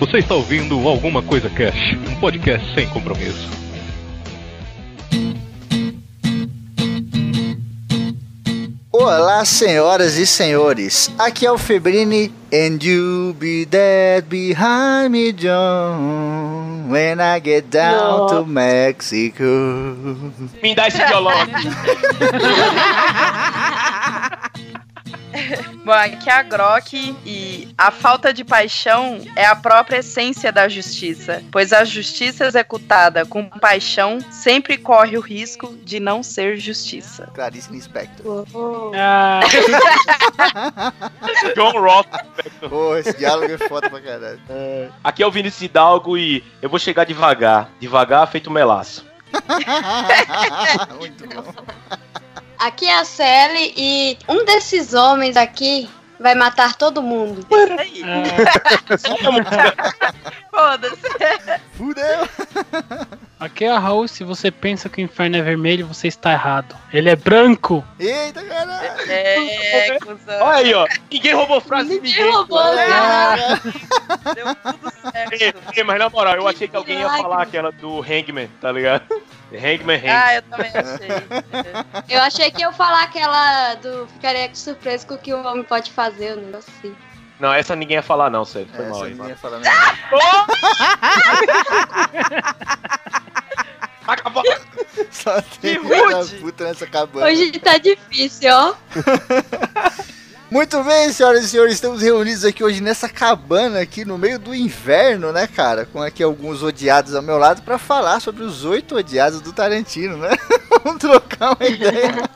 Você está ouvindo Alguma Coisa Cash, um podcast sem compromisso. Olá, senhoras e senhores. Aqui é o Febrini and you be dead behind me, John. When I get down to Mexico. Me dá esse violão. Bom, aqui é a Grok e a falta de paixão é a própria essência da justiça, pois a justiça executada com paixão sempre corre o risco de não ser justiça. Clarice Lispector. Ah, John Roth. Pô, esse diálogo é foda pra caralho. Aqui é o Vinícius Hidalgo e eu vou chegar devagar. Devagar, feito melaço. Muito bom. Aqui é a Sally e um desses homens aqui vai matar todo mundo. Ah, foda-se. Fudeu. aqui é a Raul. Se você pensa que o inferno é vermelho, você está errado. Ele é branco. Eita, caralho. É, cuzão. Olha aí, ó. Ninguém roubou frase de Ninguém ninguém. roubou, É. cara. Deu tudo certo. ei, mas na moral, eu achei que alguém ia falar aquela do Hangman, tá ligado? Hangman, Hangman. Ah, eu também achei. Eu achei que eu ia falar aquela do ficaria surpreso com o que o homem pode fazer, um negócio assim. Não, essa ninguém ia falar não, sério. Foi Essa mal ninguém ia falar mesmo. Acabou. Só tem Que puta nessa cabana. Hoje tá difícil, ó. Muito bem, senhoras e senhores, estamos reunidos aqui hoje nessa cabana aqui no meio do inverno, né, cara? Com aqui alguns odiados ao meu lado pra falar sobre os oito odiados do Tarantino, né? Vamos trocar uma ideia.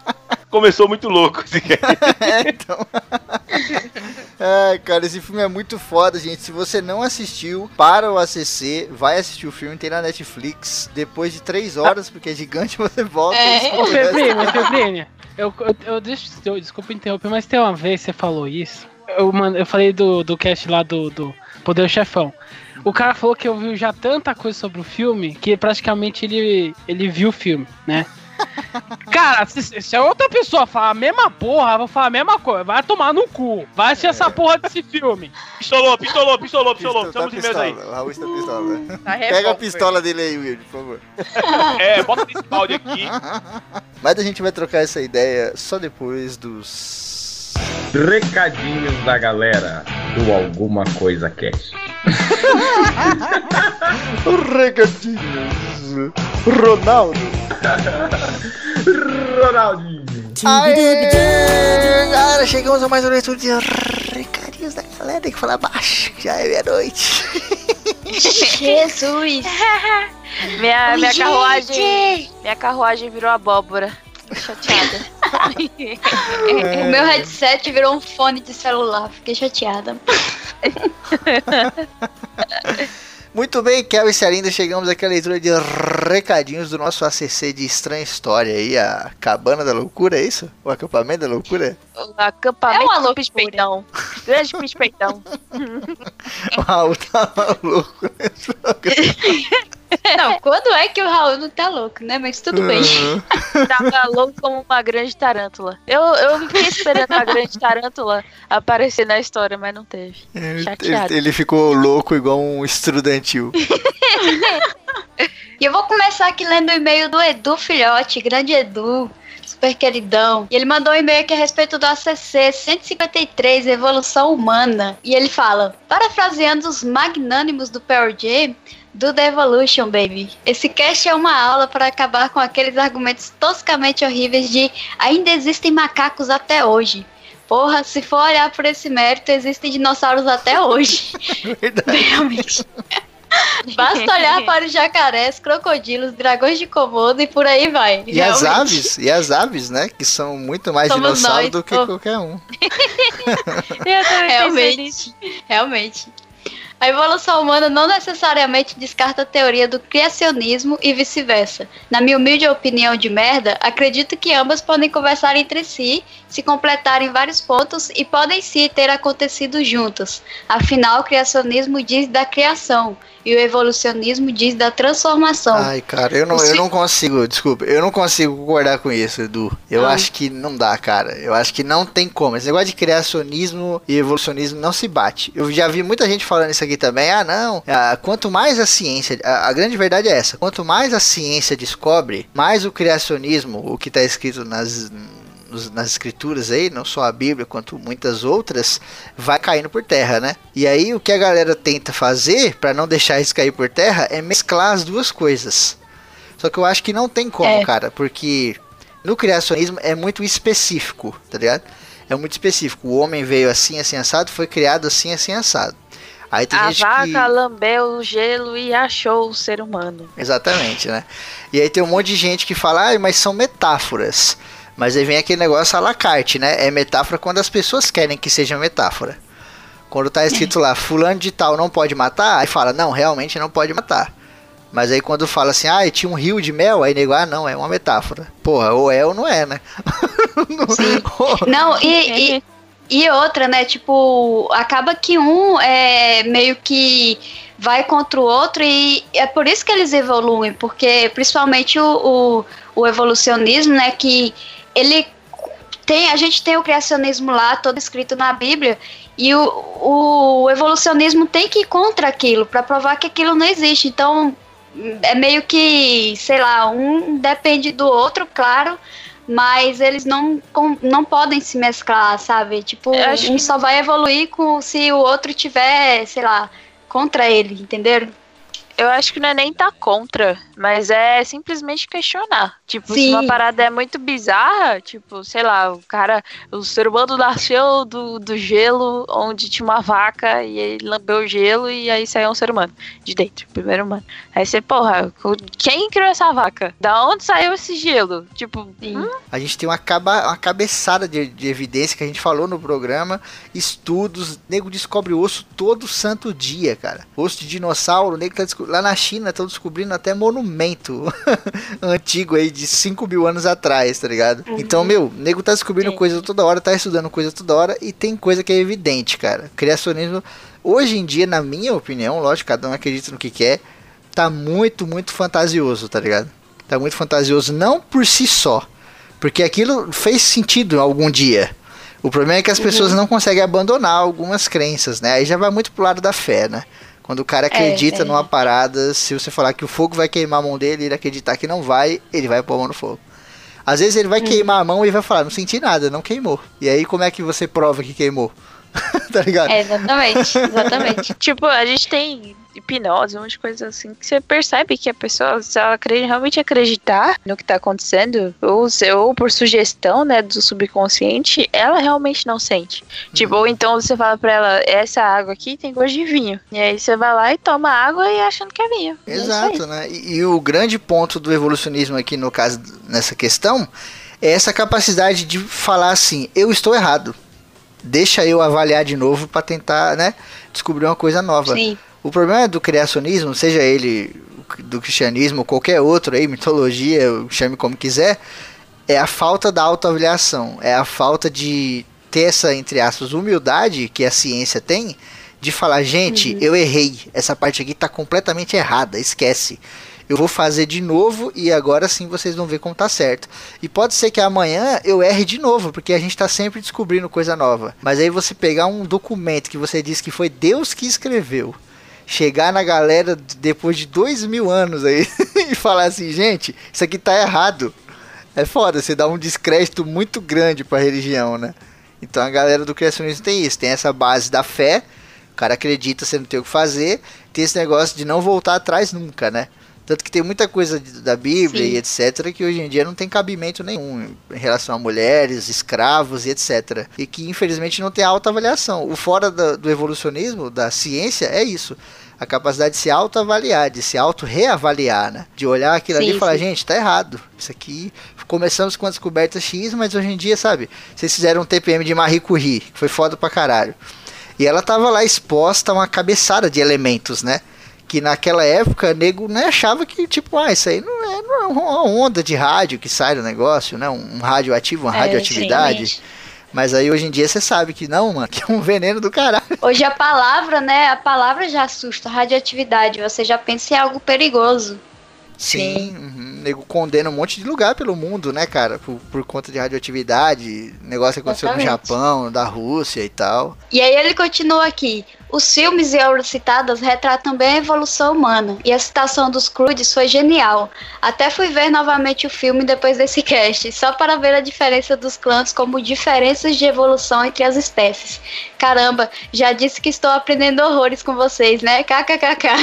Começou muito louco cara. É, então. Ai, cara, esse filme é muito foda, gente. Se você não assistiu, para o ACC, vai assistir o filme, tem na Netflix. Depois de três horas, porque é gigante, você volta. É. e Ô. Febrini, Febrini, eu, eu, eu eu- desculpa interromper, mas tem uma vez que você falou isso. Eu, mand- eu falei do, do cast lá do, do Poder Chefão. O cara falou que ouviu já tanta coisa sobre o filme que praticamente ele, ele viu o filme, né? Cara, se, se a outra pessoa falar a mesma porra, eu vou falar a mesma coisa. Vai tomar no cu. Vai assistir essa porra desse filme. Pistolou, pistolou, pistolou, pistolou. Pistola, Estamos tá aí. pistola. O Raul está pistola. Tá Pega a pistola dele aí, Will, por favor. É, bota esse balde aqui. Mas a gente vai trocar essa ideia só depois dos. Recadinhos da galera do Alguma Coisa Cast. Recadinhos. Ronaldo. Ronaldinho. Aê, galera, chegamos a mais um leitura de recadinhos da galera. Tem que falar baixo, já é meia-noite. Jesus. Minha, Oi, minha gente. carruagem. Minha carruagem virou abóbora. Chateada. O meu headset virou um fone de celular. Fiquei chateada. Muito bem, Kel e Sarinda, chegamos aqui à leitura de recadinhos do nosso ACC de Estranha História aí, a Cabana da Loucura, é isso? O acampamento da loucura? O acampamento É uma do loucura. Pispeitão. Grande Pispeitão. O Raul tava louco nesse programa. Não, quando é que o Raul não tá louco, né? Mas tudo bem. Tava louco como uma grande tarântula. Eu, eu fiquei esperando a grande tarântula aparecer na história, mas não teve. Ele, Chateado. ele ficou louco igual um estudantil. E eu vou começar aqui lendo o e-mail do Edu Filhote, grande Edu, super queridão. E ele mandou um e-mail aqui a respeito do ACC 153, Evolução Humana. E ele fala, parafraseando os magnânimos do Pearl Jam, do The Evolution, baby. Esse cast é uma aula para acabar com aqueles argumentos toscamente horríveis de ainda existem macacos até hoje. Porra, se for olhar por esse mérito, existem dinossauros até hoje. Verdade. Realmente. Basta olhar para os jacarés, crocodilos, dragões de Komodo e por aí vai. E as Realmente. aves, e as aves, né? Que são muito mais Somos dinossauro nós, do que oh. qualquer um. Eu também. Realmente. Realmente. A evolução humana não necessariamente descarta a teoria do criacionismo e vice-versa. Na minha humilde opinião de merda, acredito que ambas podem conversar entre si, se completarem vários pontos e podem sim ter acontecido juntas. Afinal, o criacionismo diz da criação e o evolucionismo diz da transformação. Ai, cara, eu não, eu ci- não consigo, desculpa, eu não consigo concordar com isso, Edu. Eu Ah. acho que não dá, cara. Eu acho que não tem como. Esse negócio de criacionismo e evolucionismo não se bate. Eu já vi muita gente falando isso isso aqui também. Ah, não. Ah, quanto mais a ciência. A, a grande verdade é essa. Quanto mais a ciência descobre, mais o criacionismo, o que está escrito nas nos- nas escrituras aí, não só a Bíblia quanto muitas outras, vai caindo por terra, né? E aí o que a galera tenta fazer para não deixar isso cair por terra é mesclar as duas coisas. Só que eu acho que não tem como, É. cara, porque no criacionismo é muito específico, tá ligado? É muito específico. O homem veio assim, assim assado, foi criado assim, assim assado. Aí tem A gente vaca que lambeu o gelo e achou o ser humano. Exatamente, né? E aí tem um monte de gente que fala, ah, mas são metáforas. Mas aí vem aquele negócio à la carte, né? É metáfora quando as pessoas querem que seja metáfora. Quando tá escrito lá, fulano de tal não pode matar, aí fala, não, realmente não pode matar. Mas aí quando fala assim, ah, tinha um rio de mel, aí nego, ah, não, é uma metáfora. Porra, ou é ou não é, né? Não, e, e, e outra, né? Tipo, acaba que um é meio que vai contra o outro e é por isso que eles evoluem, porque principalmente o, o, o evolucionismo, né? Que ele tem, a gente tem o criacionismo lá, todo escrito na Bíblia, e o, o evolucionismo tem que ir contra aquilo, para provar que aquilo não existe. Então, é meio que, sei lá, um depende do outro, claro, mas eles não, com- não podem se mesclar, sabe? Tipo, um que- só vai evoluir com se o outro tiver, sei lá, contra ele, entenderam? Eu acho que não é nem tá contra, mas é simplesmente questionar. Tipo, se Sim. uma parada é muito bizarra, tipo, sei lá, o cara, o ser humano nasceu do, do gelo onde tinha uma vaca e ele lambeu o gelo e aí saiu um ser humano de dentro, primeiro humano. Aí você, porra, quem criou essa vaca? Da onde saiu esse gelo? Tipo, Sim. A gente tem uma, caba, uma cabeçada de, de evidência que a gente falou no programa, estudos, nego descobre osso todo santo dia, cara. Osso de dinossauro, nego tá desco- lá na China estão descobrindo até monumento antigo aí de 5 mil anos atrás, tá ligado? Então, meu, nego tá descobrindo Sim. coisa toda hora, tá estudando coisa toda hora e tem coisa que é evidente, cara. Criacionismo, hoje em dia, na minha opinião, lógico, cada um acredita no que quer, tá muito, muito fantasioso, tá ligado? Tá muito fantasioso, não por si só, porque aquilo fez sentido algum dia. O problema é que as pessoas não conseguem abandonar algumas crenças, né? Aí já vai muito pro lado da fé, né? Quando o cara acredita é. numa parada, se você falar que o fogo vai queimar a mão dele e ele acreditar que não vai, ele vai pôr a mão no fogo. Às vezes ele vai queimar a mão e vai falar, não senti nada, não queimou. E aí como é que você prova que queimou? tá ligado? É, exatamente, exatamente. Tipo, a gente tem hipnose, um monte de coisa assim, que você percebe que a pessoa, se ela realmente acreditar no que tá acontecendo, ou, se- ou por sugestão, né, do subconsciente, ela realmente não sente. Tipo, ou então você fala pra ela, essa água aqui tem gosto de vinho. E aí você vai lá e toma água e achando que é vinho. É. Exato, né? E, e o grande ponto do evolucionismo aqui no caso nessa questão é essa capacidade de falar assim, eu estou errado. Deixa eu avaliar de novo para tentar, né, descobrir uma coisa nova. Sim. O problema do criacionismo, seja ele do cristianismo ou qualquer outro aí, mitologia, chame como quiser, é a falta da autoavaliação, é a falta de ter essa, entre aspas, humildade que a ciência tem de falar, gente, eu errei, essa parte aqui tá completamente errada, esquece. Eu vou fazer de novo e agora sim vocês vão ver como tá certo. E pode ser que amanhã eu erre de novo, porque a gente tá sempre descobrindo coisa nova. Mas aí você pegar um documento que você diz que foi Deus que escreveu, chegar na galera depois de dois mil anos aí e falar assim, gente, isso aqui tá errado. É foda, você dá um descrédito muito grande pra religião, né? Então a galera do criacionismo tem isso, tem essa base da fé, o cara acredita, você não tem o que fazer, tem esse negócio de não voltar atrás nunca, né? Tanto que tem muita coisa de- da Bíblia Sim. e etc. que hoje em dia não tem cabimento nenhum em relação a mulheres, escravos e etc. E que infelizmente não tem alta avaliação. O fora da- do evolucionismo, da ciência, é isso. A capacidade de se autoavaliar, de se auto-reavaliar, né? De olhar aquilo ali Sim, e falar, sim. gente, tá errado. Isso aqui. Começamos com a descoberta X, mas hoje em dia, sabe? Vocês fizeram um TPM de Marie Curie, que foi foda pra caralho. E ela tava lá exposta a uma cabeçada de elementos, né? Que naquela época, nego né, achava que, tipo, ah, isso aí não é, não é uma onda de rádio que sai do negócio, né? Um radioativo, uma É, radioatividade. sim. Mas aí hoje em dia você sabe que não, mano, que é um veneno do caralho. Hoje a palavra, né? A palavra já assusta, radioatividade. Você já pensa em algo perigoso. Sim, uhum. nego condena um monte de lugar pelo mundo, né, cara? Por, por conta de radioatividade, negócio que aconteceu Exatamente. no Japão, da Rússia e tal. E aí ele continua aqui. Os filmes e obras citadas retratam bem a evolução humana, e a citação dos Crudes foi genial. Até fui ver novamente o filme depois desse cast, só para ver a diferença dos clãs como diferenças de evolução entre as espécies. Caramba, já disse que estou aprendendo horrores com vocês, né? KKKK.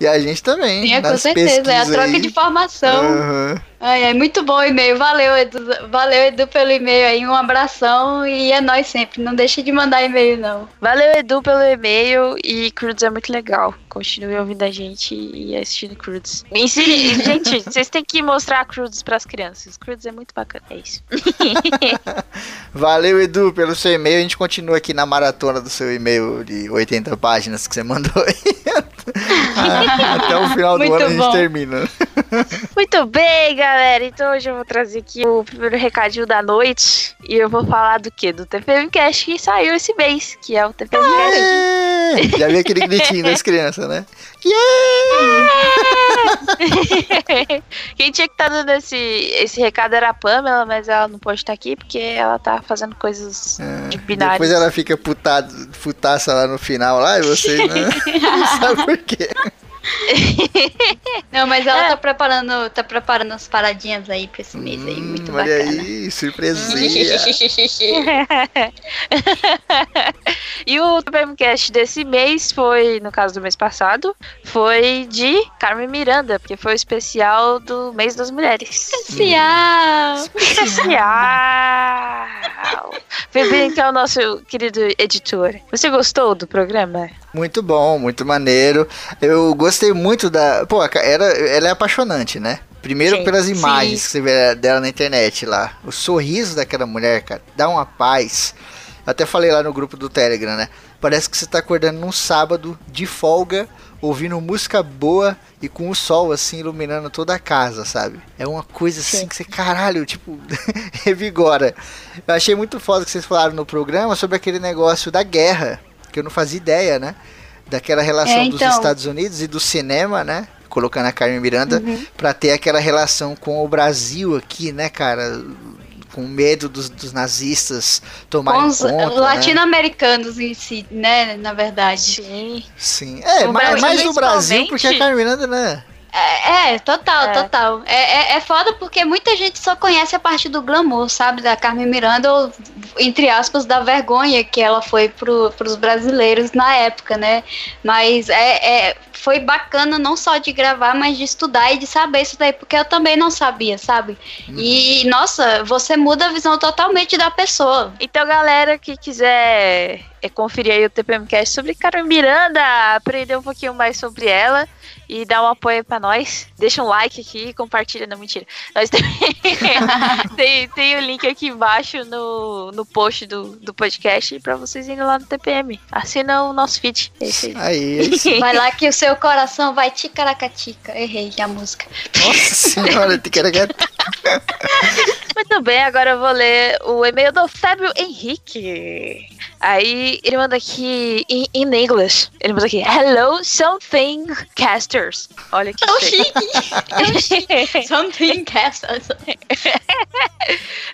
E a gente também. É, com certeza, é a troca aí. de informação. Aham. Ai, é muito bom o e-mail. Valeu, Edu. Valeu, Edu, pelo e-mail aí. Um abração e é nóis sempre. Não deixa de mandar e-mail, não. Valeu, Edu, pelo e-mail. E Crudes é muito legal. Continue ouvindo a gente e assistindo Crudes. Ensine- gente, vocês têm que mostrar Crudes pras crianças. Crudes é muito bacana. É isso. Valeu, Edu, pelo seu e-mail. A gente continua aqui na maratona do seu e-mail de 80 páginas que você mandou aí. Até o final do Muito ano a gente bom. termina. Muito bem, galera. Então hoje eu vou trazer aqui o primeiro recadinho da noite. E eu vou falar do quê? Do TPM Cast que saiu esse mês, que é o TPM É, Já vi aquele gritinho das crianças, né? Quem tinha que estar dando esse, esse recado era a Pamela, mas ela não pode estar aqui porque ela tá fazendo coisas de binários. Depois ela fica putado, putaça lá no final lá e vocês né? não sabe por quê. Não, mas ela É. tá preparando, tá preparando as paradinhas aí pra esse mês aí. Muito Hum, olha bacana. aí, surpresinha. e o TPMcast desse mês foi, no caso do mês passado, foi de Carmen Miranda, porque foi o especial do mês das mulheres. Especial. Especial! Febril, que é o nosso querido editor. Você gostou do programa? Muito bom, muito maneiro. Eu gostei muito da. Pô, era, ela é apaixonante, né? Primeiro Sim, pelas sim. imagens que você vê dela na internet lá. O sorriso daquela mulher, cara, dá uma paz. Eu até falei lá no grupo do Telegram, né? Parece que você tá acordando num sábado de folga, ouvindo música boa e com o sol assim iluminando toda a casa, sabe? É uma coisa assim Sim. que você, caralho, tipo, revigora. Eu achei muito foda que vocês falaram no programa sobre aquele negócio da guerra, que eu não fazia ideia, né? Daquela relação É, dos então. Estados Unidos e do cinema, né? Colocando a Carmen Miranda Uhum. pra ter aquela relação com o Brasil aqui, né, cara? Com medo dos, dos nazistas tomarem Com os conta, né? latino-americanos em si, né? Na verdade. Sim. Sim. É, O ma- Brasil, mais do Brasil, porque a Carmen Miranda, né? É, é, total, É. total. É, é, é foda porque muita gente só conhece a parte do glamour, sabe? Da Carmen Miranda, ou, entre aspas, da vergonha que ela foi pro, pros brasileiros na época, né? Mas é, é, foi bacana não só de gravar, mas de estudar e de saber isso daí, porque eu também não sabia, sabe? E, nossa, você muda a visão totalmente da pessoa. Então, galera que quiser é, conferir aí o TPMcast sobre Carmen Miranda, aprender um pouquinho mais sobre ela e dar um apoio pra nós, deixa um like aqui e compartilha. Não, mentira. Nós tem, tem, tem o link aqui embaixo no, no post do, do podcast pra vocês irem lá no TPM. Assina o nosso feed. É isso aí. Aí, aí sim. Vai lá que o seu coração vai ticaracatica. Errei a música. Nossa senhora, gato. Muito bem, agora eu vou ler o e-mail do Fábio Henrique. Aí ele manda aqui em in English. Ele manda aqui: Hello, something casters. Olha que Tão chique. Something castles.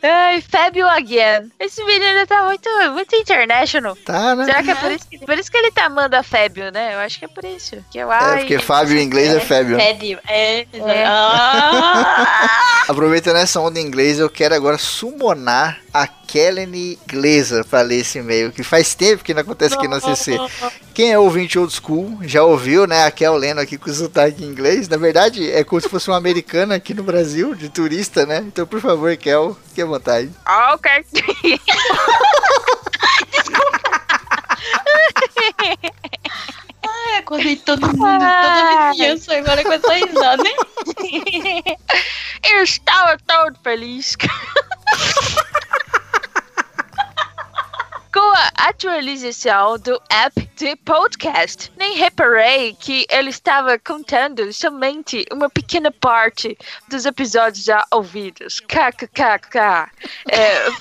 Ai, Fábio again. Esse menino tá muito, muito international. Tá, né? Será que é por isso que, por isso que ele tá manda Fábio, né? Eu acho que é por isso. Que eu, É, ai, porque Fábio em inglês é Fábio. Fébio. É. É. Ah. Aproveitando essa onda em inglês, eu quero agora summonar a Kellen Glazer pra ler esse e-mail, que faz tempo que não acontece aqui no CC. Quem é ouvinte old school já ouviu, né? A Kel lendo aqui com o sotaque em inglês. Na verdade, é como se fosse uma americana aqui no Brasil, de turista, né? Então, por favor, Kel, fique à vontade. Ah, ok. Ai, acordei todo mundo, toda a vizinhança agora com essa risada, hein? Eu estava tão feliz. Com a atualização do app de podcast, nem reparei que ele estava contando somente uma pequena parte dos episódios já ouvidos. KKKK. É...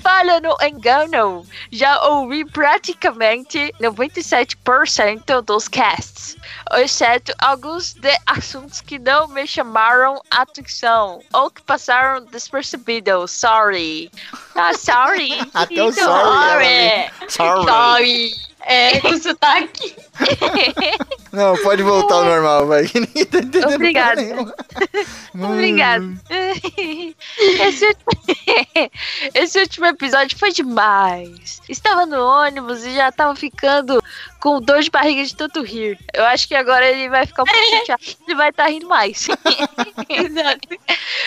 Fala no engano. Já ouvi praticamente 97% dos casts. Exceto alguns de assuntos que não me chamaram a atenção ou que passaram despercebidos. Sorry. Ah, sorry. Até o sorry. vem. Sorry. Sorry. É, com sotaque. Não, pode voltar ao normal, vai. que Ninguém tá entendendo Obrigada. nenhuma. Hum. Obrigado. Esse, ulti- esse último episódio foi demais. Estava no ônibus e já tava ficando com dor de barriga de tanto rir. Eu acho que agora ele vai ficar um pouco chateado. Ele vai estar rindo mais.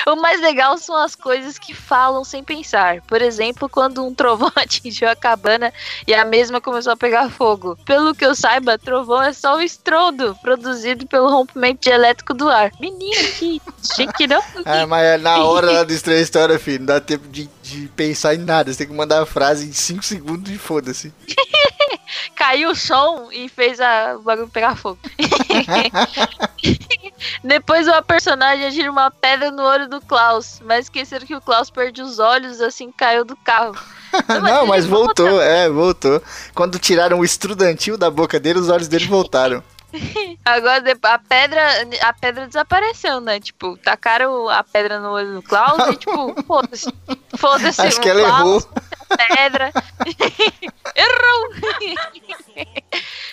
o mais legal são as coisas que falam sem pensar. Por exemplo, quando um trovão atingiu a cabana e a mesma começou a pegar fogo. Pelo que eu saiba, trovão é só o estrondo produzido pelo rompimento de elétrico do ar. Menino, que chique, não? Ah, mas é na hora lá do estranha história, filho, não dá tempo de, de pensar em nada. Você tem que mandar a frase em 5 segundos e foda-se. Caiu o som e fez a, o bagulho pegar fogo. Depois uma personagem atira uma pedra no olho do Klaus, mas esqueceram que o Klaus perdeu os olhos assim caiu do carro. Não, mas voltou, é, voltou. Quando tiraram o estrudantil da boca dele, os olhos dele voltaram. Agora a pedra, a pedra desapareceu, né? Tipo, tacaram a pedra no olho do Klaus e tipo, foda-se. Foda-se. Acho o que ela Klaus, errou. pedra. Errou!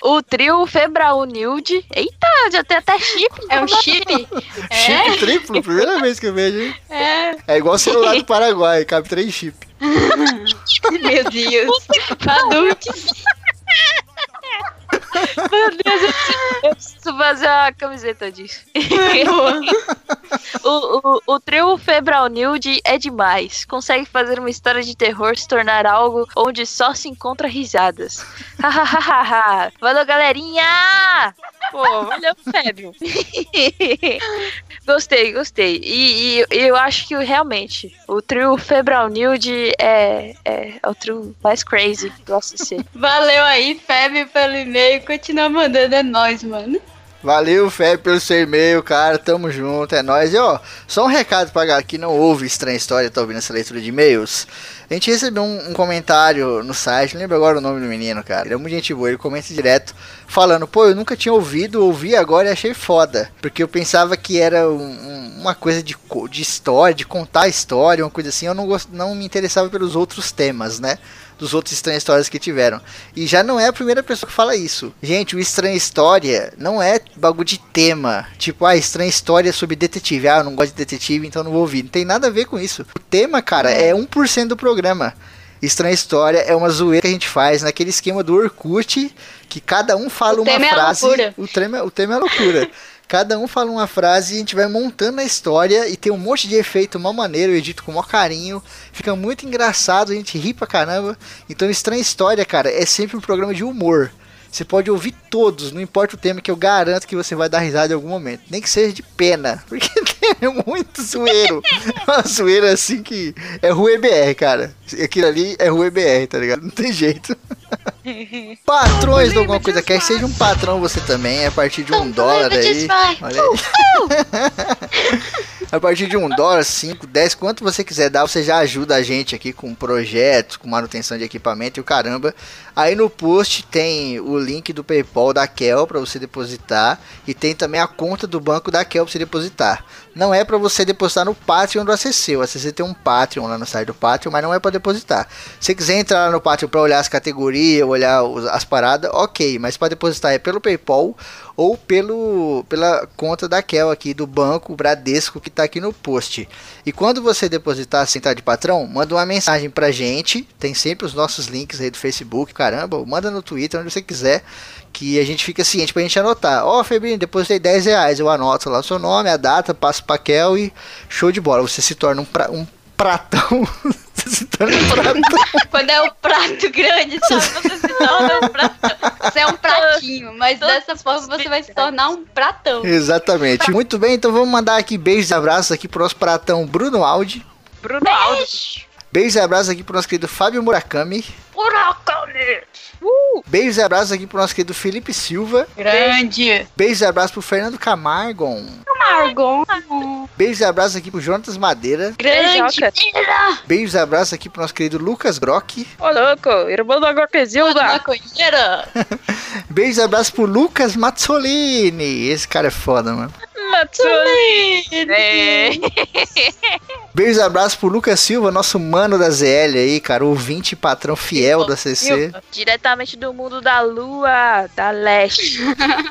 o trio Febraunilde. Eita, já tem até chip. É um chip. Chip triplo, primeira vez que eu vejo, hein? É. É igual o celular do Paraguai, cabe três chips. Meu Deus. Adultos. Meu Deus, eu preciso, eu preciso fazer a camiseta disso. o, o, o trio Febraunilde é demais. Consegue fazer uma história de terror se tornar algo onde só se encontra risadas. Valeu, galerinha! Pô, valeu, Fébio. gostei, gostei. E, e eu acho que realmente o trio Febraunilde é, é, é o trio mais crazy do ACC. Valeu aí, Feb, pelo e-mail. Continua mandando, é nóis, mano. Valeu, Fé, pelo seu e-mail, cara. Tamo junto, é nóis. E ó, só um recado pra galera que não ouve Estranha História, tá ouvindo essa leitura de e-mails. A gente recebeu um, um comentário no site, não lembro agora o nome do menino, cara. Ele é muito gente boa, ele comenta direto, falando, pô, eu nunca tinha ouvido, ouvi agora e achei foda. Porque eu pensava que era um- um- uma coisa de, de história, de contar história, uma coisa assim. Eu não, gost, não me interessava pelos outros temas, né? Dos outros estranhas histórias que tiveram. E já não é a primeira pessoa que fala isso. Gente, o estranha história não é bagulho de tema. Tipo, ah, estranha história sobre detetive. Ah, eu não gosto de detetive, então não vou ouvir. Não tem nada a ver com isso. O tema, cara, é 1% do programa. Estranha História é uma zoeira que a gente faz naquele esquema do Orkut, que cada um fala O uma é frase. loucura. o, tema, o tema é loucura. Cada um fala uma frase e a gente vai montando a história e tem um monte de efeito mal maneiro, eu edito com o maior carinho. Fica muito engraçado, a gente ri pra caramba. Então, Estranha História, cara, é sempre um programa de humor. Você pode ouvir todos, não importa o tema, que eu garanto que você vai dar risada em algum momento. Nem que seja de pena, porque é muito zoeiro. É uma zoeira assim que é Rue BR, cara. Aquilo ali é Rue BR, tá ligado? Não tem jeito. Patrões do Alguma Coisa Quer, seja um patrão você também, a partir de um dólar aí. Olha aí. A partir de um dólar, 5, 10, quanto você quiser dar, você já ajuda a gente aqui com projetos, com manutenção de equipamento e o caramba. Aí no post tem o link do PayPal da Kel para você depositar e tem também a conta do banco da Kel para você depositar. Não é para você depositar no Patreon do ACC. O ACC tem um Patreon lá no site do Patreon, mas não é para depositar. Se você quiser entrar lá no Patreon para olhar as categorias, olhar as paradas, ok. Mas para depositar é pelo PayPal ou pelo pela conta da Kel aqui do banco Bradesco que tá aqui no post. E quando você depositar sem entrar de patrão, manda uma mensagem pra gente. Tem sempre os nossos links aí do Facebook, caramba, manda no Twitter, onde você quiser, que a gente fica ciente pra gente anotar. Ó, Febrinho, depositei 10 reais, eu anoto lá o seu nome, a data, passo pra Kel e show de bola. Você se torna um, pra- um pratão. você se torna um pratão. Quando é o prato grande, sabe? Você se torna um pratão. Você é um pratinho, mas dessa forma você vai se tornar um pratão. Exatamente. Muito bem, então vamos mandar aqui beijos e abraços aqui pro nosso pratão Bruno Aldi. Bruno Aldo. Beijos e abraços aqui pro nosso querido Fábio Murakami. Beijos e abraços aqui pro nosso querido Felipe Silva. Grande. Beijos e abraços pro Fernando Camargo. Argon. Beijos e abraços aqui pro Jonatas Madeira. Grande. Beijos e abraços aqui pro nosso querido Lucas Grock. Ô, louco, irmão da. Maconheira. Beijos e abraços pro Lucas Mazzolini. Esse cara é foda, mano. É. Beijos e abraços pro Lucas Silva, nosso mano da ZL aí, cara. Ouvinte patrão fiel da CC. Diretamente do mundo da lua, da leste.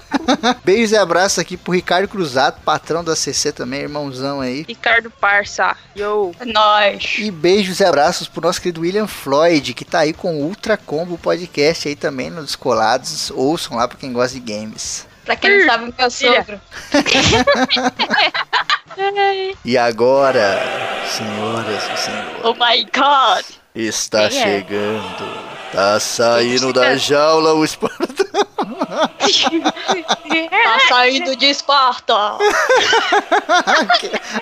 Beijos e abraços aqui pro Ricardo Cruzado, patrão da CC também, irmãozão aí. Ricardo Parça. Yo. Nós. E beijos e abraços pro nosso querido William Floyd, que tá aí com o Ultra Combo Podcast aí também no Descolados. Ouçam lá pra quem gosta de games. Pra quem não sabe, meu sogro. E agora, senhoras e senhores, Oh my god. está Quem é? chegando. Tá saindo da jaula o Espartano. Tá saindo de Esparta.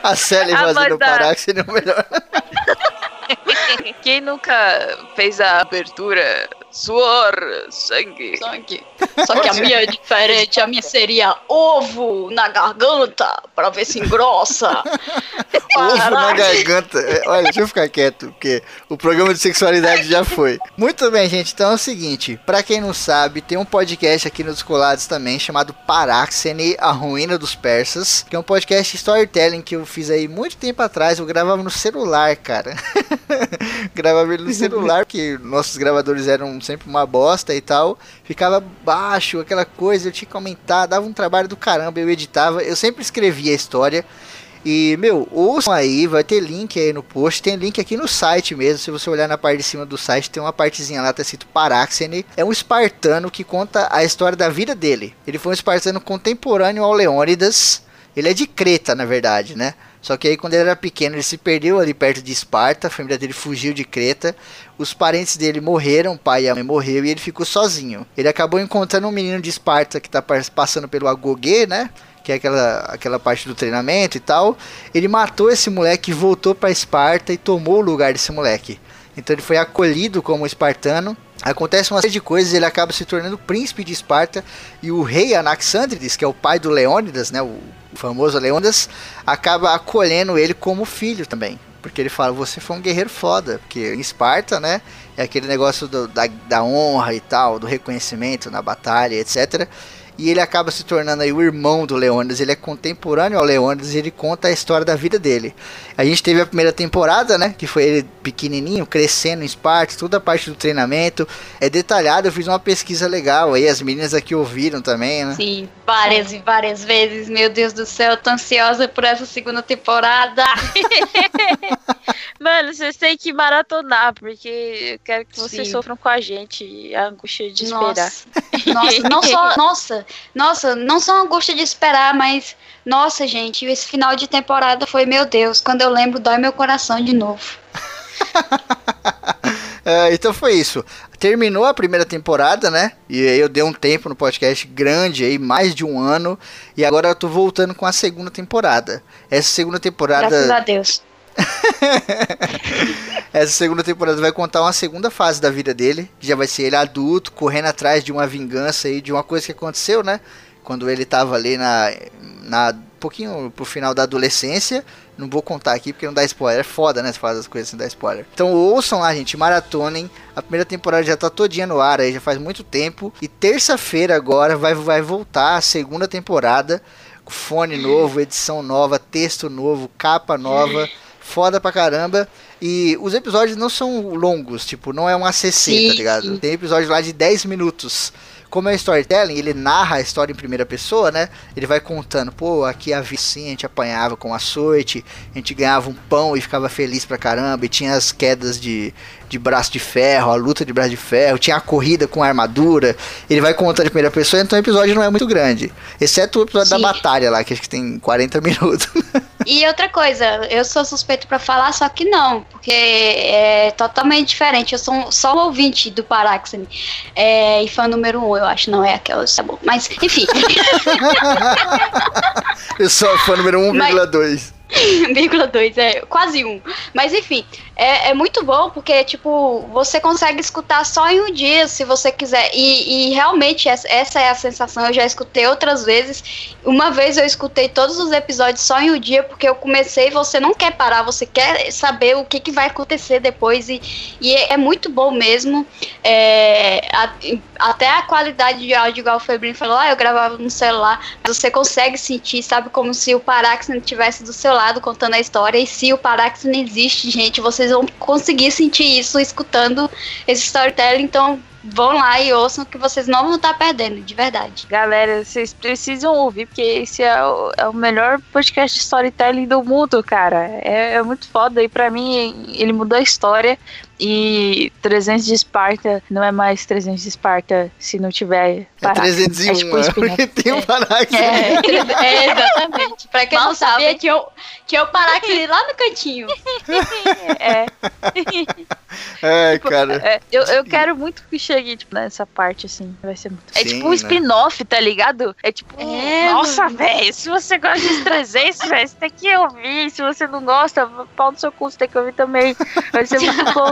A Sally fazendo da- parar que seria o melhor. Quem nunca fez a abertura? Suor, sangue. Sangue. Só que a minha é diferente. A minha seria ovo na garganta pra ver se engrossa. Ovo na garganta. É, Olha, deixa eu ficar quieto, porque o programa de sexualidade já foi. Muito bem, gente. Então é o seguinte: pra quem não sabe, tem um podcast aqui nos Descolados também chamado Paráxene, a Ruína dos Persas, que é um podcast storytelling que eu fiz aí muito tempo atrás. Eu gravava no celular, cara. gravava no celular, porque nossos gravadores eram sempre uma bosta e tal. Ficava baixo, aquela coisa, eu tinha que aumentar, dava um trabalho do caramba, eu editava, eu sempre escrevia a história. E, meu, ouçam aí, vai ter link aí no post, tem link aqui no site mesmo. Se você olhar na parte de cima do site, tem uma partezinha lá, tá escrito Paráxene. É um espartano que conta a história da vida dele. Ele foi um espartano contemporâneo ao Leônidas. Ele é de Creta, na verdade, né? Só que aí quando ele era pequeno, ele se perdeu ali perto de Esparta, a família dele fugiu de Creta. Os parentes dele morreram, o pai e a mãe morreu e ele ficou sozinho. Ele acabou encontrando um menino de Esparta que tá passando pelo Agogê, né? Que é aquela, aquela parte do treinamento e tal. Ele matou esse moleque, voltou para Esparta e tomou o lugar desse moleque. Então ele foi acolhido como espartano. Acontece uma série de coisas, ele acaba se tornando príncipe de Esparta e o rei Anaxandrides, que é o pai do Leônidas, né, o famoso Leônidas, acaba acolhendo ele como filho também. Porque ele fala, você foi um guerreiro foda, porque em Esparta, né, é aquele negócio do- da, da honra e tal, do reconhecimento na batalha, etc. E ele acaba se tornando aí o irmão do Leônidas, ele é contemporâneo ao Leônidas e ele conta a história da vida dele. A gente teve a primeira temporada, né? Que foi ele pequenininho, crescendo em Esparta, toda a parte do treinamento. É detalhado, eu fiz uma pesquisa legal aí, as meninas aqui ouviram também, né? Sim, várias e várias vezes. Meu Deus do céu, eu tô ansiosa por essa segunda temporada. Mano, vocês têm que maratonar, porque eu quero que vocês Sim. sofram com a gente a angústia de esperar. Nossa, nossa, não só, nossa, nossa, não só a angústia de esperar, mas nossa, gente, esse final de temporada foi, meu Deus, quando eu lembro, dói meu coração de novo. É, então foi isso. Terminou a primeira temporada, né? E aí eu dei um tempo no podcast grande aí, mais de um ano. E agora eu tô voltando com a segunda temporada. Essa segunda temporada. Graças a Deus. Essa segunda temporada vai contar uma segunda fase da vida dele. Já vai ser ele adulto, correndo atrás de uma vingança aí, de uma coisa que aconteceu, né? Quando ele tava ali na. na pouquinho pro final da adolescência. Não vou contar aqui porque não dá spoiler. É foda, né? Se falar das coisas sem dar spoiler. Então ouçam lá, gente. Maratonem. A primeira temporada já tá todinha no ar aí, já faz muito tempo. E terça-feira agora vai, vai voltar a segunda temporada. Fone novo, edição nova, texto novo, capa nova. Foda pra caramba. E os episódios não são longos, tipo, não é um ACC, Sim, tá ligado? Tem episódio lá de 10 minutos. Como é storytelling, ele narra a história em primeira pessoa, né? Ele vai contando, pô, aqui a vizinha a gente apanhava com açoite, a gente ganhava um pão e ficava feliz pra caramba, e tinha as quedas de, de braço de ferro, a luta de braço de ferro, tinha a corrida com armadura. Ele vai contando em primeira pessoa, então o episódio não é muito grande. Exceto o episódio Sim. da batalha lá, que acho que tem 40 minutos. E outra coisa, eu sou suspeito pra falar, só que não, porque é totalmente diferente. Eu sou só um ouvinte do Paráxene. É, e fã número um, eu acho, não é aquela, tá bom. Mas, enfim, Eu sou fã número 1,2. vírgula dois, é quase um. Mas enfim, é, é muito bom porque, tipo, você consegue escutar só em um dia, se você quiser. E, e realmente essa, essa é a sensação. Eu já escutei outras vezes. Uma vez eu escutei todos os episódios só em um dia, porque eu comecei você não quer parar, você quer saber o que, que vai acontecer depois. E, e é, é muito bom mesmo. É, a- até a qualidade de áudio, igual o Febrinho falou, ah, eu gravava no celular, mas você consegue sentir, sabe, como se o Paráxene estivesse do seu lado contando a história. E se o Paráxene existe, gente, vocês vão conseguir sentir isso escutando esse storytelling. Então vão lá e ouçam que vocês não vão estar perdendo, de verdade. Galera, vocês precisam ouvir, porque esse é o, é o melhor podcast de storytelling do mundo, cara. É, é muito foda. E pra mim, ele mudou a história. E 300 de Esparta não é mais 300 de Esparta se não tiver É Paráxene. 301, É tipo spin-off. porque tem um Paráxene. É, é, exatamente. Pra quem Mal não sabia, sabe. tinha o, tinha o Paráxene lá no cantinho. É, É, cara. é, eu, eu quero muito que chegue tipo, nessa parte, assim. Vai ser muito. É Sim, tipo um né? spin-off, tá ligado? É tipo, É, nossa, velho, se você gosta de 300, velho, você tem que ouvir. Se você não gosta, pau no seu cu, você tem que ouvir também. Vai ser muito bom.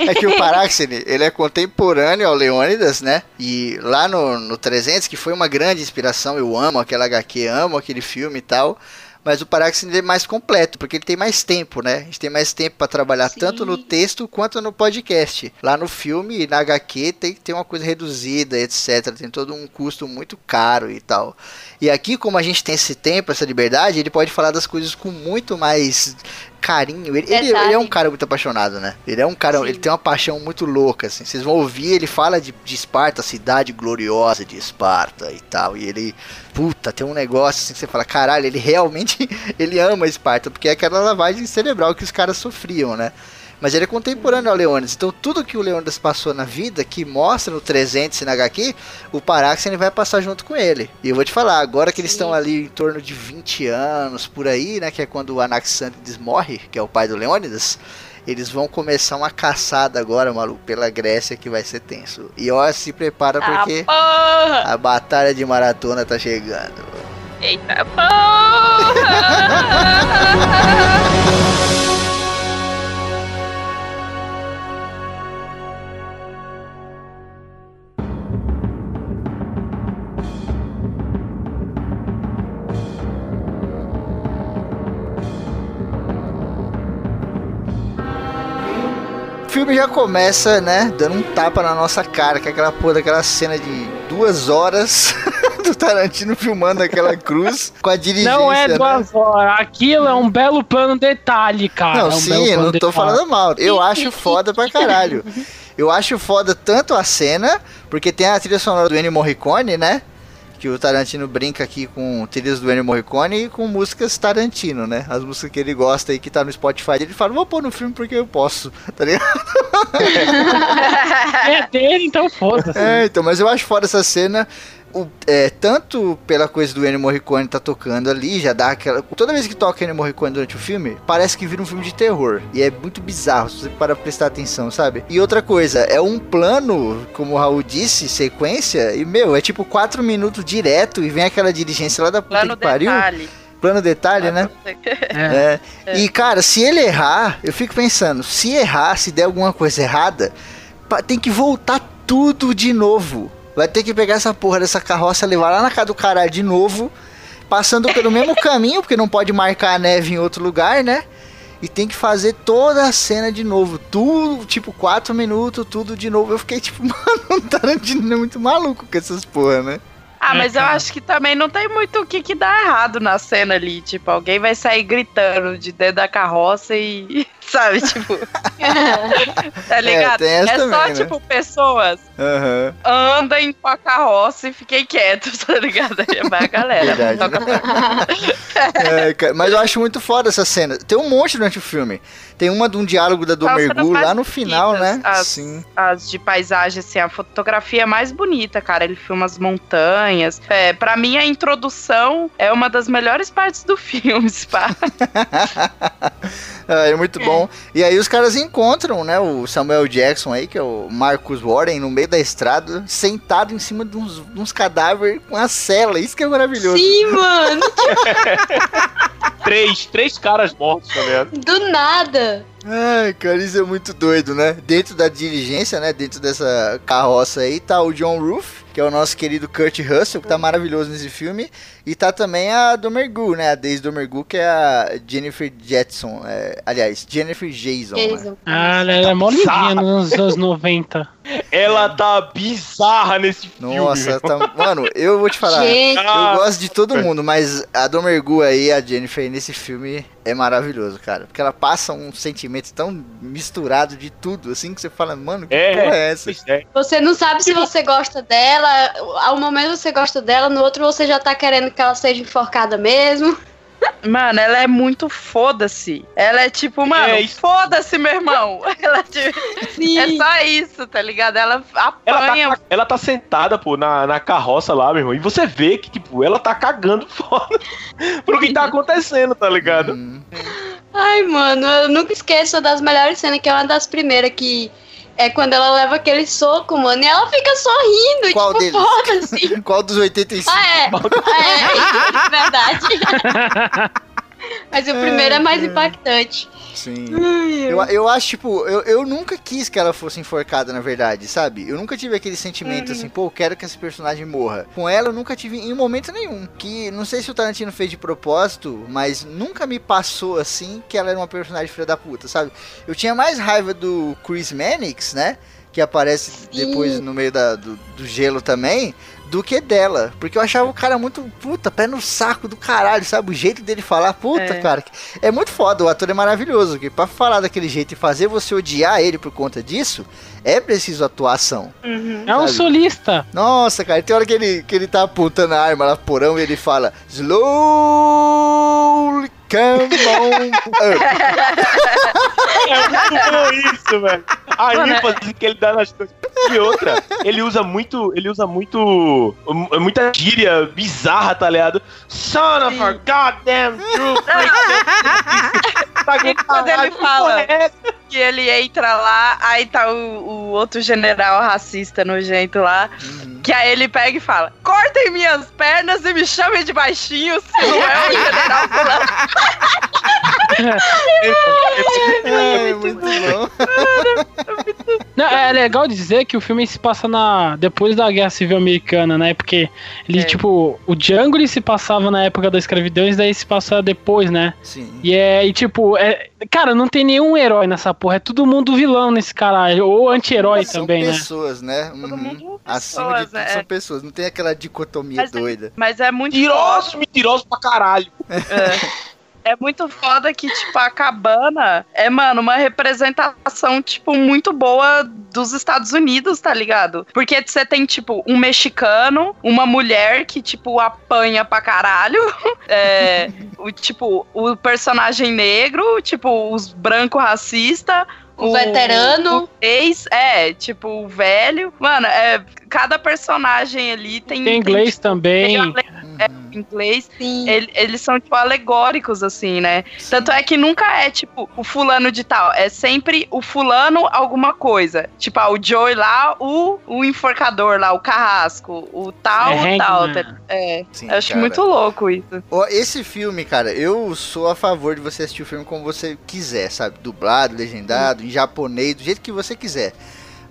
É que o Paráxene, ele é contemporâneo ao Leônidas, né? E lá no, no 300, que foi uma grande inspiração, eu amo aquela HQ, amo aquele filme e tal. Mas o Paráxene é mais completo, porque ele tem mais tempo, né? A gente tem mais tempo pra trabalhar Sim. tanto no texto quanto no podcast. Lá no filme e na HQ tem que ter uma coisa reduzida, etc. Tem todo um custo muito caro e tal. E aqui, como a gente tem esse tempo, essa liberdade, ele pode falar das coisas com muito mais carinho. Ele, ele- ele é um cara muito apaixonado, né? Ele é um cara, Sim. ele tem uma paixão muito louca, assim. Vocês vão ouvir, ele fala de, de Esparta, cidade gloriosa de Esparta e tal. E ele, puta, tem um negócio assim que você fala, caralho, ele realmente, ele ama Esparta, porque é aquela lavagem cerebral que os caras sofriam, né? Mas ele é contemporâneo ao Leônidas. Então tudo que o Leônidas passou na vida, que mostra no 300 e na HQ, o Paráxene vai passar junto com ele. E eu vou te falar, agora que eles estão ali em torno de 20 anos, por aí, né? Que é quando o Anaxandrides morre, que é o pai do Leônidas. Eles vão começar uma caçada agora, maluco, pela Grécia que vai ser tenso. E ó, se prepara porque Ah, porra! a batalha de maratona tá chegando. Eita porra! filme já começa, né, dando um tapa na nossa cara, que é aquela porra daquela cena de duas horas do Tarantino filmando aquela cruz com a dirigência. Não é né? duas horas. Aquilo é um belo plano detalhe, cara. Não, é um sim, eu não tô detalhe. falando mal. Eu acho foda pra caralho. Eu acho foda tanto a cena, porque tem a trilha sonora do Ennio Morricone, né? Que o Tarantino brinca aqui com trilhas do Ennio Morricone e com músicas Tarantino, né? As músicas que ele gosta e que tá no Spotify. Ele fala, vou pôr no filme porque eu posso, tá ligado? É dele, então foda-se. É, então, mas eu acho foda essa cena. O- é, tanto pela coisa do Ennio Morricone tá tocando ali, já dá aquela. Toda vez que toca Ennio Morricone durante o filme, parece que vira um filme de terror. E é muito bizarro, se você para prestar atenção, sabe? E outra coisa, é um plano, como o Raul disse, sequência, e meu, é tipo 4 minutos direto e vem aquela dirigência lá da puta Plano que pariu. detalhe. Plano detalhe, né? É. É. E, cara, se ele errar, eu fico pensando, se errar, se der alguma coisa errada, tem que voltar tudo de novo. Vai ter que pegar essa porra dessa carroça, levar lá na casa do caralho de novo, passando pelo mesmo caminho, porque não pode marcar a neve em outro lugar, né? E tem que fazer toda a cena de novo. Tudo, tipo, quatro minutos, tudo de novo. Eu fiquei tipo, mano, Tarantino é muito maluco com essas porra, né? Ah, mas eu acho que também não tem muito o que, que dá errado na cena ali. Tipo, alguém vai sair gritando de dentro da carroça e. Sabe, tipo. tá ligado? tem essa é só, também, né? tipo, pessoas Aham. andem com a carroça e fiquem quietos, tá ligado? Vai a galera. É, mas eu acho muito foda essa cena. Tem um monte durante o filme. Tem uma de um diálogo da do cenas Mergulho lá no final, né? bonitas, as- Sim. As de paisagem, assim, a fotografia é mais bonita, cara. Ele filma as montanhas. É, pra mim, a introdução é uma das melhores partes do filme, pá. É, é muito bom. E aí os caras encontram, né, o Samuel Jackson aí, que é o Marcus Warren, no meio da estrada, sentado em cima de uns, de uns cadáveres com a cela. Isso que é maravilhoso. Sim, mano. três, três caras mortos, tá ligado? Do nada. Ai, cara, isso é muito doido, né? Dentro da diligência, né? Dentro dessa carroça aí, tá o John Roof, que é o nosso querido Kurt Russell, que tá maravilhoso nesse filme. E tá também a Domergu, né? A Daisy Domergu, que é a Jennifer Jetson. é, aliás, Jennifer Jason. né? Jason. Ah, ela é mó lindinha nos anos 90. Ela tá bizarra nesse filme. Nossa, tá... mano, eu vou te falar. Gente, Eu gosto de todo mundo, mas a Domergu aí, a Jennifer, nesse filme é maravilhoso, cara. Porque ela passa um sentimento tão misturado de tudo, assim, que você fala, mano, que É. porra é essa? É. você não sabe se você gosta dela. Ao momento você gosta dela, no outro você já tá querendo que ela seja enforcada mesmo. Mano, ela é muito foda-se. Ela é tipo, mano, É foda-se, meu irmão. Ela é, tipo, Sim. é só isso, tá ligado? Ela Ela apanha. tá, ela tá sentada, pô, na, na carroça lá, meu irmão. E você vê que, tipo, ela tá cagando fora pro que tá acontecendo, tá ligado? Hum, Ai, mano, eu nunca esqueço das melhores cenas, que é uma das primeiras que. É quando ela leva aquele soco, mano, e ela fica sorrindo, Qual tipo, deles? foda-se. Qual dos 85? Ah, é. Ah, é, verdade. Mas o primeiro é mais impactante. Sim. Eu, eu acho, tipo, eu, eu nunca quis que ela fosse enforcada, na verdade, sabe? Eu nunca tive aquele sentimento assim, pô, eu quero que esse personagem morra. Com ela, eu nunca tive em momento nenhum. Que não sei se o Tarantino fez de propósito, mas nunca me passou assim que ela era uma personagem filha da puta, sabe? Eu tinha mais raiva do Chris Mannix, né? Que aparece Sim. depois no meio da, do, do gelo também. Do que dela. Porque eu achava o cara muito, puta, pé no saco do caralho, sabe? O jeito dele falar, puta, É. cara. É muito foda, o ator é maravilhoso. Que pra falar daquele jeito e fazer você odiar ele por conta disso, é preciso atuação. É um solista. Nossa, cara, tem hora que ele, que ele tá apontando a arma lá porão e ele fala Slowly come on up. É muito bom isso, velho. A Mano, é- ênfase que ele dá nas coisas. E outra, ele usa muito. Ele usa muito. Muita gíria bizarra, tá ligado? Son of a goddamn true E quando ele fala que ele entra lá, aí tá o, o outro general racista nojento lá, que aí ele pega e fala: cortem minhas pernas e me chamem de baixinho, se não é o general fulano. É, muito bom. Não, é legal dizer que o filme se passa na depois da Guerra Civil Americana, né? Porque ele, É. tipo, o Django ele se passava na época da escravidão e daí se passa depois, né? Sim. E é, e tipo, é, cara, não tem nenhum herói nessa porra, é todo mundo vilão nesse caralho, ou anti-herói também, né? pessoas, né? Todo Uhum. mundo Acima de pessoas, tudo né? são pessoas. Não tem aquela dicotomia Mas é- doida. Mas é muito Mentirosos, mentirosos pra caralho. É. É muito foda que, tipo, a cabana é, mano, uma representação, tipo, muito boa dos Estados Unidos, tá ligado? Porque você tem, tipo, um mexicano, uma mulher que, tipo, apanha pra caralho, é, o, tipo, o personagem negro, tipo, os branco racista. O veterano. O ex, é, tipo, o velho. Mano, é, cada personagem ali tem. Tem inglês também. tem é, Uhum. inglês Sim. ele- eles são, tipo, alegóricos, assim, né? Tanto é que nunca é, tipo, o fulano de tal. É sempre o fulano alguma coisa. Tipo, ah, o Joey lá, o, o enforcador lá, o carrasco. O tal, É o tal. É, Sim, eu acho cara. muito louco isso. Esse filme, cara, eu sou a favor de você assistir o filme como você quiser, sabe? Dublado, legendado, em japonês, do jeito que você quiser.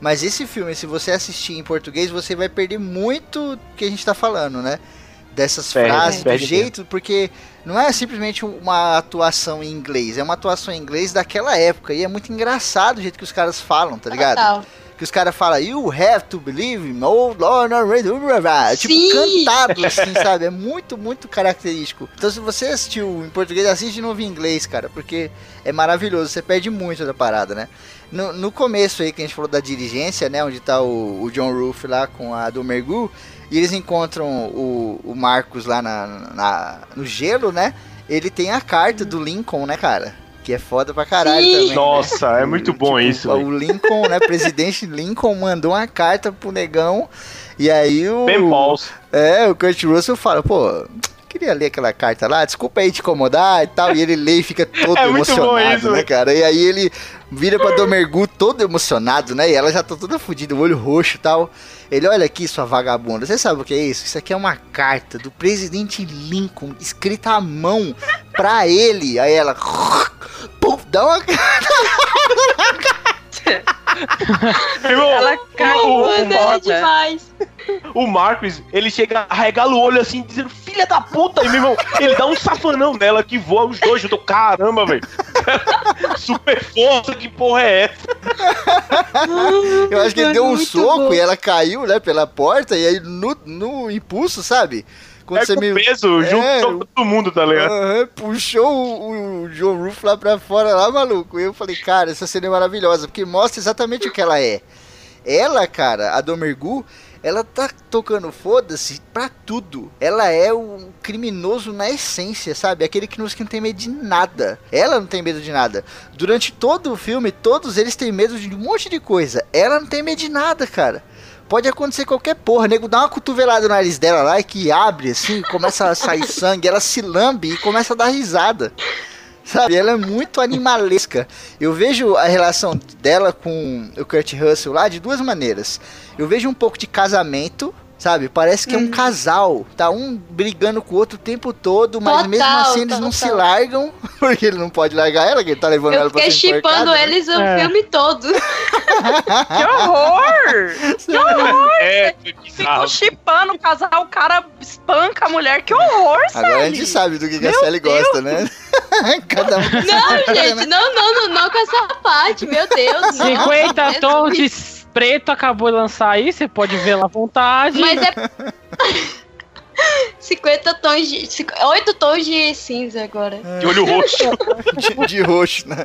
Mas esse filme, se você assistir em português, você vai perder muito do que a gente tá falando, né? Dessas Perde, frases, do perde jeito, porque não é simplesmente uma atuação em inglês, é uma atuação em inglês daquela época. E é muito engraçado o jeito que os caras falam, tá ligado? Total. Que os caras falam, you have to believe in oh Lord, tipo, Sim. cantado, assim, sabe? É muito, muito característico. Então, se você assistiu em português, assiste de novo em inglês, cara, porque é maravilhoso, você perde muito da parada, né? No, no começo aí, que a gente falou da diligência, né? Onde tá o, o John Roof lá com a do Mergu, e eles encontram o, o Marcos lá na, na- no gelo, né? Ele tem a carta do Lincoln, né, cara? Que é foda pra caralho Sim. também. né? Nossa, é muito bom isso, velho. O Lincoln, né? Presidente Lincoln mandou uma carta pro negão. E aí o. Pauls. É, o Kurt Russell fala, pô, queria ler aquela carta lá, desculpa aí te incomodar e tal. E ele lê e fica todo É emocionado, isso, né, cara? E aí ele vira pra Domergu todo emocionado, né? E ela já tá toda fodida, o olho roxo e tal. Ele, olha aqui, sua vagabunda, você sabe o que é isso? Isso aqui é uma carta do presidente Lincoln, escrita à mão pra ele. Aí ela, puf, dá uma Irmão, Ela cagou, o, Mano, é demais. O Marcos, ele chega, arregala o olho assim, dizendo, filha da puta, e meu irmão, ele dá um safanão nela que voa os dois juntos. Caramba, velho. Super força, que porra é essa? Eu acho que ele deu um soco bom. e ela caiu, né, pela porta, e aí no, no impulso, sabe? Quando É você com me. peso, junto É, com todo mundo, tá ligado? Aham, puxou o, o John Roof lá pra fora, lá, maluco. E eu falei, cara, essa cena é maravilhosa, porque mostra exatamente o que ela é. Ela, cara, a Domergu, ela tá tocando foda-se pra tudo. Ela é um criminoso na essência, sabe? Aquele que não que não tem medo de nada. Ela não tem medo de nada. Durante todo o filme, todos eles têm medo de um monte de coisa. Ela não tem medo de nada, cara. Pode acontecer qualquer porra. O nego dá uma cotovelada no nariz dela lá e que abre assim, começa a sair sangue, ela se lambe e começa a dar risada. Sabe, ela é muito animalesca. Eu vejo a relação dela com o Kurt Russell lá de duas maneiras. Eu vejo um pouco de casamento, sabe? Parece que é um casal. Tá um brigando com o outro o tempo todo, mas Total, mesmo assim eles não se total. largam, porque ele não pode largar ela, que ele tá levando Eu ela pra fiquei ser enforcada, chipando né? eles o É. filme todo. Que horror! Que horror! É, Ficou bizarro. chipando o casal, o cara espanca a mulher. Que horror, Agora a Sally. gente sabe do que, que a Sally gosta, né? Cada um. Não, gente, não, não, não, não com essa parte, meu Deus. não. 50 Jesus. tons de preto acabou de lançar aí, você pode ver lá à vontade. Mas é. 50 tons de. 8 tons de cinza agora. De olho roxo. de, de roxo, né?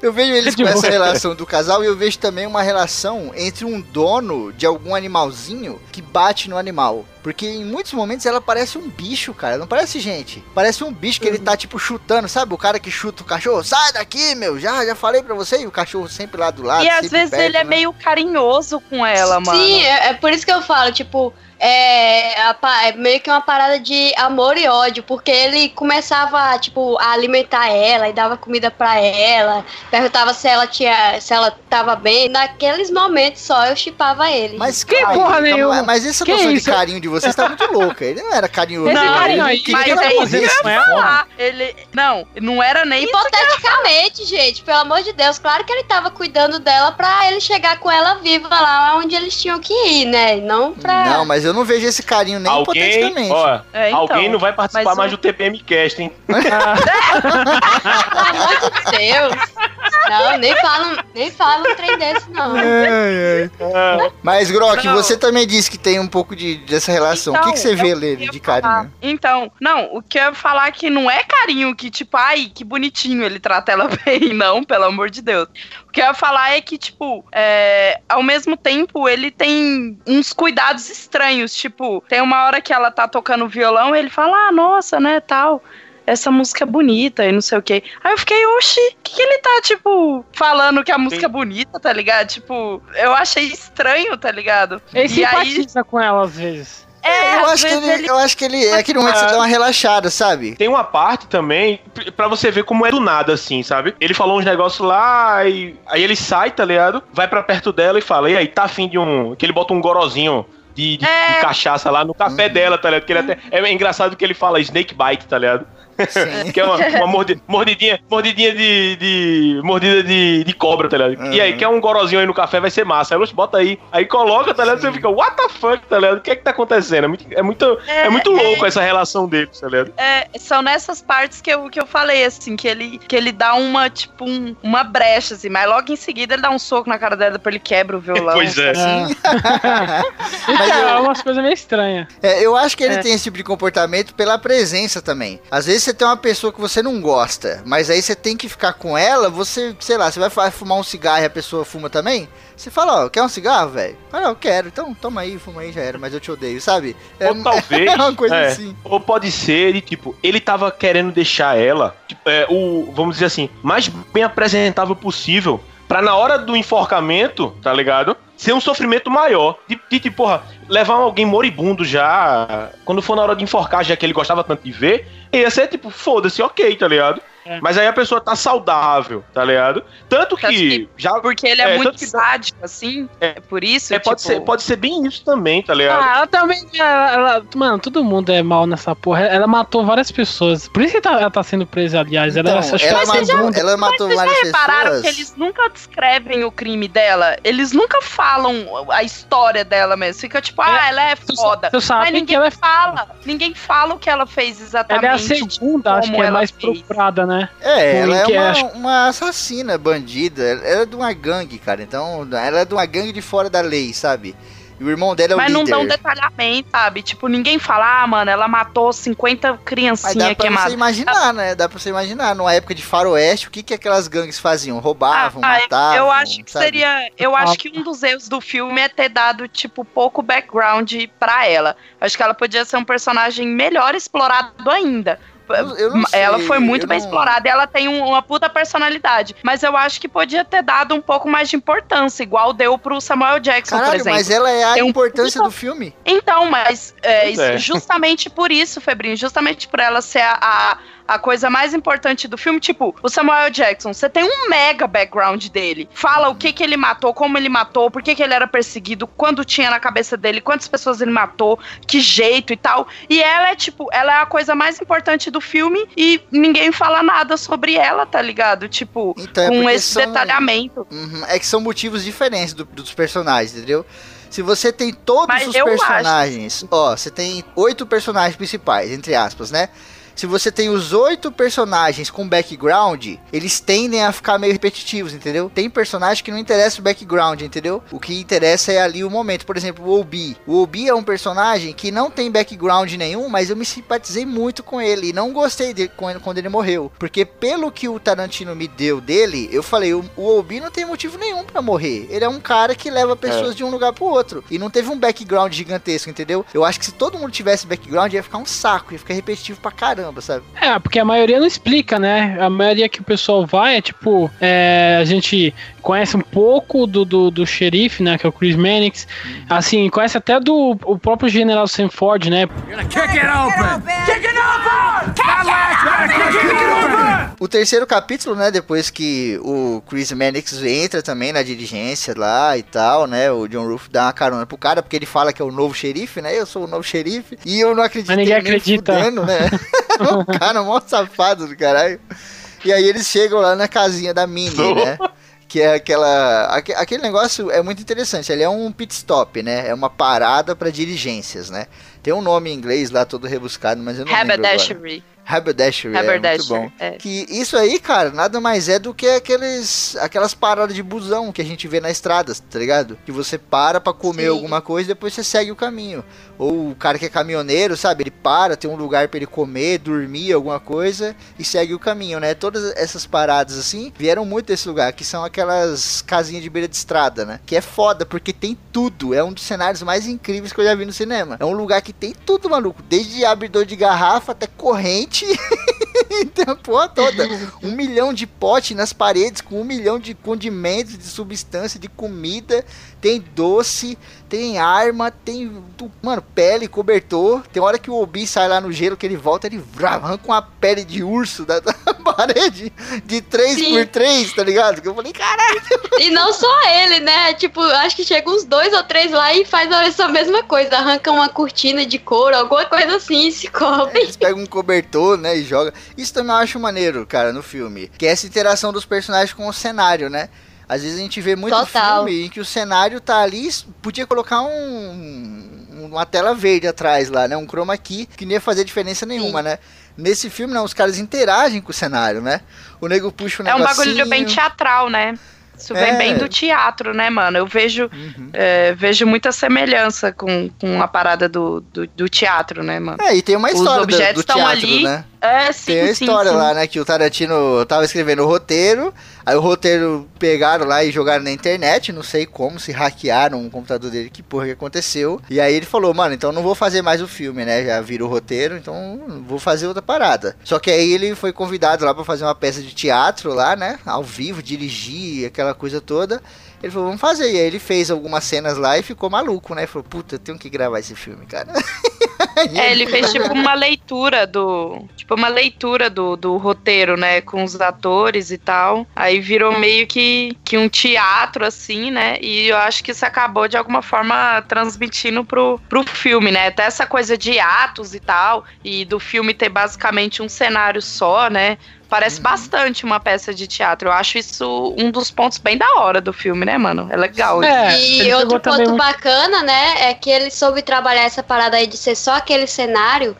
Eu vejo eles De com essa roxo. relação do casal e eu vejo também uma relação entre um dono de algum animalzinho que bate no animal. Porque em muitos momentos ela parece um bicho, cara. Não parece gente. Parece um bicho que ele tá, tipo, chutando. Sabe o cara que chuta o cachorro? Sai daqui, meu. Já, já falei pra você. E o cachorro sempre lá do lado. E às vezes perto, ele é né? meio carinhoso com ela, mano. Sim, é, é por isso que eu falo, tipo, é, é meio que uma parada de amor e ódio, porque ele começava, tipo, a alimentar ela e dava comida pra ela, perguntava se ela tinha, se ela tava bem. Naqueles momentos só eu chipava ele. Mas, Que cara, porra nenhuma. Mas essa Que noção isso? de carinho de vocês tá muito louca. Ele não era carinhoso. Não. carinho Ele aí, queria mas que é isso que eu ia falar. Ele. Não, não era nem. Hipoteticamente, gente, pelo amor de Deus, claro que ele tava cuidando dela pra ele chegar com ela viva lá onde eles tinham que ir, né? Não pra. Não, mas eu não vejo esse carinho nem Alguém, hipoteticamente. ó, É, então, alguém não vai participar mas mais do TPM Cast, hein? Pelo amor de Deus. Não, nem fala, nem fala um trem desse, não. Ai, ai. Mas, Grok, Não. você também disse que tem um pouco de, dessa relação. o que, que você Então, vê eu nele de falar- carinho? Então, não, o que eu ia falar é que não é carinho que, tipo, ai, que bonitinho ele trata ela bem, não, pelo amor de Deus. O que eu ia falar é que, tipo, é, ao mesmo tempo, ele tem uns cuidados estranhos. Tipo, tem uma hora que ela tá tocando violão e ele fala, ah, nossa, né, tal. Essa música é bonita e não sei o quê. Aí eu fiquei, oxi, o que, que ele tá, tipo, falando que a música é bonita, tá ligado? Tipo, eu achei estranho, tá ligado? Ele E aí, simpatiza com ela às vezes. É, eu, às acho que vezes ele, eu acho que ele é aquele momento que você dá uma relaxada, sabe? Tem uma parte também, p- pra você ver como é do nada, assim, sabe? Ele falou uns negócios lá, e aí ele sai, tá ligado? Vai pra perto dela e fala, e aí, tá afim de um... Que ele bota um gorozinho de, de- É. de cachaça lá no café dela, tá ligado? Que ele até, é engraçado que ele fala snake bite, tá ligado? Sim. Que é uma, uma mordi- mordidinha, mordidinha de, de. Mordida de, de cobra, tá ligado? E aí, Uhum. quer um gorozinho aí no café, vai ser massa. Aí eles bota aí. Aí coloca, tá ligado? Você fica, what the fuck, tá ligado? O que é que tá acontecendo? É muito, é muito, é, muito louco essa relação deles, tá ligado? É, são nessas partes que eu, que eu falei, assim, que ele, que ele dá uma, tipo, um- uma brecha, assim, mas logo em seguida ele dá um soco na cara dela, depois ele quebra o violão. Pois é. Mas é eu- umas coisas meio estranhas. É, eu acho que ele É. tem esse tipo de comportamento pela presença também. Às vezes você tem uma pessoa que você não gosta, mas aí você tem que ficar com ela, você, sei lá, você vai fumar um cigarro e a pessoa fuma também. Você fala, ó, quer um cigarro, velho? Ah, não, eu quero. Então toma aí, fuma aí, já era, mas eu te odeio, sabe? É, Ou talvez. é uma coisa é, assim. Ou pode ser, de, tipo, ele tava querendo deixar ela, tipo, é, o, vamos dizer assim, mais bem apresentável possível. Pra na hora do enforcamento, tá ligado? ser um sofrimento maior. De, de, de, porra, levar alguém moribundo já, quando for na hora de enforcar, já que ele gostava tanto de ver, ia ser tipo, foda-se, ok, tá ligado? É. Mas aí a pessoa tá saudável, tá ligado? Tanto que, que já Porque ele é, É, muito que- sádico, assim. É por isso, é, pode, tipo, ser, pode ser bem isso também, tá ligado? Ah, ela também. Ela, ela- mano, todo mundo é mal nessa porra. Ela matou várias pessoas. Por isso que tá- ela tá sendo presa, aliás. Ela, Então, que ela, ela Mas vocês matou, matou- ela matou Vocês já várias repararam pessoas. que eles nunca descrevem o crime dela? Eles nunca falam a história dela mesmo. Fica tipo, ah, ela é foda. Tu sabe Mas que ninguém ela é fala. Ninguém fala o que ela fez Ela exatamente. é a segunda, acho que é ela mais fez. procurada, né? É, ela é uma, acho- uma assassina, bandida. Ela é de uma gangue, cara. Então, ela é de uma gangue de fora da lei, sabe? E o irmão dela é o Mas não líder. dão detalhamento, sabe? Tipo, ninguém fala, ah, mano, ela matou 50 Mas criancinhas dá pra queimadas. você imaginar, né? Dá pra você imaginar. Numa época de faroeste, o que que aquelas gangues faziam? Roubavam, Ah, matavam, eu acho que sabe? seria. Eu acho que um dos erros do filme é ter dado, tipo, pouco background pra ela. Acho que ela podia ser um personagem melhor explorado ainda. Ela sei, foi muito bem não- explorada e ela tem um- uma puta personalidade. Mas eu acho que podia ter dado um pouco mais de importância, igual deu pro Samuel Jackson, por Caralho, exemplo. mas ela é a Tem um importância puta- do filme. Então, mas é, é. justamente por isso, Febrinho, justamente por ela ser a, a, a coisa mais importante do filme, tipo, o Samuel Jackson, você tem um mega background dele. Fala o que que ele matou, como ele matou, por que que ele era perseguido, quando tinha na cabeça dele, quantas pessoas ele matou, que jeito e tal. E ela é, tipo, ela é a coisa mais importante do filme e ninguém fala nada sobre ela, tá ligado? Tipo, Então, é com esse são- detalhamento. Uhum, É que são motivos diferentes do- dos personagens, entendeu? Se você tem todos Mas os eu acho- personagens, ó, você tem oito personagens principais, entre aspas, né? Se você tem os oito personagens com background, eles tendem a ficar meio repetitivos, entendeu? Tem personagem que não interessa o background, entendeu? O que interessa é ali o momento. Por exemplo, o Obi. O Obi é um personagem que não tem background nenhum, mas eu me simpatizei muito com ele e não gostei dele quando ele morreu. Porque pelo que o Tarantino me deu dele, eu falei, o, o Obi não tem motivo nenhum pra morrer. Ele é um cara que leva pessoas de um lugar pro outro. E não teve um background gigantesco, entendeu? Eu acho que se todo mundo tivesse background, ia ficar um saco, ia ficar repetitivo pra caramba, sabe? É, porque a maioria não explica, né? A maioria que o pessoal vai é tipo, é, a gente conhece um pouco do, do, do xerife, né? Que é o Chris Mannix. Assim, conhece até do o próprio General Sanford, né? O terceiro capítulo, né, depois que o Chris Mannix entra também na dirigência lá e tal, né, o John Ruff dá uma carona pro cara, porque ele fala que é o novo xerife, né, eu sou o novo xerife, e eu não acredito Mas ninguém acredita. fudendo, né, o cara mó safado do caralho. E aí eles chegam lá na casinha da Minnie, né, que é aquela, aque- aquele negócio é muito interessante, ele é um pit stop, né, é uma parada pra diligências, né, tem um nome em inglês lá todo rebuscado, mas eu não lembro agora. Haberdashery. Haberdashery, é muito bom. É. Que isso aí, cara, nada mais é do que aqueles, aquelas paradas de busão que a gente vê na estrada, tá ligado? Que você para pra comer Sim. alguma coisa e depois você segue o caminho. Ou o cara que é caminhoneiro, sabe? Ele para, tem um lugar pra ele comer, dormir, alguma coisa e segue o caminho, né? Todas essas paradas assim vieram muito desse lugar, que são aquelas casinhas de beira de estrada, né? Que é foda, porque tem tudo. É um dos cenários mais incríveis que eu já vi no cinema. É um lugar que tem tudo, maluco. Desde abridor de garrafa até corrente. tem a porra toda. Um milhão de potes nas paredes com um milhão de condimentos, de substância, de comida. Tem doce, tem arma, tem. Mano, pele, cobertor. Tem hora que o Obi sai lá no gelo, que ele volta, ele arranca uma pele de urso da, da parede de 3 Sim. por 3 tá ligado? Que eu falei, caralho. E não só ele, né? Tipo, acho que chega uns dois ou três lá e faz essa mesma coisa. Arranca uma cortina de couro, alguma coisa assim e se cobre. Eles pegam um cobertor, né, e joga. Isso também eu acho maneiro, cara, no filme. Que é essa interação dos personagens com o cenário, né? Às vezes a gente vê muito Total. filme em que o cenário tá ali, podia colocar um, uma tela verde atrás lá, né? Um chroma key, que não ia fazer diferença nenhuma, né? Nesse filme, não, os caras interagem com o cenário, né? O nego puxa o É um bagulho bem teatral, né? Isso É. vem bem do teatro, né, mano? Eu vejo, Uhum. é, vejo muita semelhança com, com a parada do, do, do teatro, né, mano? É, e tem uma Os história do, do objetos teatro, ali. né? É, sim, Tem a sim, história sim. lá, né? Que o Tarantino tava escrevendo o roteiro. Aí o roteiro pegaram lá e jogaram na internet. Não sei como, se hackearam o computador dele, que porra que aconteceu. E aí ele falou, mano, então não vou fazer mais o filme, né? Já vira o roteiro, então vou fazer outra parada. Só que aí ele foi convidado lá pra fazer uma peça de teatro lá, né? Ao vivo, dirigir, aquela coisa toda. Ele falou, vamos fazer. E aí ele fez algumas cenas lá e ficou maluco, né? Falou, puta, eu tenho que gravar esse filme, cara. É, ele fez tipo uma leitura do. Tipo, uma leitura do, do roteiro, né? Com os atores e tal. Aí virou meio que, que um teatro, assim, né? E eu acho que isso acabou de alguma forma transmitindo pro, pro filme, né? Até essa coisa de atos e tal. E do filme ter basicamente um cenário só, né? Parece Uhum. bastante uma peça de teatro. Eu acho isso um dos pontos bem da hora do filme, né, mano? É legal. É, e outro ponto muito- bacana, né, é que ele soube trabalhar essa parada aí de ser só aquele cenário.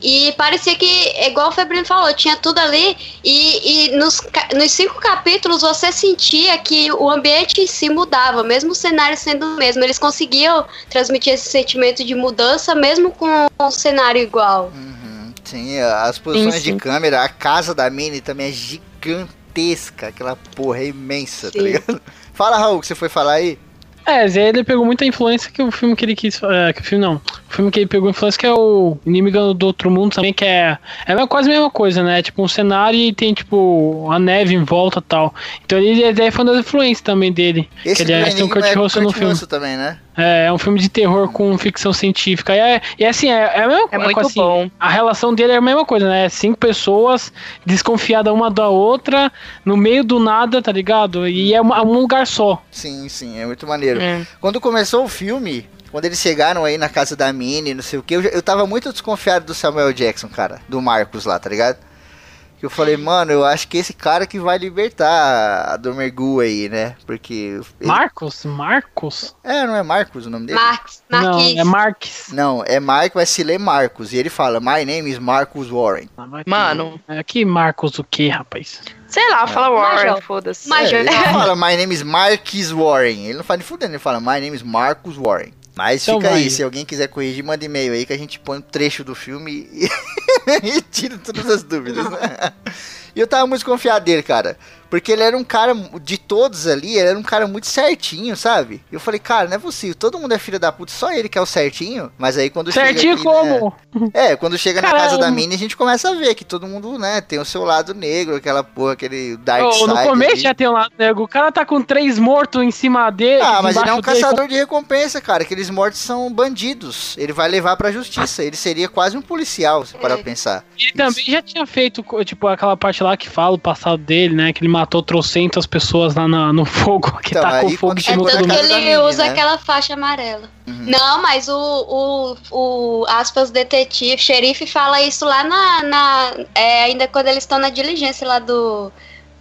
E parecia que, igual o Febrino falou, tinha tudo ali. E, e nos, nos cinco capítulos você sentia que o ambiente em si mudava, mesmo o cenário sendo o mesmo. Eles conseguiam transmitir esse sentimento de mudança, mesmo com o cenário igual. Uhum, sim, as posições sim. de câmera, a casa da Minnie também é gigantesca. Aquela porra é imensa, tá Sim. ligado? Fala, Raul, que você foi falar aí? É, Zé, ele pegou muita influência que o filme que ele quis. É, que o filme não. O filme que ele pegou influência que é o Inimigo do Outro Mundo também, que é. É quase a mesma coisa, né? Tipo, um cenário e tem, tipo, a neve em volta e tal. Então ele ele foi uma das influências também dele. Esse que aliás tem o Kurt é Russell no Kurt filme. Russell também, né? É, é um filme de terror com ficção científica. E é, e é assim, é, é a mesma É coisa. muito assim, bom. A relação dele é a mesma coisa, né? Cinco pessoas desconfiadas uma da outra, no meio do nada, tá ligado? E é uma- um lugar só. Sim, sim, é muito maneiro. É. Quando começou o filme, quando eles chegaram aí na casa da Minnie, não sei o que, eu, eu tava muito desconfiado do Samuel Jackson, cara, do Marcos lá, tá ligado? Que eu falei, mano, eu acho que esse cara que vai libertar a do Mergu aí, né? Porque. ele- Marcos? Marcos? É, não é Marcos o nome dele? Marx, Não, é Marques. Não, é Marco, vai se ler Marcos. E ele fala, My name is Marcus Warren. Mano. É, que Marcos o que, rapaz? Sei lá, fala Warren, Major. foda-se. É, ele fala, My name is Marcus Warren. Ele não fala de fudendo, ele fala, My name is Marcus Warren. Mas Então fica vai. aí, se alguém quiser corrigir, manda e-mail aí que a gente põe um trecho do filme e, e tira todas as dúvidas. né? E eu tava muito desconfiado dele, cara. Porque ele era um cara, de todos ali, ele era um cara muito certinho, sabe? Eu falei, cara, não é possível, todo mundo é filho da puta, só ele que é o certinho. Mas aí quando Certinho chega aqui, né, como? É, quando chega na casa da Minnie, a gente começa a ver que todo mundo, né, tem o seu lado negro, aquela porra, aquele dark Ô, side. no começo ali. já tem um lado nego. O cara tá com três mortos em cima dele. Ah, mas ele é um embaixo dele. caçador de recompensa, cara. Aqueles mortos são bandidos. Ele vai levar pra justiça. Ele seria quase um policial, se parar pra pensar. Ele também já tinha feito, tipo, aquela parte lá que fala o passado dele, né? Que ele matou trocentas pessoas lá na- no fogo, que Então, tacou aí fogo quando em É cima de tanto que ele usa né? aquela faixa amarela. Uhum. Não, mas o, o, o aspas detetive, xerife fala isso lá na. na é, ainda quando eles estão na diligência lá do.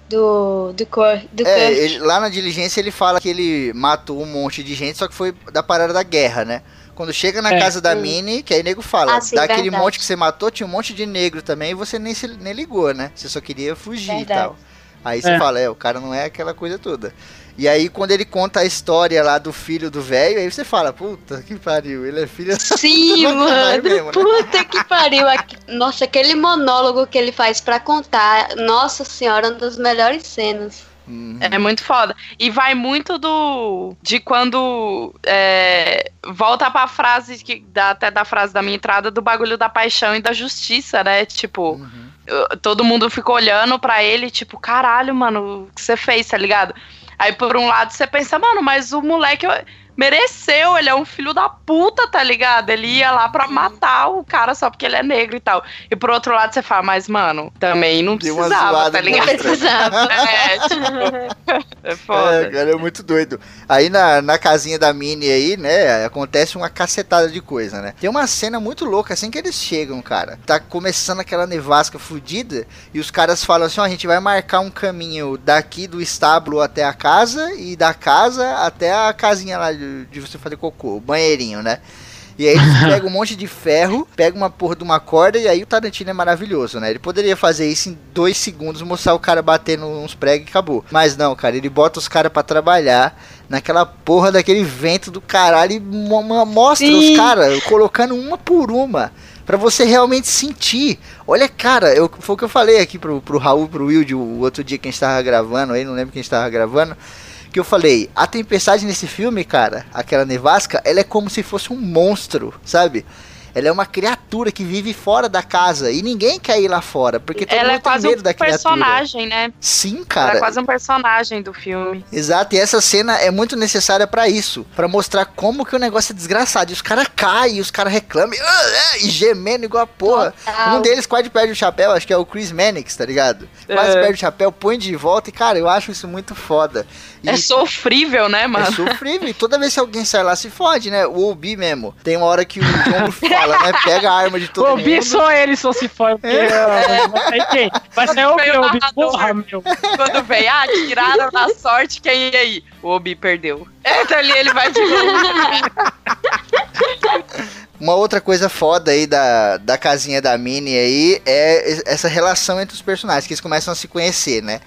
Do. Do, cor, do É, ele- lá na diligência ele fala que ele matou um monte de gente, só que foi da parada da guerra, né? Quando chega na É. casa da Sim. Minnie, que aí nego fala, Ah, sim, daquele verdade. monte que você matou, tinha um monte de negro também, e você nem, se, nem ligou, né? Você só queria fugir Verdade. e tal. Aí você É. fala, é, o cara não é aquela coisa toda. E aí, quando ele conta a história lá do filho do velho, aí você fala, puta que pariu, ele é filho Sim, Caralho mano. mesmo, né? Puta que pariu. Nossa, aquele monólogo que ele faz pra contar. Nossa senhora, uma das melhores cenas. Uhum. É muito foda. E vai muito do. de quando. é, volta pra frase que dá até da frase da minha entrada do bagulho da paixão e da justiça, né? Tipo, Uhum. Todo mundo fica olhando pra ele, tipo, caralho, mano, o que você fez, tá ligado? Aí por um lado você pensa, mano, mas o moleque mereceu, ele é um filho da puta, tá ligado? Ele ia lá pra matar o cara só porque ele é negro e tal. E por outro lado você fala, mas mano, também não precisava, tá ligado? Precisava. É, tipo, é foda. É, cara, é muito doido. Aí na, na casinha da Minnie aí, né, acontece uma cacetada de coisa, né? Tem uma cena muito louca assim que eles chegam, cara. Tá começando aquela nevasca fudida e os caras falam assim, ó, a gente vai marcar um caminho daqui do estábulo até a casa e da casa até a casinha lá de, de você fazer cocô, banheirinho, né? E aí eles pegam um monte de ferro, pegam uma porra de uma corda e aí o Tarantino é maravilhoso, né? Ele poderia fazer isso em dois segundos, mostrar o cara batendo uns pregos e acabou. Mas não, cara, ele bota os caras pra trabalhar naquela porra daquele vento do caralho e mo- mo- mostra Sim. os caras colocando uma por uma. Pra você realmente sentir. Olha, cara, eu, foi o que eu falei aqui pro, pro Raul, pro Wilde, o outro dia que a gente tava gravando aí, não lembro quem a gente tava gravando que eu falei, a tempestade nesse filme, cara, aquela nevasca, ela é como se fosse um monstro, sabe? Ela é uma criatura que vive fora da casa e ninguém quer ir lá fora, porque todo Ela mundo é quase tem medo um da criatura. personagem, né? Sim, Ela cara. é quase um personagem do filme. Exato, e essa cena é muito necessária pra isso, Pra mostrar como que o negócio é desgraçado. E os caras caem, os caras reclamam, e, ah, é, e gemendo igual a porra. Total. Um deles quase perde o chapéu, acho que é o Chris Mannix, tá ligado? Quase É. perde o chapéu, põe de volta e, cara, eu acho isso muito foda. E É sofrível, né, é mano? sofrível, e toda vez que alguém sai lá se fode, né? O Obi mesmo. Tem uma hora que o John fala, né? Pega a arma de todo O mundo. Bi só ele só se for. Porque, É. Vai sair quem? Vai sair o Veio o Bi, narrador. porra, meu. Quando vem, ah, tiraram na sorte, quem e aí? O Obi perdeu. Entra ali, ele vai de novo. Uma outra coisa foda aí da, da casinha da Minnie aí é es- essa relação entre os personagens, que eles começam a se conhecer, né?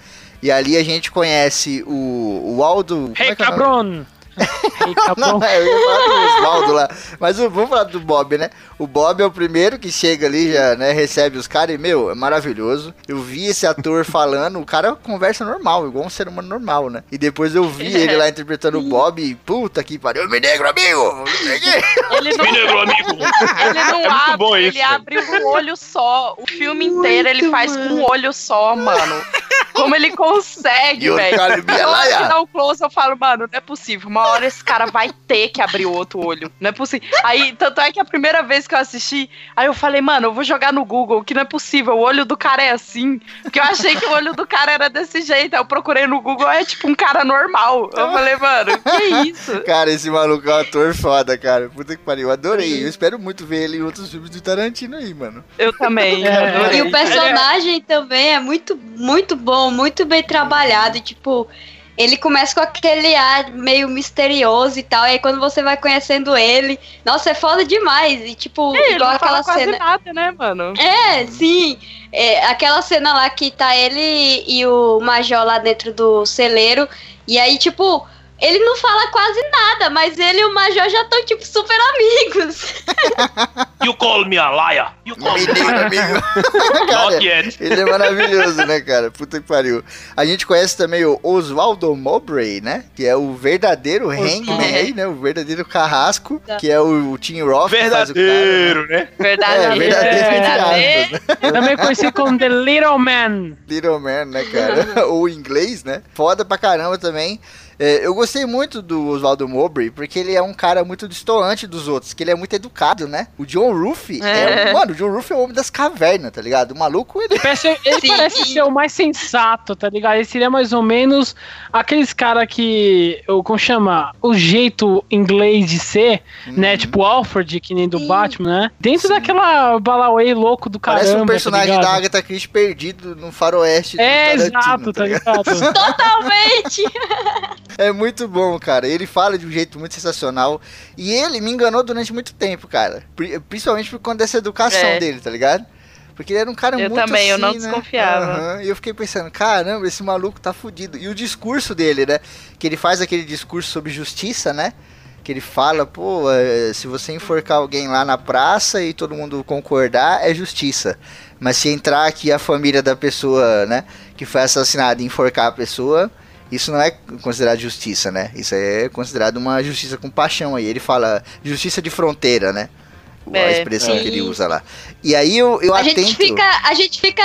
E ali a gente conhece o, o Aldo. Hey, é que é nome? cabron! Cabron! Não, é, eu ia falar do Oswaldo lá. Mas vamos falar do Bob, né? O Bob é o primeiro que chega ali, já, né? Recebe os caras e, meu, é maravilhoso. Eu vi esse ator falando, o cara conversa normal, igual um ser humano normal, né? E depois eu vi ele lá interpretando o Bob e, puta que pariu, me negro, amigo! Ele não, Me negro, amigo. ele não É abre, bom isso, ele velho. abre um olho só. O filme inteiro ele faz com um olho só, mano. Como ele consegue, velho. que alaia. dá o close, eu falo, mano, não é possível. Uma hora esse cara vai ter que abrir o outro olho. Não é possível. Aí, tanto é que a primeira vez que eu assisti, aí eu falei, mano, eu vou jogar no Google, que não é possível. O olho do cara é assim. Porque eu achei que o olho do cara era desse jeito. Aí eu procurei no Google, é tipo um cara normal. Eu falei, mano, que isso? Cara, esse maluco é um ator foda, cara. Puta que pariu, eu adorei. Eu espero muito ver ele em outros filmes do Tarantino aí, mano. Eu também. É. adorei. E o personagem também é muito, muito bom, muito bem trabalhado. E, tipo, ele começa com aquele ar meio misterioso e tal. E aí quando você vai conhecendo ele, nossa, é foda demais. E tipo, É, igual aquela cena. nada, né, mano? É, sim. É, aquela cena lá que tá ele e o Major lá dentro do celeiro. E aí, tipo, ele não fala quase nada, mas ele e o Major já estão, tipo, super amigos. You call me a liar. You call me amigo. cara, not yet. ele é maravilhoso, né, cara? Puta que pariu. A gente conhece também o Oswaldo Mowbray, né? Que é o verdadeiro Hangman aí, né? O verdadeiro carrasco, que é o, o Tim Roth. que faz o cara, né? Verdadeiro, né? Verdade. É, verdadeiro, verdadeiro. aspas, né? Também conhecido como The Little Man. Little Man, né, cara? Ou em inglês, né? Foda pra caramba também. É, eu gostei muito do Oswaldo Mowbray, porque ele é um cara muito distoante dos outros, que ele é muito educado, né? O John Ruffy é, É. Mano, o John Ruffy é o homem das cavernas, tá ligado? O maluco, ele. Parece- ele Sim. parece ser o mais sensato, tá ligado? Ele seria mais ou menos aqueles cara que. o- Como chama? O jeito inglês de ser, né? Tipo Alfred, que nem do Sim. Batman, né? Dentro Sim. daquela Balaway louco do caramba. Parece um personagem tá da ligado? Agatha Christie perdido no faroeste. do É, exato, tá ligado? Totalmente! É muito bom, cara. Ele fala de um jeito muito sensacional. E ele me enganou durante muito tempo, cara. Pri- Principalmente por conta dessa educação É. dele, tá ligado? Porque ele era um cara Eu muito também, eu assim, não né? desconfiava. Aham, E eu fiquei pensando, caramba, esse maluco tá fudido. E o discurso dele, né? Que ele faz aquele discurso sobre justiça, né? Que ele fala, pô, é, se você enforcar alguém lá na praça e todo mundo concordar, é justiça. Mas se entrar aqui a família da pessoa, né, que foi assassinada e enforcar a pessoa, isso não é considerado justiça, né? Isso é considerado uma justiça com paixão aí. Ele fala justiça de fronteira, né? A É, expressão sim. que ele usa lá. E aí eu, eu a atento... gente fica, a gente fica,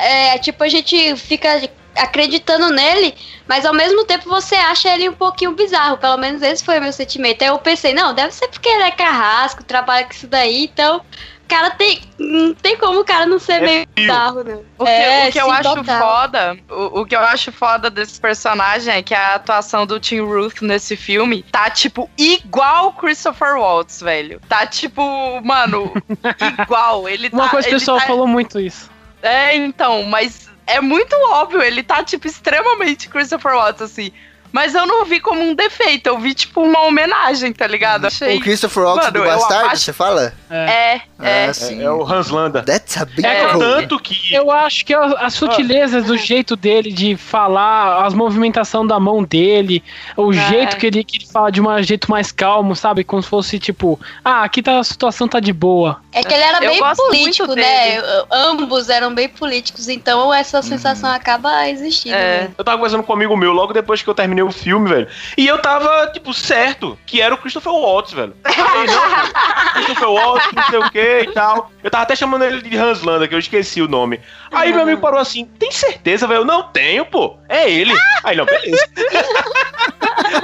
é, tipo, a gente fica acreditando nele, mas ao mesmo tempo você acha ele um pouquinho bizarro. Pelo menos esse foi o meu sentimento. Aí eu pensei, não, deve ser porque ele é carrasco, trabalha com isso daí, então. O cara tem. Não tem como o cara não ser É meio bizarro, né? O que, É, o que eu acho total. foda, o, o que eu acho foda desse personagem é que a atuação do Tim Ruth nesse filme tá, tipo, igual o Christopher Waltz, velho. Tá, tipo, mano, igual. Ele Uma tá, coisa que o pessoal tá- falou muito isso. É, então, mas é muito óbvio, ele tá, tipo, extremamente Christopher Waltz, assim. Mas eu não vi como um defeito, eu vi, tipo, uma homenagem, tá ligado? Achei. O Christopher Walken do Bastardo, acho- você fala? É, é. Ah, É, sim. é o Hans Landa. That's a big É. Tanto que. Eu acho que a- as sutilezas do jeito dele de falar, as movimentação da mão dele, o É. jeito que ele, que ele fala de um jeito mais calmo, sabe? Como se fosse tipo, ah, aqui tá, a situação tá de boa. É que ele era Eu bem político, né? Ambos eram bem políticos, então essa sensação acaba existindo. É. né? Eu tava conversando com um amigo meu logo depois que eu terminei o filme, velho. E eu tava, tipo, certo que era o Christopher Waltz, velho. Aí, não, Christopher Waltz, não sei o que e tal. Eu tava até chamando ele de Hans Landa, que eu esqueci o nome. Aí meu amigo parou assim, tem certeza, velho? Eu não tenho, pô. É ele. Aí, não, beleza.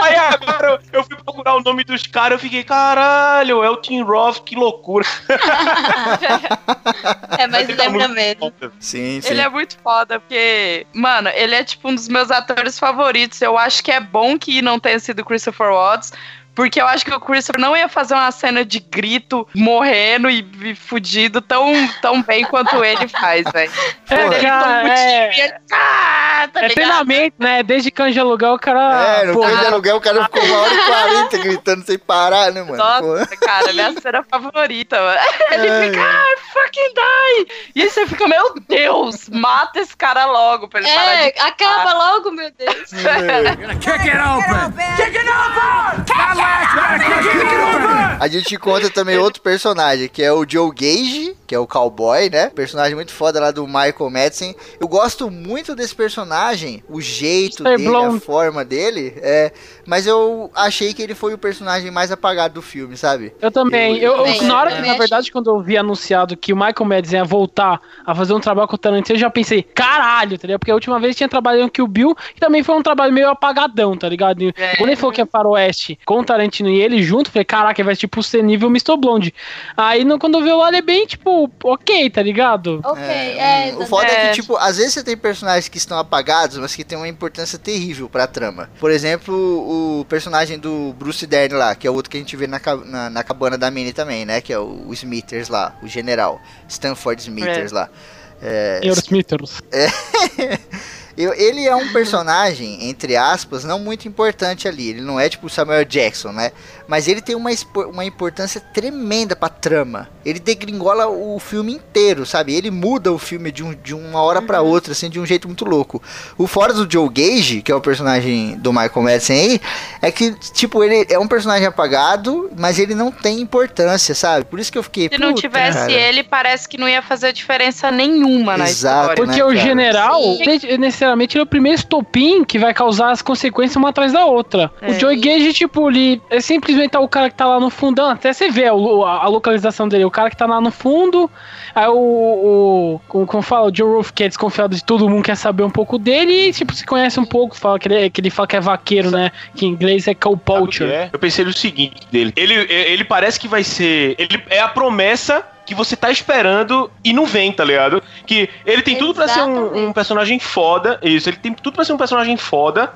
Aí agora eu- eu fui procurar o nome dos caras, eu fiquei, caralho, é o Tim Roth, que loucura. É, mas Ele lembra muito mesmo. Sim, sim. Ele é muito foda, porque, mano, ele é tipo um dos meus atores favoritos. Eu acho que é bom que não tenha sido Christopher Watts. Porque eu acho que o Christopher não ia fazer uma cena de grito, morrendo e, e fudido tão, tão bem quanto ele faz, velho. É, Ele toma é- ele- Ah, tá É treinamento, né? Desde canja alugar o cara. É, no de aluguel o cara ficou uma hora e quarenta gritando sem parar, né, mano? Pô. Nossa, cara, minha cena favorita, mano. Ele Ai, fica, ai, fucking die! E aí você fica, meu Deus, mata esse cara logo pra ele parar É, de. acaba logo, meu Deus. A gente conta também outro personagem, que é o Joe Gage, que é o cowboy, né? Personagem muito foda lá do Michael Madsen. Eu gosto muito desse personagem, o jeito Mr. dele, Blonde. a forma dele, é... Mas eu achei que ele foi o personagem mais apagado do filme, sabe? Eu também. Eu- Eu, na hora, na verdade, quando eu vi anunciado que o Michael Madsen ia voltar a fazer um trabalho com o Tarantino, eu já pensei, caralho, tá? Porque a última vez tinha trabalhado com o Bill, que também foi um trabalho meio apagadão, tá ligado? E É. Quando ele falou que é faroeste com o Tarantino e ele junto, falei, caraca, vai tipo ser nível Mr. Blonde. Aí no, quando eu vi o lado é bem, tipo, ok, tá ligado? Ok, é. o foda é É. que, tipo, às vezes você tem personagens que estão apagados, mas que tem uma importância terrível pra trama. Por exemplo, o personagem do Bruce Dern lá, que é o outro que a gente vê na, na, na cabana da Minnie também, né? Que é o, o Smithers lá, o general. Stanford Smithers lá. É, Eurosmithers. eu- ele é um personagem, entre aspas, não muito importante ali. Ele não é tipo o Samuel Jackson, né? Mas ele tem uma, uma importância tremenda pra trama. Ele degringola o filme inteiro, sabe? Ele muda o filme de, um- de uma hora pra outra, assim, de um jeito muito louco. O fora do Joe Gage, que é o personagem do Michael Madsen aí, é que, tipo, ele é um personagem apagado, mas ele não tem importância, sabe? Por isso que eu fiquei. Se não "Puta, tivesse cara." ele, parece que não ia fazer diferença nenhuma na Exato, história. né, Porque o cara? general, Sim. ne- necessariamente, ele é o primeiro estopim que vai causar as consequências uma atrás da outra. É. O Joey Gage, tipo, ele é simplesmente o cara que tá lá no fundão. Até você vê a, a localização dele. O cara que tá lá no fundo. Aí o. o como, como fala, o Joe Ruff, que é desconfiado de todo mundo, quer saber um pouco dele. E, tipo, se conhece um pouco. Fala que ele, que ele fala que é vaqueiro, né? Que em inglês é cowpoacher. é? Eu pensei no seguinte dele. Ele, ele parece que vai ser. Ele é a promessa que você tá esperando e não vem, tá ligado? Que ele tem tudo pra ser um, Exatamente. um personagem foda. Isso, ele tem tudo pra ser um personagem foda.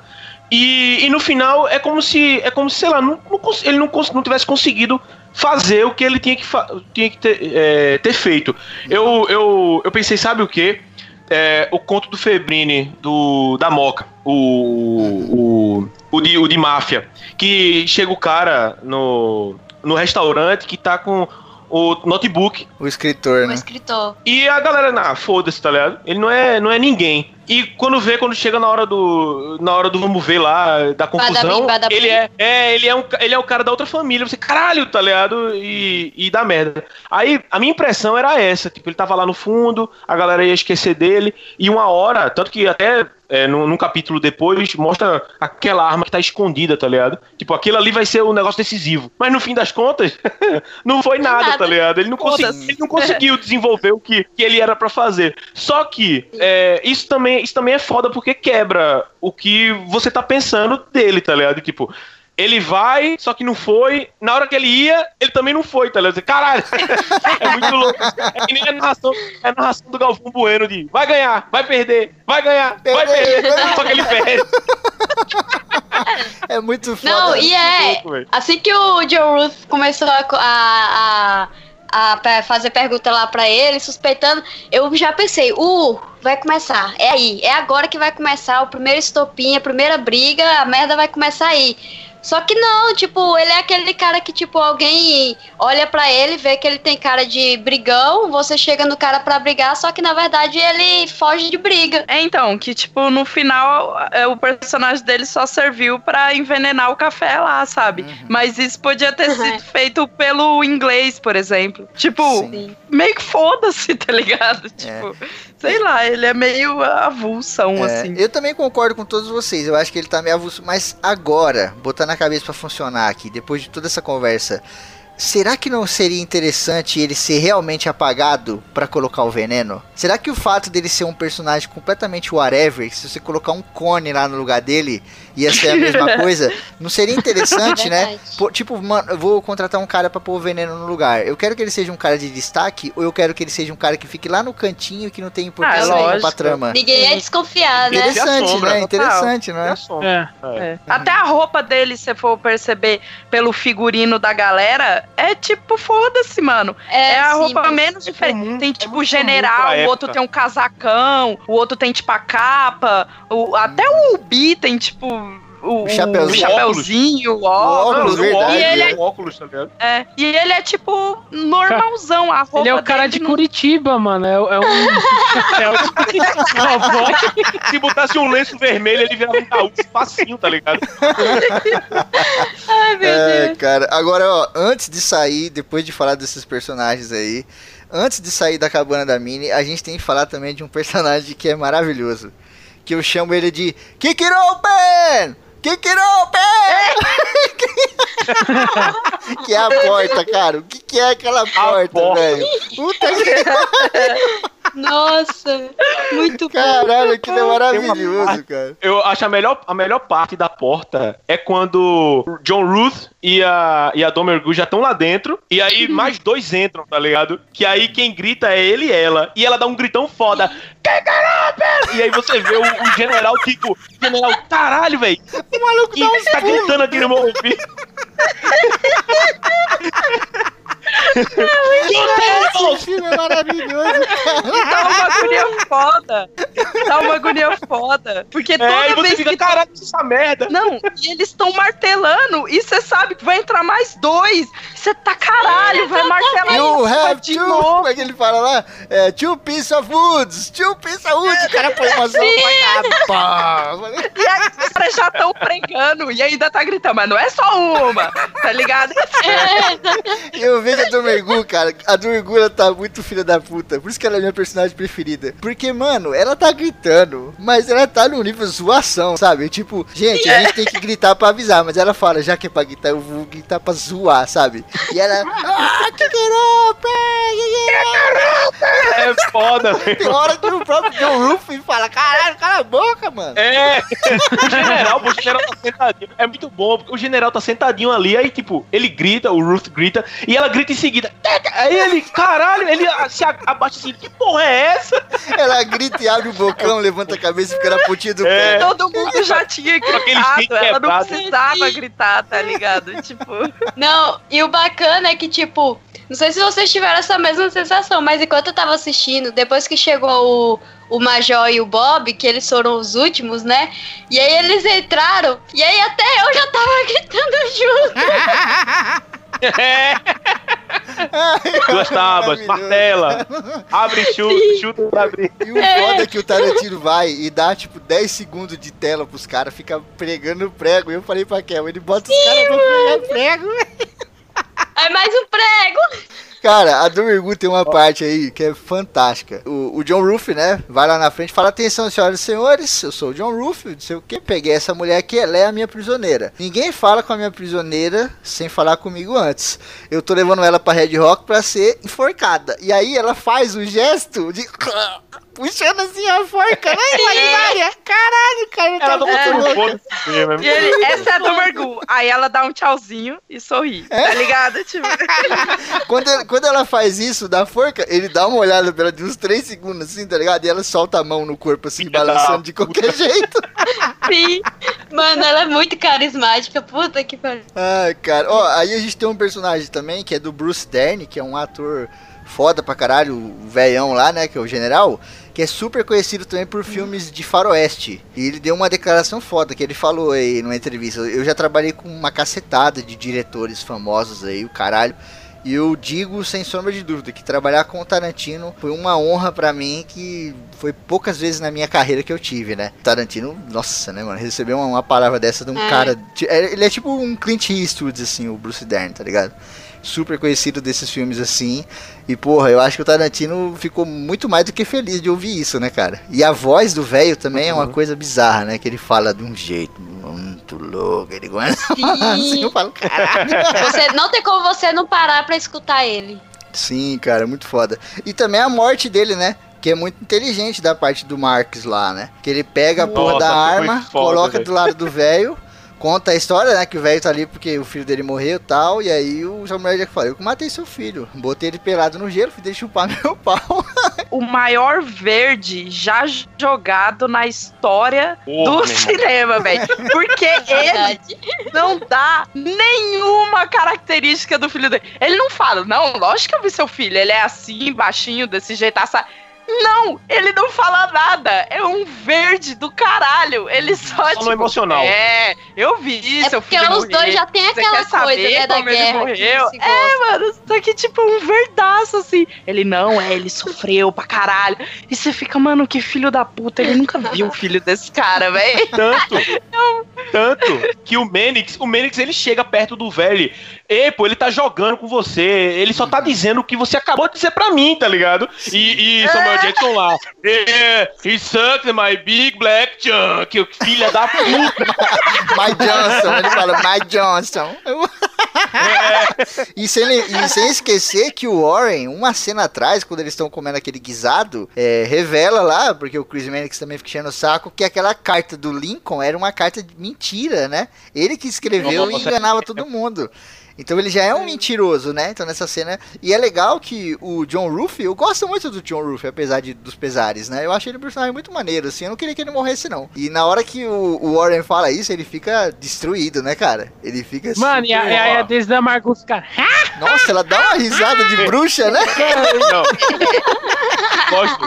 E, e no final é como se. É como se, sei lá, não, não ele não, não tivesse conseguido fazer o que ele tinha que, tinha que ter, é, ter feito. Eu, eu, eu pensei, sabe o quê? É, o conto do Febrini, do, da Moca, o, o, o, de, o de máfia, que chega o cara no, no restaurante que tá com o notebook O escritor, O né? escritor. e a galera, nah, foda-se, tá ligado? Ele não é, não é ninguém. E quando vê, quando chega na hora do. Na hora do vamos ver lá, da confusão, badabim. ele é, é, ele é um, ele é o cara da outra família. Você, caralho, tá ligado? E, e dá merda. Aí, a minha impressão era essa, tipo, ele tava lá no fundo, a galera ia esquecer dele, e uma hora, tanto que até é, num, num capítulo depois, mostra aquela arma que tá escondida, tá ligado? Tipo, aquilo ali vai ser o negócio decisivo. Mas no fim das contas, não foi nada, nada. tá ligado? Ele não, consegui, ele não conseguiu desenvolver o que, que ele era pra fazer. Só que é, isso, também, isso também é foda porque quebra o que você tá pensando dele, tá ligado? Tipo, ele vai, só que não foi. Na hora que ele ia, ele também não foi, tá ligado? Caralho, é muito louco. É que nem a narração, é a narração do Galvão Bueno de vai ganhar, vai perder, vai ganhar, vai Perder, perder. Só que ele perde. É muito foda. Não, e é. louco. Assim que o Joe Ruth começou a, a, a, a fazer pergunta lá pra ele, suspeitando, eu já pensei, uh, vai começar. É aí, é agora que vai começar o primeiro estopim, a primeira briga, a merda vai começar aí. Só que não, tipo, ele é aquele cara que, tipo, alguém olha pra ele, vê que ele tem cara de brigão, você chega no cara pra brigar, só que na verdade ele foge de briga. É, então, que tipo, no final é, o personagem dele só serviu pra envenenar o café lá, sabe? Mas isso podia ter sido feito pelo inglês, por exemplo. Tipo, Sim. meio que foda-se, tá ligado? Tipo, Sei lá, ele é meio avulsão, É, assim. Eu também concordo com todos vocês. Eu acho que ele tá meio avulso. Mas agora, botando a cabeça pra funcionar aqui, depois de toda essa conversa, será que não seria interessante ele ser realmente apagado pra colocar o veneno? Será que o fato dele ser um personagem completamente whatever, se você colocar um cone lá no lugar dele, ia ser a mesma coisa? Não seria interessante, né? Verdade. Pô, tipo, mano, eu vou contratar um cara pra pôr o veneno no lugar. Eu quero que ele seja um cara de destaque ou eu quero que ele seja um cara que fique lá no cantinho e que não tem importância Ah, nenhuma pra trama? Ninguém ia desconfiar, né? Interessante, sombra, né? Interessante, não É é? sombra. É. É. É. Até a roupa dele, se for perceber pelo figurino da galera, é tipo, foda-se, mano. É, a sim, roupa menos é diferente. comum, tem é tipo muito general, o outro tem um casacão, o outro tem tipo a capa, o, até o Bi tem tipo. O, O chapeuzinho. o chapeuzinho, o óculos. óculos, Não, verdade. o E ele óculos, o óculos, tá ligado? É, e ele é tipo normalzão. A roupa Ele é o cara de não- Curitiba, mano. É, é um. é o cowboy. Se botasse um lenço vermelho, ele virava um gaúcho facinho, tá ligado? Ai, meu É, Deus. cara. Agora, ó, antes de sair, depois de falar desses personagens aí, antes de sair da cabana da Minnie, a gente tem que falar também de um personagem que é maravilhoso. Que eu chamo ele de Kick It Open! que é a porta, cara. O que, que é aquela porta, porta. velho? Puta que Nossa, muito bom. caralho, aquilo é uma maravilhoso, parte- cara. Eu acho a melhor, a melhor parte da porta é quando John Ruth e a, e a Domergu já estão lá dentro. E aí mais dois entram, tá ligado? Que aí quem grita é ele e ela. E ela dá um gritão foda. E aí você vê o, o general, tipo, o general, caralho, velho. O maluco tá, gritando aqui no meu ouvido. Esse filme é maravilhoso, Dá uma agonia foda. Dá uma agonia foda. Porque É, e toda você vez fica, que. caralho, essa merda. Não, e eles estão martelando. E você sabe que vai entrar mais dois. Você tá caralho, vai martelar You isso have two, novo. como é que ele fala lá? É, two piece of woods, two piece of woods, o cara põe uma sopa e. E aí os caras já estão pregando e ainda tá gritando, mas não é só uma, tá ligado? E eu vejo a Domergu, cara, a Domergu ela tá muito filha da puta, por isso que ela é minha personagem preferida. Porque, mano, ela tá gritando, mas ela tá no nível zoação, sabe? Tipo, gente, a gente tem que gritar pra avisar, mas ela fala, já que é pra gritar, eu vou gritar pra zoar, sabe? E ela, ah, que É foda, velho. Tem hora que o próprio John Ruffy fala, caralho, cala a boca, mano. É, o general, o general tá sentadinho. É muito bom, porque o general tá sentadinho ali, aí, tipo, ele grita, o Ruth grita, e ela grita em seguida. "Teca!" Aí ele, caralho, ele se abaixa assim, que porra é essa? Ela grita e abre o bocão, levanta a cabeça e fica na pontinha do É. pé. Todo mundo já tinha aquele gritado, ela não precisava gritar, tá ligado? Tipo, Não, e o bacana é que, tipo, não sei se vocês tiveram essa mesma sensação, mas enquanto eu tava assistindo, depois que chegou o, o Major e o Bob, que eles foram os últimos, né? E aí eles entraram, e aí até eu já tava gritando junto. É, duas tábuas, martela, abre e chuta, chuta pra abrir. E o foda é que o Tarantino vai e dá, tipo, 10 segundos de tela pros caras, fica pregando prego. E eu falei pra Kel, ele bota os caras pra pregar prego. Aí mais um prego. Cara, a Domergu tem uma parte aí que é fantástica. O, o John Ruff, né, vai lá na frente e fala, atenção, senhoras e senhores, eu sou o John Ruff, não sei o que, peguei essa mulher aqui, ela é a minha prisioneira. Ninguém fala com a minha prisioneira sem falar comigo antes. Eu tô levando ela pra Red Rock pra ser enforcada. E aí ela faz o gesto de... Puxando assim a forca, né, imaginária? Caralho, cara, eu Ela tava tá muito mesmo. e ele, essa é a do Mergu. Aí ela dá um tchauzinho e sorri, tá ligado? Tipo, Quando, ele- quando ela faz isso da forca, ele dá uma olhada pela de uns 3 segundos, assim, tá ligado? E ela solta a mão no corpo, assim, balançando de qualquer jeito. Sim. Mano, ela é muito carismática. Puta que pariu. Ai, cara. Ó, aí a gente tem um personagem também, que é do Bruce Dern, que é um ator foda pra caralho, o velhão lá, né, que é o general, que é super conhecido também por filmes de faroeste. E ele deu uma declaração foda, que ele falou aí numa entrevista, eu já trabalhei com uma cacetada de diretores famosos aí, o caralho, e eu digo sem sombra de dúvida que trabalhar com o Tarantino foi uma honra pra mim que foi poucas vezes na minha carreira que eu tive, né? Tarantino, nossa, né, mano? Receber uma, uma palavra dessa de um É. cara. é- Ele é tipo um Clint Eastwood, assim, o Bruce Dern, tá ligado? Super conhecido desses filmes assim. E porra, eu acho que o Tarantino ficou muito mais do que feliz de ouvir isso, né, cara? E a voz do velho também é uma coisa bizarra, né? Que ele fala de um jeito muito louco. Ele assim, eu falo, caralho. Você, não tem como você não parar pra escutar ele. Sim, cara, muito foda. E também a morte dele, né? Que é muito inteligente da parte do Marx lá, né? Que ele pega a porra Nossa, da arma, foda, coloca velho. do lado do velho, conta a história, né? Que o velho tá ali porque o filho dele morreu e tal. E aí o Samuel Jack fala: Eu que matei seu filho. Botei ele pelado no gelo, fiz ele chupar meu pau. O maior verde já jogado na história Porra, do cinema, velho. Porque ele Verdade. não dá nenhuma característica do filho dele. Ele não fala, não, lógico que eu vi seu filho. Ele é assim, baixinho, desse jeito, assa. Não, ele não fala nada. É um verde do caralho. Ele só, Só tipo, no emocional. É, eu vi É seu porque filho os dois já tem Você aquela coisa, né, da guerra. que morreu? É, mano, isso aqui tipo um verdaço, assim. Ele não, é, ele sofreu pra caralho. E você fica, mano, que filho da puta. Ele nunca viu o filho desse cara, velho. Tanto, tanto que o Menix, o Menix ele chega perto do velho. Ei, pô, ele tá jogando com você. Ele só tá dizendo o que você acabou de dizer pra mim, tá ligado? E, e Samuel Jackson lá. É, he sucks my big black junk. Filha da puta. Mike Johnson, ele fala Mike Johnson. e, sem, e sem esquecer que o Warren, uma cena atrás, quando eles estão comendo aquele guisado, é, revela lá, porque o Chris Mannix também fica enchendo o saco, que aquela carta do Lincoln era uma carta de mentira, né? Ele que escreveu e enganava todo mundo. Então ele já é um mentiroso, né? Então nessa cena. E é legal que o John Ruff, eu gosto muito do John Ruff, apesar de, dos pesares, né? Eu achei ele um personagem muito maneiro, assim. Eu não queria que ele morresse, não. E na hora que o, o Warren fala isso, ele fica destruído, né, cara? Ele fica Mano, e a, super- e a, e a desde da Marcos, cara. Nossa, ela dá uma risada de bruxa, né? Não. Gosto-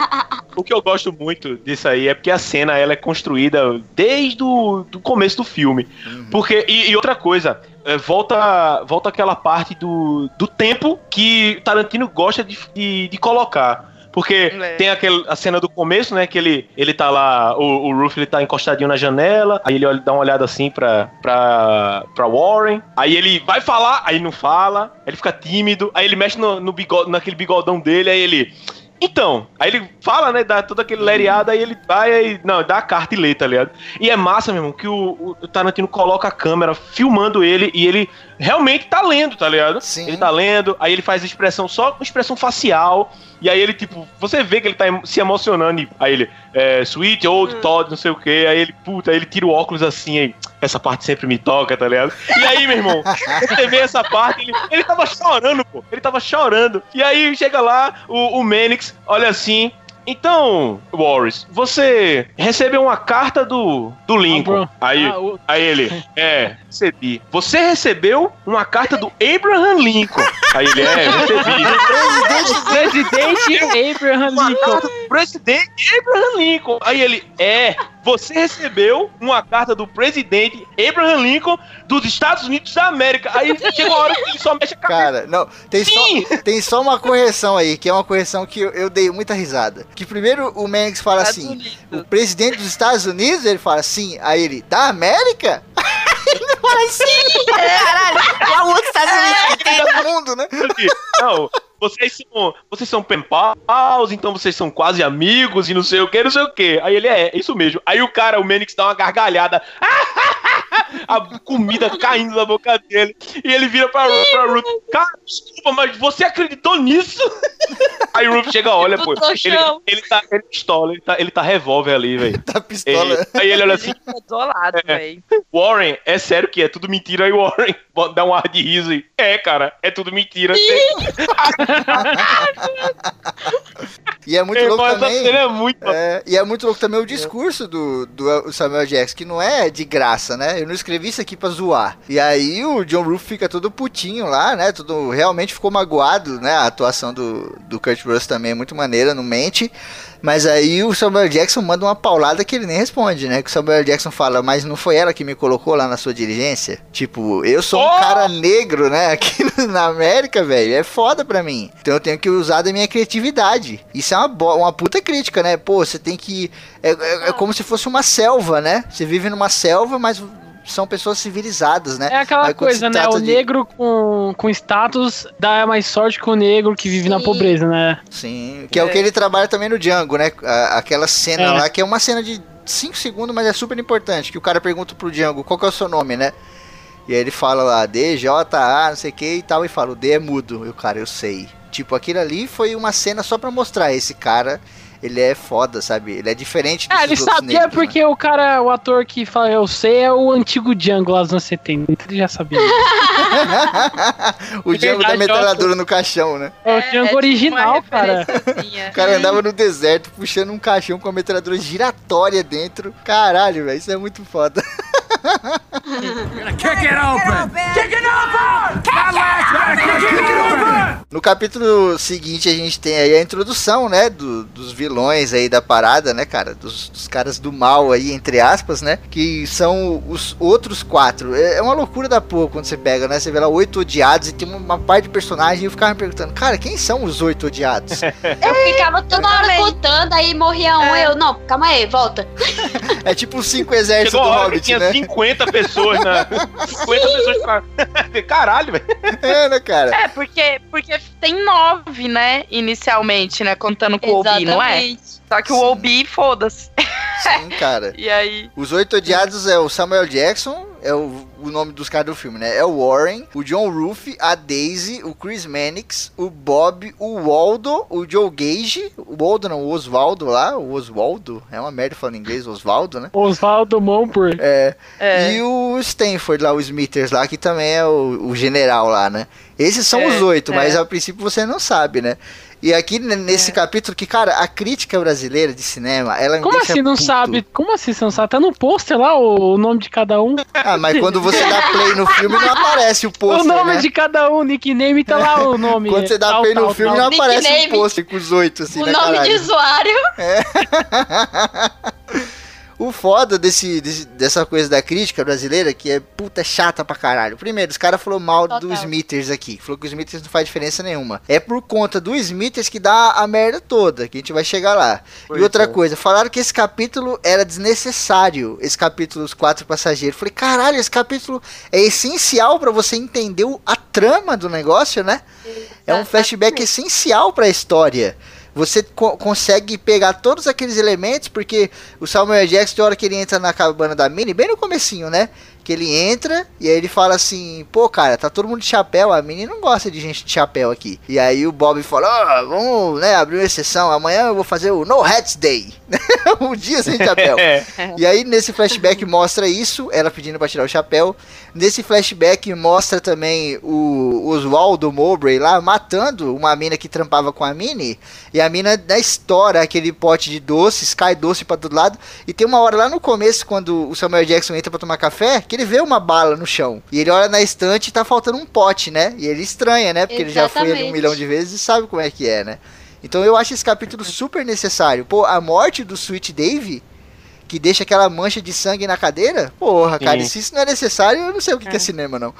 o que eu gosto muito disso aí é porque a cena ela é construída desde o do começo do filme. Porque, e, e outra coisa, é, volta, volta aquela parte do, do tempo que Tarantino gosta de, de, de colocar. Porque É. tem aquele, a cena do começo, né? Que ele, ele tá lá, o, o Ruff ele tá encostadinho na janela, aí ele olha- dá uma olhada assim pra, pra, pra Warren, aí ele vai falar, aí não fala, aí ele fica tímido, aí ele mexe no, no bigode, naquele bigodão dele, aí ele. Então, aí ele fala, né? Dá todo aquele lereado, aí ele vai, aí. Não, dá a carta e lê, tá ligado? E é massa, meu irmão, que o, o Tarantino coloca a câmera filmando ele e ele realmente tá lendo, tá ligado? Sim. Ele tá lendo, aí ele faz expressão só com expressão facial. E aí ele, tipo, você vê que ele tá se emocionando. E aí ele, é, sweet old Todd, não sei o que. Aí ele, puta, aí ele tira o óculos assim, aí, essa parte sempre me toca, tá ligado? E aí, meu irmão, você vê essa parte, ele, ele tava chorando, pô. Ele tava chorando. E aí chega lá, o, o Menix, olha assim. Então, Morris, você recebeu uma carta do, do Lincoln. aí, Ah, o- aí ele, é, recebi. Você recebeu uma carta do Abraham Lincoln. Aí ele, é, recebi. Presidente Abraham Lincoln. presidente Abraham Lincoln. Aí ele, é, você recebeu uma carta do presidente Abraham Lincoln dos Estados Unidos da América. Aí chega uma hora que ele só mexe a cabeça. Cara, não, tem Sim. só, tem só uma correção aí, que é uma correção que eu, eu dei muita risada. Que primeiro o Menix fala Estados assim, Unidos. o presidente dos Estados Unidos, ele fala assim, aí ele, da América? ele fala assim, caralho, qual outro Estados Unidos que tem no mundo, né? Não, vocês são, vocês são pen pals, então vocês são quase amigos e não sei o que, não sei o que. Aí ele é, é isso mesmo. Aí o cara, o Menix, dá uma gargalhada. A comida caindo na boca dele. E ele vira pra, pra Ruth. Cara, desculpa, mas você acreditou nisso? Aí o Ruth chega, olha, pô. Ele, ele tá ele pistola, ele tá, ele tá revólver ali, velho. Da pistola. Aí ele olha assim, lado, É. velho. Warren, é sério que é tudo mentira? Aí o Warren dá um ar de riso e. É, cara, é tudo mentira. E é muito louco também. é muito. É, e é muito louco também o discurso do, do Samuel Jackson, que não é de graça, né? Eu não escrevi isso aqui pra zoar. E aí o John Roof fica todo putinho lá, né? Tudo, realmente ficou magoado, né? A atuação do, do Kurt Russell também é muito maneira, não mente. Mas aí o Samuel Jackson manda uma paulada que ele nem responde, né? Que o Samuel Jackson fala, mas não foi ela que me colocou lá na sua diligência? Tipo, eu sou um Oh! cara negro, né? Aqui na América, velho. É foda pra mim. Então eu tenho que usar da minha criatividade. Isso é uma, uma puta crítica, né? Pô, você tem que. É, é- é como se fosse uma selva, né? Você vive numa selva, mas são pessoas civilizadas, né? É aquela Aí coisa, né? O de- negro com com, status dá mais sorte que o negro que vive na Sim. pobreza, né? Sim, que é, o que ele trabalha também no Django, né? Aquela cena É. lá, que é uma cena de 5 segundos, mas é super importante. Que o cara pergunta pro Django qual que é o seu nome, né? E aí ele fala lá, D, J, A, não sei o que e tal, e fala, o D é mudo. E o cara, eu sei. Tipo, aquilo ali foi uma cena só pra mostrar esse cara, ele é foda, sabe? Ele é diferente dos Ah, ele sabia negros, né? porque o cara, o ator que fala eu sei é o antigo Django lá dos anos 70. Então ele já sabia. o Django da metralhadora no caixão, né? É o Django original, uma cara. referenciazinha. O cara andava no deserto puxando um caixão com a metralhadora giratória dentro. Caralho, velho, isso é muito foda. No capítulo seguinte a gente tem aí a introdução, né, do- dos vilões aí da parada, né, cara, dos, dos caras do mal aí, entre aspas, né, que são os outros quatro. É é uma loucura da porra quando você pega, né, você vê lá oito odiados e tem uma, parte de personagem e eu ficava me perguntando, cara, quem são os oito odiados? Eu ficava toda hora também. contando, aí morria um, É. eu, não, calma aí, volta. é tipo os cinco exércitos Chegou do Hobbit, tinha né? 50 pessoas na. 50 pessoas pra. Caralho, velho. É, né, cara? É, porque, porque tem nove, né? Inicialmente, né? Contando com o Obi, não é? Exatamente. Só que Sim. o Obi, foda-se. Sim, cara. E aí. Os oito odiados é o Samuel Jackson, é o, o nome dos caras do filme, né? É o Warren, o John Ruff, a Daisy, o Chris Mannix, o Bob, o Waldo, o Joe Gage, o Waldo não, o Oswaldo lá, o Oswaldo, é uma merda falando inglês, Oswaldo, né? Oswaldo Mompur. É, É, e o Stanford lá, o Smithers lá, que também é o, o general lá, né? Esses são É, os oito, é. mas a princípio você não sabe, né? E aqui nesse É. capítulo, que, cara, a crítica brasileira de cinema, ela Como deixa assim não puto. sabe? Como assim você não sabe? Tá no pôster lá o, o nome de cada um. Ah, mas quando você dá play no filme, não aparece o o pôster, nome né? de cada um, nickname tá lá o nome. Quando você dá Tal, play no tal, filme, tal. não aparece um Nickname. pôster com os oito, assim, o né, nome de caralho? usuário. O foda desse, desse- dessa coisa da crítica brasileira, que é puta chata pra caralho. Primeiro, os caras falaram mal do Total. Smithers aqui. Falou que o Smithers não faz diferença nenhuma. É por conta do Smithers que dá a merda toda, que a gente vai chegar lá. Pois e outra é. coisa, falaram que esse capítulo era desnecessário. Esse capítulo dos quatro passageiros. Falei, caralho, esse capítulo é essencial pra você entender o- a trama do negócio, né? É um flashback essencial pra história. Você co- consegue pegar todos aqueles elementos, porque o Samuel Jackson, tem hora que ele entra na cabana da Minnie, bem no comecinho, né? Que ele entra e aí ele fala assim, pô, cara, tá todo mundo de chapéu, a Minnie não gosta de gente de chapéu aqui. E aí o Bob fala, ó, vamos, né, abrir uma exceção, amanhã eu vou fazer o No Hats Day. um dia sem chapéu. É. E aí nesse flashback mostra isso, ela pedindo pra tirar o chapéu. Nesse flashback mostra também o Oswaldo Mowbray lá matando uma mina que trampava com a Minnie. E a mina da estoura aquele pote de doces, cai doce pra todo lado. E tem uma hora lá no começo, quando o Samuel Jackson entra pra tomar café, que ele vê uma bala no chão. E ele olha na estante e tá faltando um pote, né? E ele estranha, né? Porque ele já foi ali um Exatamente. milhão de vezes e sabe como é que é, né? Então eu acho esse capítulo super necessário. Pô, a morte do Sweet Dave, que deixa aquela mancha de sangue na cadeira, porra, cara, Sim. se isso não é necessário, eu não sei o que que é cinema, não.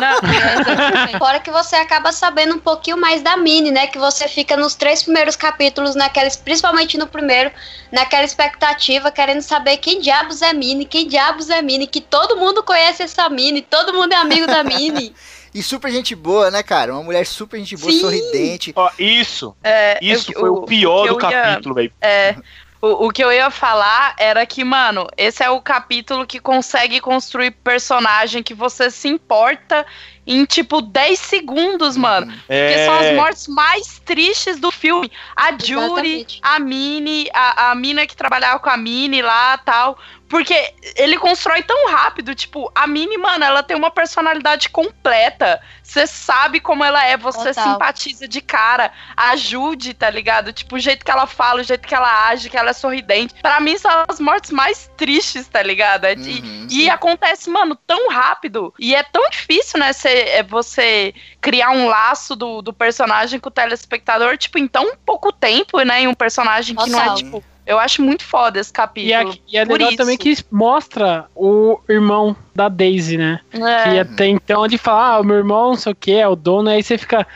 Não, Fora que você acaba sabendo um pouquinho mais da Minnie, né? Que você fica nos três primeiros capítulos, naqueles, principalmente no primeiro, naquela expectativa, querendo saber quem diabos é Minnie, quem diabos é Minnie, que todo mundo conhece essa Minnie, todo mundo é amigo da Minnie. E super gente boa, né, cara? Uma mulher super gente boa, Sim. sorridente. Ó, isso. é, Isso eu- foi o pior do ia- capítulo, velho. É, o, o que eu ia falar era que, mano, esse é o capítulo que consegue construir personagem que você se importa em, tipo, 10 segundos, mano. Porque são as É. mortes mais tristes do filme. A Jury, Exatamente. a Minnie, a, a mina que trabalhava com a Minnie lá tal. Porque ele constrói tão rápido, tipo, a Minnie, mano, ela tem uma personalidade completa. Você sabe como ela é, você Total. simpatiza de cara. Ajude, tá ligado? Tipo, o jeito que ela fala, o jeito que ela age, que ela é sorridente. Pra mim, são as mortes mais tristes, tá ligado? É- e- Uhum. e acontece, mano, tão rápido. E é tão difícil, né, cê, é você criar um laço do, do personagem com o telespectador, tipo, em tão pouco tempo, né? Em um personagem que não é, tipo. Eu acho muito foda esse E, capítulo. é, e é por legal isso. também que mostra o irmão da Daisy, né? É. Que até então ele fala, ah, o meu irmão, não sei o que, é o dono, aí você fica.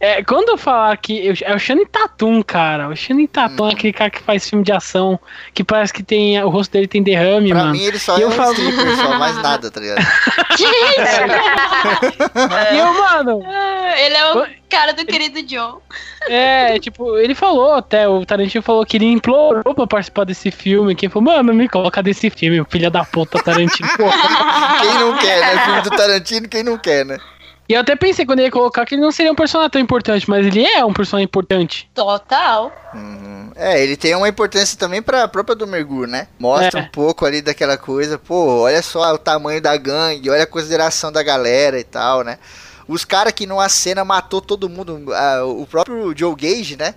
É, quando eu falar que eu- é o Channing Tatum, cara. O Channing Tatum Hum. é aquele cara que faz filme de ação, que parece que tem o rosto dele tem derrame, Pra mano. mim ele só E é eu um falo- stripper, só mais nada, tá ligado? E eu, mano, Ele é o cara do querido John. é, tipo, ele falou até, o Tarantino falou que ele implorou pra participar desse filme, que ele falou, mano, me coloca desse filme, filha da puta, Tarantino. Pô. Quem não quer, né? Filme do Tarantino, quem não quer, né? E eu até pensei quando ele ia colocar que ele não seria um personagem tão importante, mas ele é um personagem importante. Total. Uhum. É, ele tem uma importância também pra própria do Mergulho, né? Mostra É. um pouco ali daquela coisa, pô, olha só o tamanho da gangue, olha a consideração da galera e tal, né? Os caras que numa cena matou todo mundo, ah, o próprio Joe Gage, né?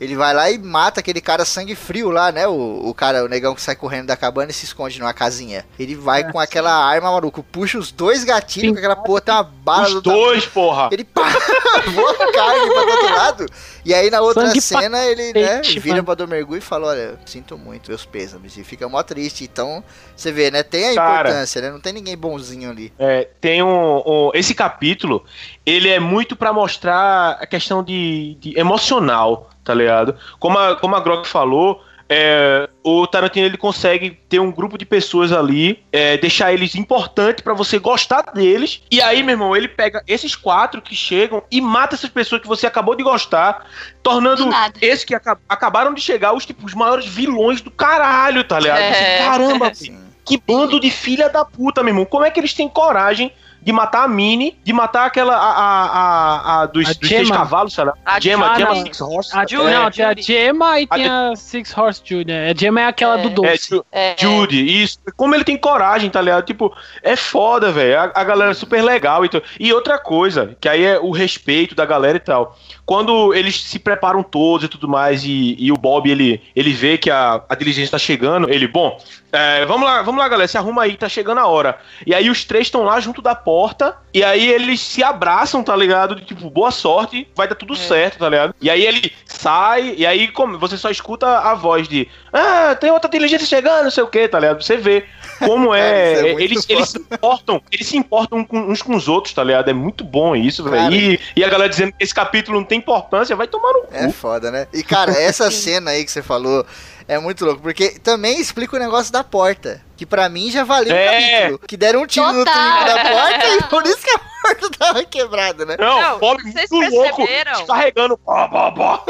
Ele vai lá e mata aquele cara sangue frio lá, né? O, o cara, o negão que sai correndo da cabana e se esconde numa casinha. Ele vai É, com aquela arma, maluco, puxa os dois gatilhos, com aquela porra tem uma bala Os do dois, porra. ele pá, voa carne pra todo lado. E aí na outra Sangue cena ele né, cacete, vira mano. pra do mergulho e fala: Olha, sinto muito, meus pêsames. E fica mó triste. Então, você vê, né? Tem a Cara. importância, né? Não tem ninguém bonzinho ali. É, tem um, um- Esse capítulo, ele é muito pra mostrar a questão de, de emocional, tá ligado? Como a, como a Grog falou, é, o Tarantino ele consegue ter um grupo de pessoas ali, é, deixar eles importantes pra você gostar deles. E aí, meu irmão, ele pega esses quatro que chegam e mata essas pessoas que você acabou de gostar, tornando esses que aca- acabaram de chegar os, tipo, os maiores vilões do caralho, tá ligado? É. Você, Caramba, Assim. que bando de filha da puta, meu irmão. Como é que eles têm coragem de matar a Minnie, de matar aquela. A, a, a, a dos, A dos três Gemma. cavalos, sei lá. A Gemma, Gemma, Gemma não. Six Horse. A, Judy, não, é, tem a Gemma e A tem a Six Horse Junior. A Gemma é aquela É. do é, doce. Ju- É, Judy, isso. Como ele tem coragem, tá ligado? Tipo, é foda, velho. A, a galera é super legal e tal. E outra coisa, que aí é o respeito da galera e tal. Quando eles se preparam todos e tudo mais, e, e o Bob ele, ele vê que a, a diligência tá chegando, ele, bom, é, vamos lá, vamos lá, galera, se arruma aí, tá chegando a hora. E aí os três estão lá junto da porta, e aí eles se abraçam, tá ligado? De, tipo, boa sorte, vai dar tudo certo, tá ligado? E aí ele sai, e aí como, você só escuta a voz de ah, tem outra diligência chegando, não sei o que, tá ligado? Você vê como é. é eles, eles se importam, eles se importam com- uns com os outros, tá ligado? É muito bom isso, velho. E, e a galera dizendo que esse capítulo não tem importância, vai tomar no cu. É foda, né? E cara, essa cena aí que você falou é muito louco, porque também explica o negócio da porta. Que pra mim já valeu o É. capítulo. Que deram um tiro no Total. trinco da porta e por isso que a porta tava quebrada, né? Não, Não, vocês muito louco, perceberam? descarregando. Pó, pó, pó.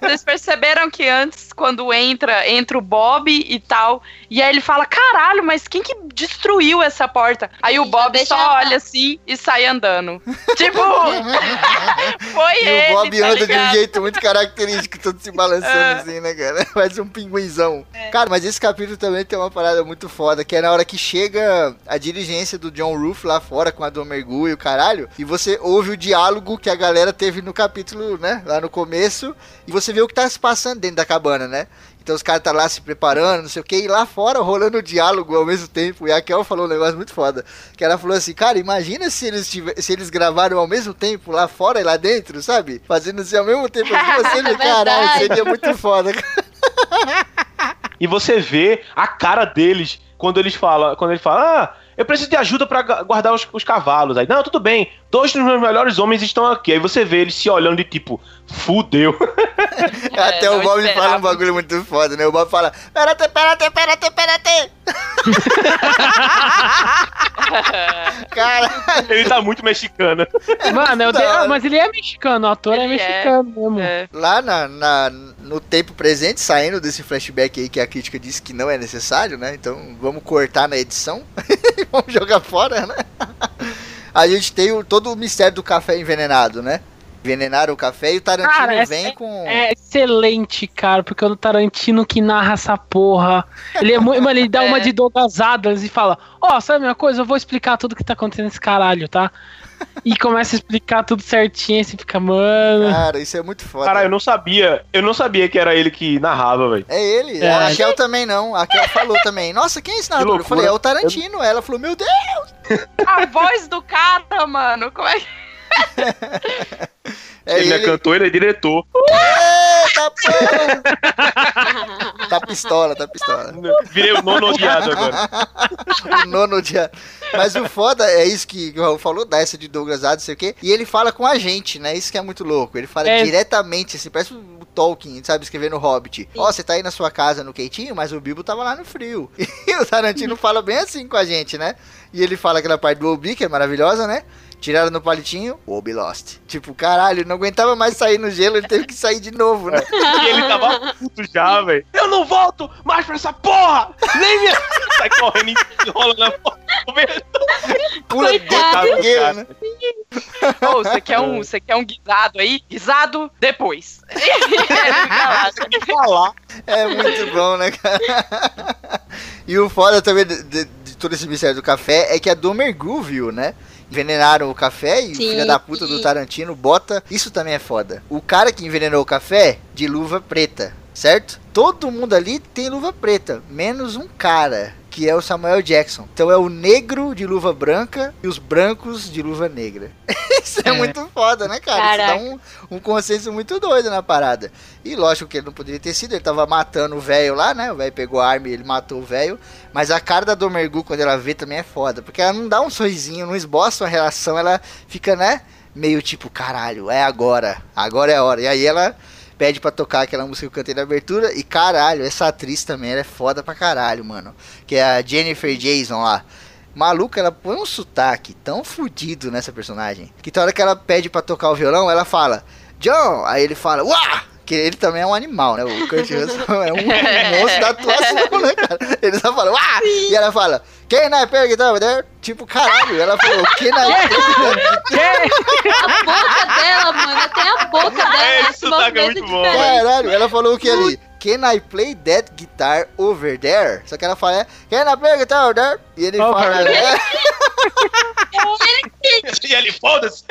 Vocês perceberam que antes, quando entra, entra o Bob e tal, e aí ele fala, caralho, mas quem que destruiu essa porta? Aí o Bob só olha assim e sai andando. tipo, foi E ele, o Bob tá anda de um ligado? jeito muito característico, todo se balançando É. assim, né, cara? Parece um pinguinzão. Cara, mas esse capítulo também tem uma parada muito foda, que é na hora que chega a diligência do John Roof lá fora com a do Mergulho e o caralho, e você ouve o diálogo que a galera teve no capítulo, né, lá no começo, e você vê o que tá se passando dentro da cabana, né? Então os caras tá lá se preparando, não sei o que, e lá fora rolando o diálogo ao mesmo tempo. E a Kel falou um negócio muito foda. Que ela falou assim, cara, imagina se eles, se eles gravaram ao mesmo tempo lá fora e lá dentro, sabe? Fazendo assim ao mesmo tempo. Assim, você, É caralho, seria muito foda. E você vê a cara deles quando eles falam, quando ele fala, ah, eu preciso de ajuda pra gu- guardar os, os cavalos. Aí, não, tudo bem, dois dos meus melhores homens estão aqui. Aí você vê eles se olhando de tipo, fudeu. Até o Bob esperava. fala um bagulho muito foda, né? O Bob fala, perate, perate, perate, perate. Cara, ele tá muito mexicano. Mano, eu dei- ah, mas ele é mexicano, o ator é Ele é. mexicano mesmo. É. lá na, na- no tempo presente, saindo desse flashback aí que a crítica disse que não é necessário, né? Então vamos cortar na edição e vamos jogar fora, né? A gente tem o- todo o mistério do café envenenado, né? Envenenaram o café e o Tarantino Cara, é- vem com. É excelente, cara, porque é o Tarantino que narra essa porra. Ele é muito. Mano, ele dá É. uma de Douglas Adams e fala: Ó, sabe a minha coisa? Eu vou explicar tudo que tá acontecendo nesse caralho, tá? E começa a explicar tudo certinho, e você fica, mano. Cara, isso é muito foda. Cara, eu não sabia, eu não sabia que era ele que narrava, velho. É ele. É. A Raquel também não. A Raquel falou também. Nossa, quem é esse narrador? Eu falei, é o Tarantino. Ela falou, meu Deus. A voz do cara, mano, como é que... É ele, ele. é cantor, ele é diretor. Eita, porra. tá pistola, tá pistola. Virei o nono odiado agora. o nono dia. Mas o foda é isso que o Raul falou, da essa de Douglas Adams, sei o quê. E ele fala com a gente, né? Isso que é muito louco. Ele fala É. diretamente, assim, parece o Tolkien, sabe, escrevendo Hobbit. Ó, você tá aí na sua casa no quentinho, mas o Bilbo tava lá no frio. E o Tarantino fala bem assim com a gente, né? E ele fala aquela parte do Obi, que é maravilhosa, né? Tiraram no palitinho, o Obi lost. Tipo, caralho, ele não aguentava mais sair no gelo, ele teve que sair de novo, né? E ele tava puto já, velho. Eu não volto mais pra essa porra! Nem me. Sai correndo e enrola na porra. Pula dentro Coitado. fogueira, né? Ô, você quer um, você quer um guisado aí? Guisado depois. falar. É muito bom, né, cara? E o foda também de, de- de todo esse mistério do café é que a Domergu viu, né? Envenenaram o café e o Sim. filho da puta do Tarantino bota. Isso também é foda. O cara que envenenou o café de luva preta, certo? Todo mundo ali tem luva preta, menos um cara, que é o Samuel Jackson. Então é o negro de luva branca e os brancos de luva negra. Isso é, É. muito foda, né, cara? Isso dá Caraca. um, um consenso muito doido na parada. E lógico que ele não poderia ter sido, ele tava matando o velho lá, né? O velho pegou a arma e ele matou o velho. Mas a cara da Domergu, quando ela vê, também é foda. Porque ela não dá um sorrisinho, não esboça uma relação, ela fica, né? Meio tipo, caralho, é agora. Agora é a hora. E aí ela pede pra tocar aquela música que eu cantei na abertura. E caralho, essa atriz também, é foda pra caralho, mano. Que é a Jennifer Jason lá. Maluca, ela põe um sotaque tão fudido nessa personagem. Que toda hora que ela pede pra tocar o violão, ela fala, John! Aí ele fala, uá! Que ele também é um animal, né? O Kurt Russell é um monstro da atuação, né, cara? Ele só fala, uá! E ela fala, Can I play guitar over there? Tipo, caralho, ela falou, Can I play A boca dela, mano, até a boca dela. É, sotaque é movimento muito bom. Caralho, ela falou o que ali? Can I play that guitar over there? Só que ela fala, é, Can I play guitar over there? E ele Over fala, there. é, E ele, foda-se.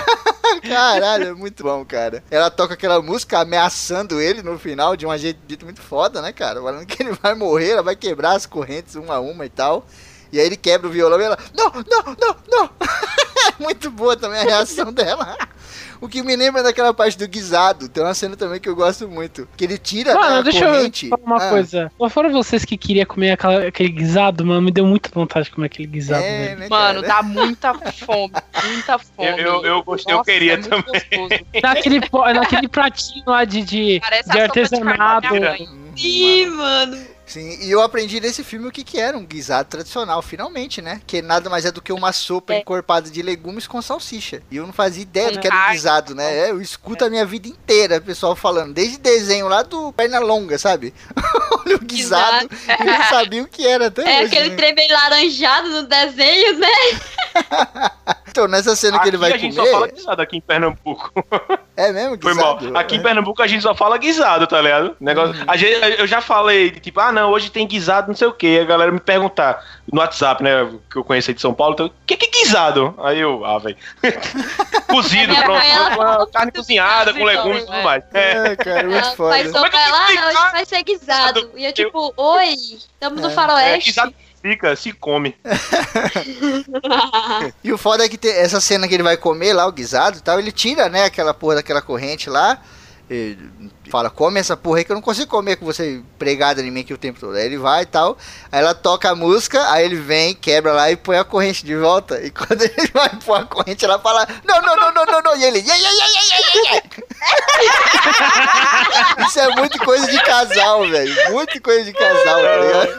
Caralho, é muito bom, cara. Ela toca aquela música ameaçando ele no final de um jeito dito muito foda, né, cara? Falando que ele vai morrer, ela vai quebrar as correntes uma a uma e tal. E aí ele quebra o violão e ela, não, não, não, não. Muito boa também a reação dela. O que me lembra daquela parte do guisado. Tem uma cena também que eu gosto muito. Que ele tira né, Mano, a deixa corrente. eu falar uma Ah, coisa. Não foram vocês que queriam comer aquela- aquele guisado, mano? Me deu muita vontade de comer aquele guisado, É, né, Mano, dá muita fome, muita fome. Eu- eu- eu gostei, eu queria é gostoso. Naquele, naquele pratinho lá de, de, Parece de a sopa de carne da artesanato. minha mãe. Hum, Sim, mano. Sim, e eu aprendi nesse filme o que, que era um guisado tradicional, finalmente, né? Que nada mais é do que uma sopa É. encorpada de legumes com salsicha. E eu não fazia ideia do que era um guisado, né? É, eu escuto a minha vida inteira o pessoal falando, desde desenho lá do Perna Longa, sabe? Olha o guisado e não sabia o que era até É hoje, aquele né? trem meio laranjado no desenho, né? Então, nessa cena que ele vai a gente comer... só fala guisado aqui em Pernambuco. É mesmo Foi mal. guisado? Aqui em É. Pernambuco a gente só fala guisado, tá ligado? Negócio, Uhum. a gente, eu já falei, tipo, ah não, hoje tem guisado, não sei o que. A galera me perguntar no WhatsApp, né, que eu conheço aí de São Paulo, então, o que que é guisado? Aí eu, ah, velho. Cozido, pronto. ela carne cozinhada, com então, legumes e é. tudo mais. É. É, cara, muito Ela foda. é fica? hoje vai ser guisado. E eu tipo, oi, estamos no É. É, faroeste. guisado fica, se come. E o foda é que tem essa cena que ele vai comer lá, o guisado e tal, ele tira, né, aquela porra daquela corrente lá. e fala, come essa porra aí que eu não consigo comer com você pregada em mim aqui o tempo todo. Aí ele vai e tal. Aí ela toca a música, aí ele vem, quebra lá e põe a corrente de volta. E quando ele vai pôr a corrente, ela fala, não, não, não, não, não, não. E ele, yeah, yeah, yeah, yeah, yeah, yeah. Isso é muito coisa de casal, velho. Muito coisa de casal, tá ligado?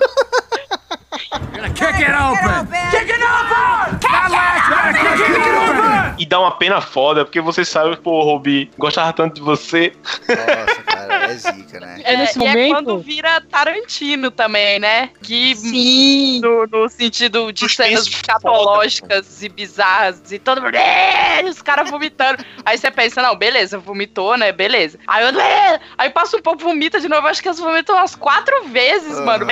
E dá uma pena foda, porque você sabe, pô, Robi, gostava tanto de você. Nossa, cara, é zica, né? É nesse e momento. é quando vira Tarantino também, né? Que Sim. no, no sentido de Suspense cenas foda. escatológicas e bizarras e todo mundo, "É", os caras vomitando. Aí você pensa, não, beleza, vomitou, né? Beleza. Aí eu, aí passa um pouco, vomita de novo. Acho que eles vomitam umas quatro vezes, Aham. mano.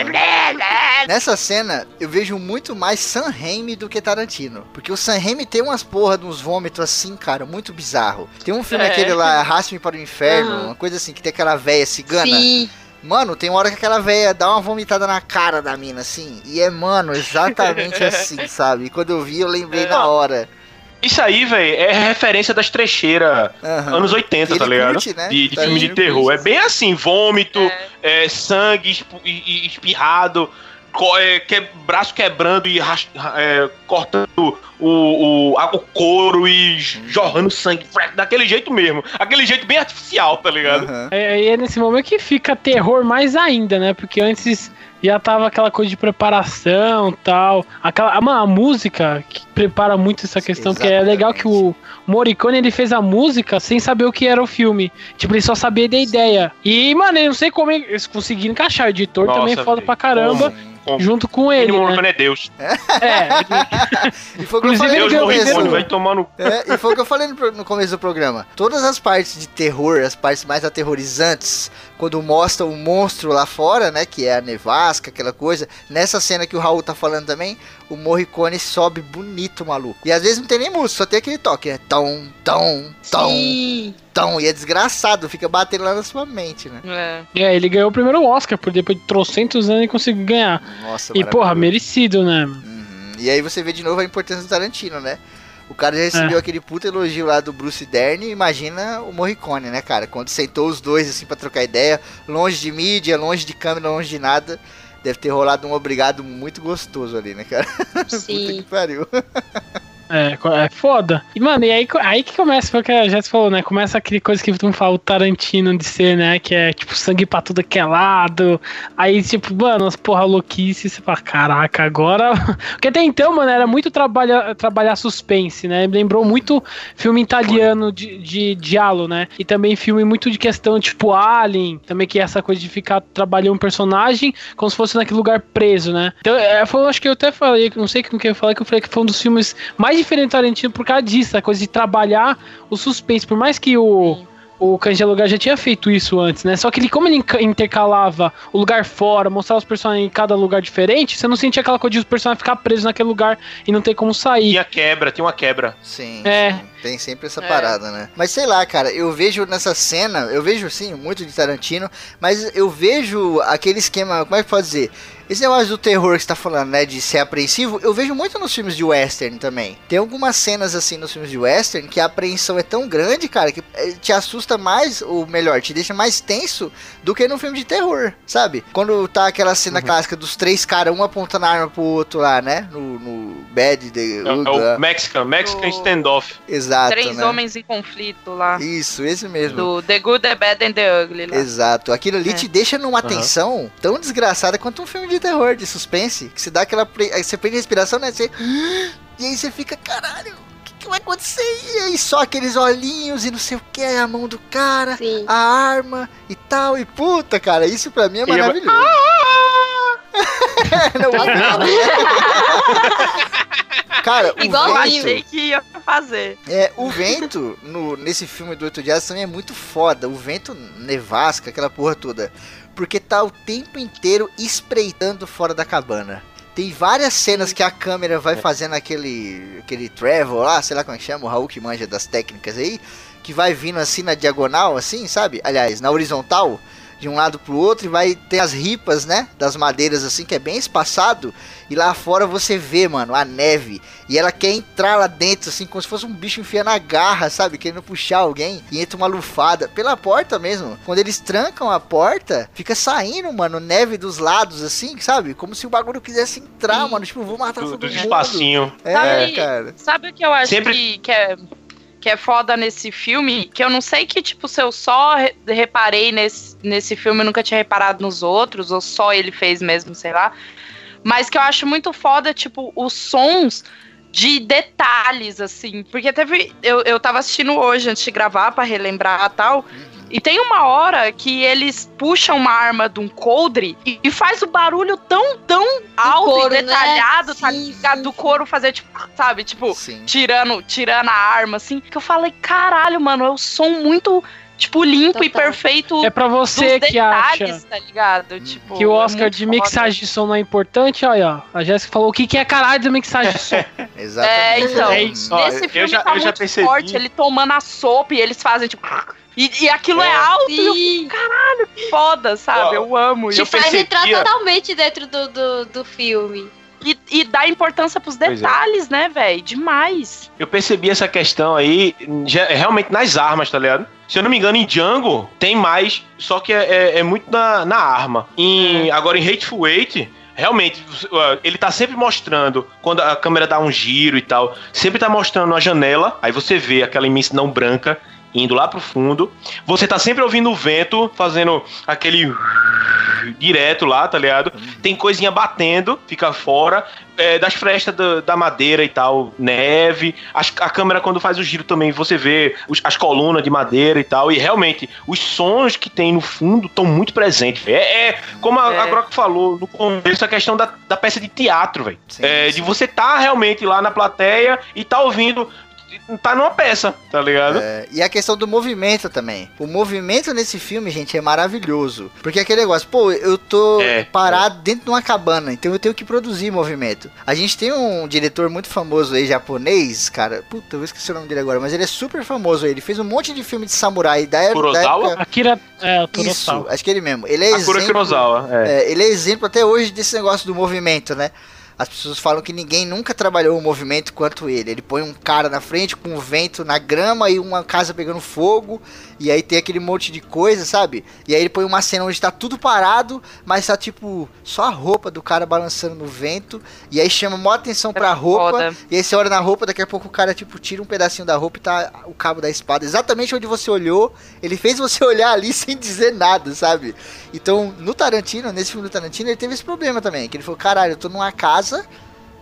Nessa cena, eu vejo muito mais Sam Raimi do que Tarantino. Porque o Sam Raimi tem umas porra de uns vômitos assim, cara, muito bizarro. Tem um filme É. aquele lá, Arraste-me para o Inferno, Aham. uma coisa assim, que tem aquela véia cigana. Sim. Mano, tem uma hora que aquela véia dá uma vomitada na cara da mina, assim. E é, mano, exatamente assim, sabe? E quando eu vi, eu lembrei na hora. Isso aí, velho, é referência das trecheiras Aham. anos 80, Que tá ligado? curte, né? De, de Tá filme de terror. É bem assim, vômito, é, sangue espu- e- e espirrado, é, que- braço quebrando e ras- é, cortando o, o, a- o couro e jorrando sangue, daquele jeito mesmo. Aquele jeito bem artificial, tá ligado? Aham. É, é nesse momento que fica terror mais ainda, né? Porque antes já tava aquela coisa de preparação tal. Aquela, ah, mano, a música que prepara muito essa questão, porque é legal que o Morricone ele fez a música sem saber o que era o filme. Tipo, ele só sabia da ideia. E, mano, eu não sei como eles conseguiram encaixar. O editor Nossa, também é foda pra caramba, Como? Junto com ele. Ele Né? Morricone é Deus. É, ele- E foi o que eu Inclusive, falei no começo. Vai tomar no. É, e foi o que eu falei no, no começo do programa. Todas as partes de terror, as partes mais aterrorizantes, quando mostra o monstro lá fora, né? Que é a nevasca, aquela coisa. Nessa cena que o Raul tá falando também, o Morricone sobe bonito, maluco. E às vezes não tem nem música, só tem aquele toque? Tom, tom, tom, Sim. tom. E é desgraçado, fica batendo lá na sua mente, né? É. é, ele ganhou o primeiro Oscar, por depois de trocentos anos ele conseguiu ganhar. Nossa, E, porra, merecido, né? Uhum. E aí você vê de novo a importância do Tarantino, né? O cara já recebeu aquele puta elogio lá do Bruce Dern, imagina o Morricone, né, cara? Quando sentou os dois assim pra trocar ideia, longe de mídia, longe de câmera, longe de nada, deve ter rolado um obrigado muito gostoso ali, né, cara? Puta que Sim. pariu. É, é foda. E, mano, e aí, aí que começa, foi o que a falou, né? Começa aquele coisa que tu fala o Tarantino de ser, né? Que é, tipo, sangue pra tudo que é lado. Aí, tipo, mano, as porra louquice, você fala, caraca, agora... Porque até então, mano, era muito trabalha, trabalhar suspense, né? Lembrou muito filme italiano de, de diálogo, né? E também filme muito de questão, tipo, Alien, também que é essa coisa de ficar trabalhando um personagem como se fosse naquele lugar preso, né? Então, é, foi, acho que eu até falei, não sei com quem eu falei, que eu falei que foi um dos filmes mais diferentes do Tarantino por causa disso, a coisa de trabalhar o suspense. Por mais que o, o Cães Lugar já tinha feito isso antes, né? Só que ele, como ele intercalava o lugar fora, mostrava os personagens em cada lugar diferente, você não sentia aquela coisa de os personagens ficar presos naquele lugar e não ter como sair. Tinha quebra, tinha uma quebra. Sim, É. sim, tem sempre essa É. parada, né? Mas sei lá, cara, eu vejo nessa cena, eu vejo sim, muito de Tarantino, mas eu vejo aquele esquema, como é que pode dizer? Esse negócio do terror que você tá falando, né, de ser apreensivo, eu vejo muito nos filmes de western também. Tem algumas cenas assim nos filmes de western que a apreensão é tão grande, cara, que eh, te assusta mais, ou melhor, te deixa mais tenso do que no filme de terror, sabe? Quando tá aquela cena clássica dos três caras, um apontando a arma pro outro lá, né? No, no Bad, The É, é Ugly, o Mexican, Mexican O- standoff. Exato, Três né? homens em conflito lá. Isso, esse mesmo. Do The Good, The Bad and The Ugly lá. Exato. Aquilo ali É. te deixa numa Aham. tensão tão desgraçada quanto um filme de terror, de suspense, que você dá aquela. pre- Você prende a respiração, né? Você... E aí você fica, caralho, o que, vai acontecer? E aí só aqueles olhinhos e não sei o que, a mão do cara, Sim. a arma e tal. E puta, cara, isso pra mim é E é- maravilhoso. não, Cara, o Igual Eu Sim. vento, achei que ia fazer. é, o vento no, nesse filme do Oito Dias também é muito foda. O vento nevasca, aquela porra toda. Porque tá o tempo inteiro espreitando fora da cabana. Tem várias cenas que a câmera vai fazendo aquele, aquele travel lá, sei lá como é que chama, o Raul que manja das técnicas aí, que vai vindo assim na diagonal, assim, sabe? Aliás, na horizontal, de um lado pro outro, e vai ter as ripas, né? Das madeiras assim, que é bem espaçado. E lá fora você vê, mano, a neve. E ela quer entrar lá dentro, assim, como se fosse um bicho enfiando a garra, sabe? Querendo puxar alguém. E entra uma lufada pela porta mesmo. Quando eles trancam a porta, fica saindo, mano, neve dos lados, assim, sabe? Como se o bagulho quisesse entrar, Sim. mano. Tipo, vou matar Do, todo dos mundo. espacinhos. É, Sabe- cara. Sabe o que eu acho Sempre- que, que, é, que é foda nesse filme? Que eu não sei que, tipo, se eu só re- reparei nesse, nesse filme e nunca tinha reparado nos outros, ou só ele fez mesmo, sei lá. Mas que eu acho muito foda, tipo, os sons de detalhes, assim. Porque teve. Eu, eu tava assistindo hoje antes de gravar pra relembrar tal. E tem uma hora que eles puxam uma arma de um coldre e, e faz o barulho tão, tão alto couro, e né? detalhado, tá Sim, ligado? sim, Do couro fazer, tipo, sabe? Tipo, Sim. tirando, tirando a arma, assim. Que eu falei, caralho, mano, é um som muito, tipo, limpo e Total. perfeito É pra dos você que acha detalhes, tá ligado? Tipo, que o é Oscar muito de mixagem de som não é importante, olha, ó. A Jéssica falou o que, que é caralho de mixagem de som. Exatamente. É, então, É isso. Nesse eu filme já- tá eu já muito percebi. forte, ele tomando a sopa e eles fazem, tipo... E, e aquilo é, É. alto e eu Sim. foda, sabe? Ó, eu amo. Te faz entrar totalmente dentro do, do, do filme. E, e dá importância pros é. detalhes, né, velho? Demais. Eu percebi essa questão aí, realmente nas armas, tá ligado? Se eu não me engano, em Django tem mais, só que é, é- é muito na, na arma. Em, Agora em Hateful Eight, realmente, ele tá sempre mostrando, quando a câmera dá um giro e tal, sempre tá mostrando a janela, aí você vê aquela imensidão branca indo lá pro fundo. Você tá sempre ouvindo o vento fazendo aquele direto lá, tá ligado? Tem coisinha batendo, fica fora. é, das frestas da, da madeira e tal, neve. As- a câmera, quando faz o giro também, você vê os- as colunas de madeira e tal. E realmente, os sons que tem no fundo estão muito presentes. É, é como a, É. a Grok falou no começo, a questão da, da peça de teatro, velho. É, de você tá realmente lá na plateia e tá ouvindo. Tá numa peça, tá ligado? É, e a questão do movimento também. O movimento nesse filme, gente, é maravilhoso. Porque é aquele negócio, pô, eu tô É, parado dentro de uma cabana, então eu tenho que produzir movimento. A gente tem um diretor muito famoso aí, japonês, cara. Puta, eu esqueci o nome dele agora, mas ele é super famoso aí. Ele fez um monte de filme de samurai da, da Kurosawa? época. Akira. É, o Isso, Kurosawa. acho que é ele mesmo. Ele é Akira exemplo, Kurosawa, é. é, ele é exemplo até hoje desse negócio do movimento, né? As pessoas falam que ninguém nunca trabalhou o movimento quanto ele. Ele põe um cara na frente com o vento na grama e uma casa pegando fogo. E aí tem aquele monte de coisa, sabe? E aí ele põe uma cena onde tá tudo parado, mas tá tipo só a roupa do cara balançando no vento. E aí chama maior atenção pra roupa. foda. E aí você olha na roupa, daqui a pouco o cara tipo tira um pedacinho da roupa e tá o cabo da espada exatamente onde você olhou. Ele fez você olhar ali sem dizer nada, sabe? Então, no Tarantino, nesse filme do Tarantino, ele teve esse problema também. Que ele falou, caralho, eu tô numa casa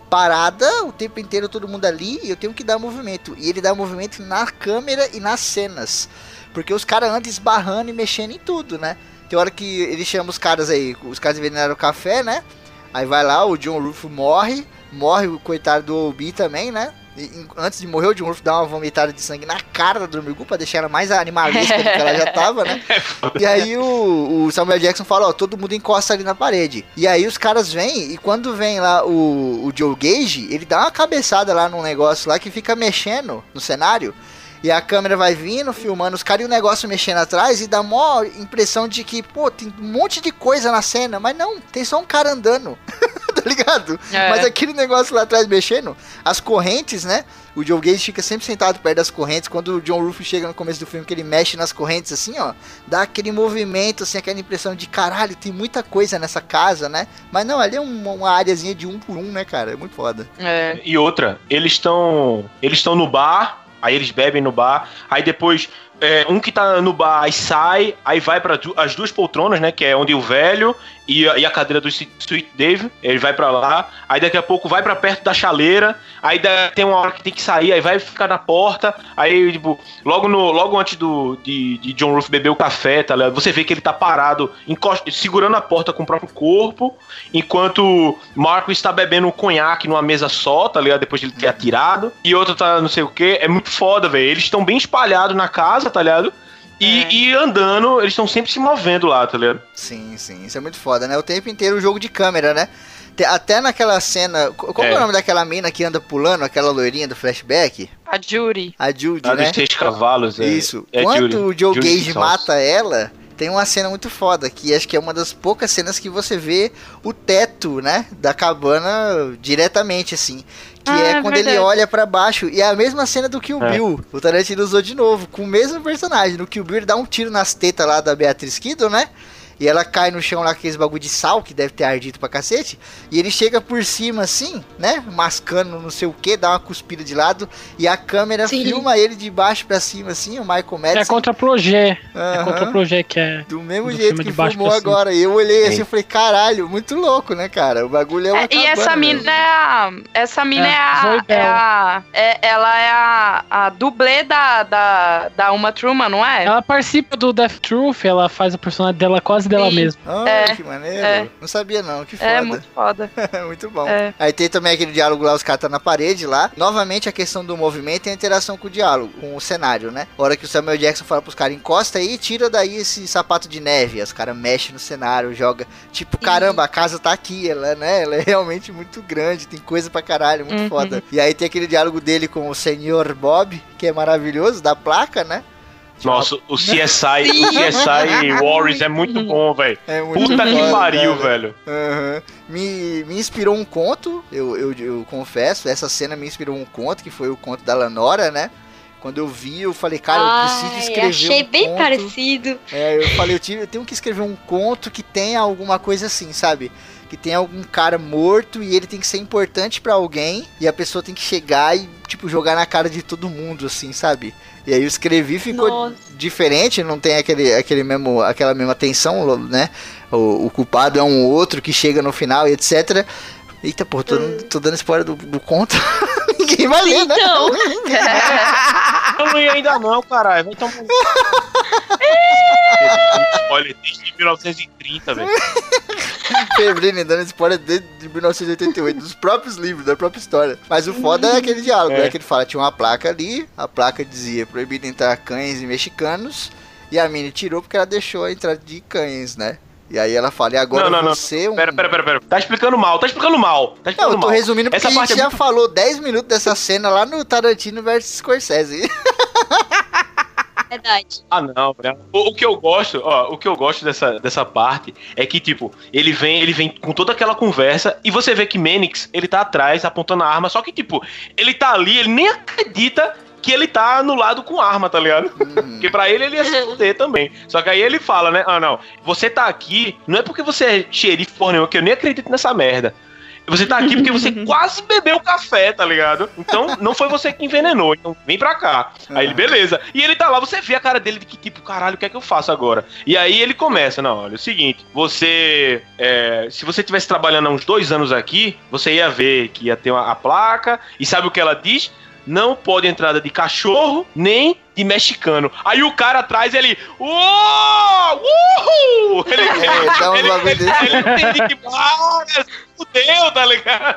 parada, o tempo inteiro todo mundo ali, e eu tenho que dar movimento. E ele dá movimento na câmera e nas cenas. Porque os caras andam esbarrando e mexendo em tudo, né? Tem hora que ele chama os caras aí, os caras envenenaram o café, né? Aí vai lá, o John Rufo morre, morre o coitado do Obi também, né? E, antes de morrer, o John Rufo dá uma vomitada de sangue na cara da Dormigu pra deixar ela mais animalista do que ela já tava, né? E aí o, o Samuel Jackson fala, ó, todo mundo encosta ali na parede. E aí os caras vêm, e quando vem lá o, o Joe Gage, ele dá uma cabeçada lá num negócio lá que fica mexendo no cenário. E a câmera vai vindo, filmando os caras e o negócio mexendo atrás e dá mó impressão de que, pô, tem um monte de coisa na cena, mas não, tem só um cara andando. tá ligado? É. Mas aquele negócio lá atrás mexendo, as correntes, né? O Joe Gage fica sempre sentado perto das correntes. Quando o John Rufo chega no começo do filme, que ele mexe nas correntes assim, ó, dá aquele movimento, assim, aquela impressão de caralho, tem muita coisa nessa casa, né? Mas não, ali é uma, uma áreazinha de um por um, né, cara? É muito foda. É. E outra, eles estão. Eles estão no bar, aí eles bebem no bar, aí depois. É, um que tá no bar aí sai, aí vai para as duas poltronas, né? Que é onde o velho e a, e a cadeira do Sweet Dave, ele vai pra lá, aí daqui a pouco vai pra perto da chaleira, aí tem uma hora que tem que sair, aí vai ficar na porta, aí, tipo, logo, no, logo antes do, de, de John Ruff beber o café, tá ligado? Você vê que ele tá parado, segurando a porta com o próprio corpo, enquanto Marco está bebendo um conhaque numa mesa só, tá ligado? Depois de ele ter atirado, e outro tá não sei o que, é muito foda, velho. Eles estão bem espalhados na casa, tá ligado? E, É. e andando, eles estão sempre se movendo lá, tá ligado? Sim, sim, isso é muito foda, né? O tempo inteiro o jogo de câmera, né? Até naquela cena. Como é. É. o nome daquela mina que anda pulando, aquela loirinha do flashback? A Jury. A Judy, A né? dos seis cavalos, é. Isso. É Quando Judy. o Joe Judy Gage mata ela, tem uma cena muito foda, que acho que é uma das poucas cenas que você vê o teto, né, da cabana diretamente, assim. Que Ah, é é quando ele verdade. olha pra baixo. E é a mesma cena do Kill É. Bill. O Tarantino usou de novo, com o mesmo personagem. No Kill Bill ele dá um tiro nas tetas lá da Beatriz Kiddo, né? E ela cai no chão lá com aqueles bagulho de sal, que deve ter ardido pra cacete. E ele chega por cima assim, né? Mascando não sei o que, dá uma cuspida de lado. E a câmera Sim. filma ele de baixo pra cima assim, o Michael É Madison. contra Projet. É Aham. contra Projet que é. Do mesmo do jeito que de baixo filmou agora. E eu olhei assim Sim. e falei, caralho, muito louco, né, cara? O bagulho é uma É, e essa mina velho. é a. Essa mina É, é, a. É a é- ela é a, a dublê da, da, da Uma Truman, não é? Ela participa do Death Truth, ela faz o personagem dela quase dela Sim. mesma. Ah, É, que maneiro. é. Não sabia não, que foda. É, muito foda. muito bom. É. Aí tem também aquele diálogo lá, os caras tá na parede lá. Novamente a questão do movimento e a interação com o diálogo, com o cenário, né? A hora que o Samuel Jackson fala pros caras, encosta aí e tira daí esse sapato de neve. Os caras mexem no cenário, joga. Tipo, caramba, a casa tá aqui, ela, né? Ela é realmente muito grande, tem coisa pra caralho, muito Uhum. foda. E aí tem aquele diálogo dele com o Senhor Bob, que é maravilhoso, da placa, né? Nossa, o CSI, o CSI Warriors é muito bom, velho. É Puta que foda, pariu, cara. velho. Aham. Me, me inspirou um conto, eu, eu, eu confesso, essa cena me inspirou um conto, que foi o conto da Lanora, né? Quando eu vi, eu falei, cara, eu preciso Ai, escrever achei um bem conto. parecido. É, eu falei, eu, tive, eu tenho que escrever um conto que tenha alguma coisa assim, sabe? Que tenha algum cara morto e ele tem que ser importante pra alguém e a pessoa tem que chegar e, tipo, jogar na cara de todo mundo, assim, sabe? E aí eu escrevi, ficou Nossa. diferente, não tem aquele, aquele mesmo, aquela mesma tensão, né? O, o culpado é um outro que chega no final e etc. Eita, pô, tô, tô dando spoiler do, do conto. Ninguém vai ler, né? Então, Eu não ia ainda não, caralho. Vai tomar. Olha, desde 1930, velho. Febrine dando spoiler desde 1988, dos próprios livros, da própria história. Mas o foda é aquele diálogo, É. né? Que ele fala, tinha uma placa ali, a placa dizia proibido entrar cães e mexicanos, e a Minnie tirou porque ela deixou a entrada de cães, né? E aí ela fala, e agora Não, não, não. você um... Pera, pera, pera, pera. Tá explicando mal, tá explicando mal. Tá Não, explicando eu tô mal. resumindo porque Essa a gente é já muito- falou 10 minutos dessa cena lá no Tarantino versus Scorsese. verdade. Ah, não, né? o, o que eu gosto, ó, o que eu gosto dessa, dessa parte é que, tipo, ele vem, ele vem com toda aquela conversa e você vê que Menix, ele tá atrás, apontando a arma, só que, tipo, ele tá ali, ele nem acredita que ele tá no lado com arma, tá ligado? Uhum. Porque pra ele ele ia se fuder também. Só que aí ele fala, né? Ah, não. Você tá aqui, não é porque você é xerife porra nenhuma, que eu nem acredito nessa merda. Você tá aqui porque você quase bebeu café, tá ligado? Então não foi você que envenenou. Então vem pra cá. Aí ele, beleza. E ele tá lá, você vê a cara dele de que tipo, caralho, o que é que eu faço agora? E aí ele começa, não, olha, é o seguinte, você. é, se você tivesse trabalhando há uns dois anos aqui, você ia ver que ia ter uma, a placa. E sabe o que ela diz? Não pode entrada de cachorro, nem de mexicano. Aí o cara atrás, ele. Uou! Uhul! Ele, É, dá ele, ele, que. Ah, fudeu, tá ligado?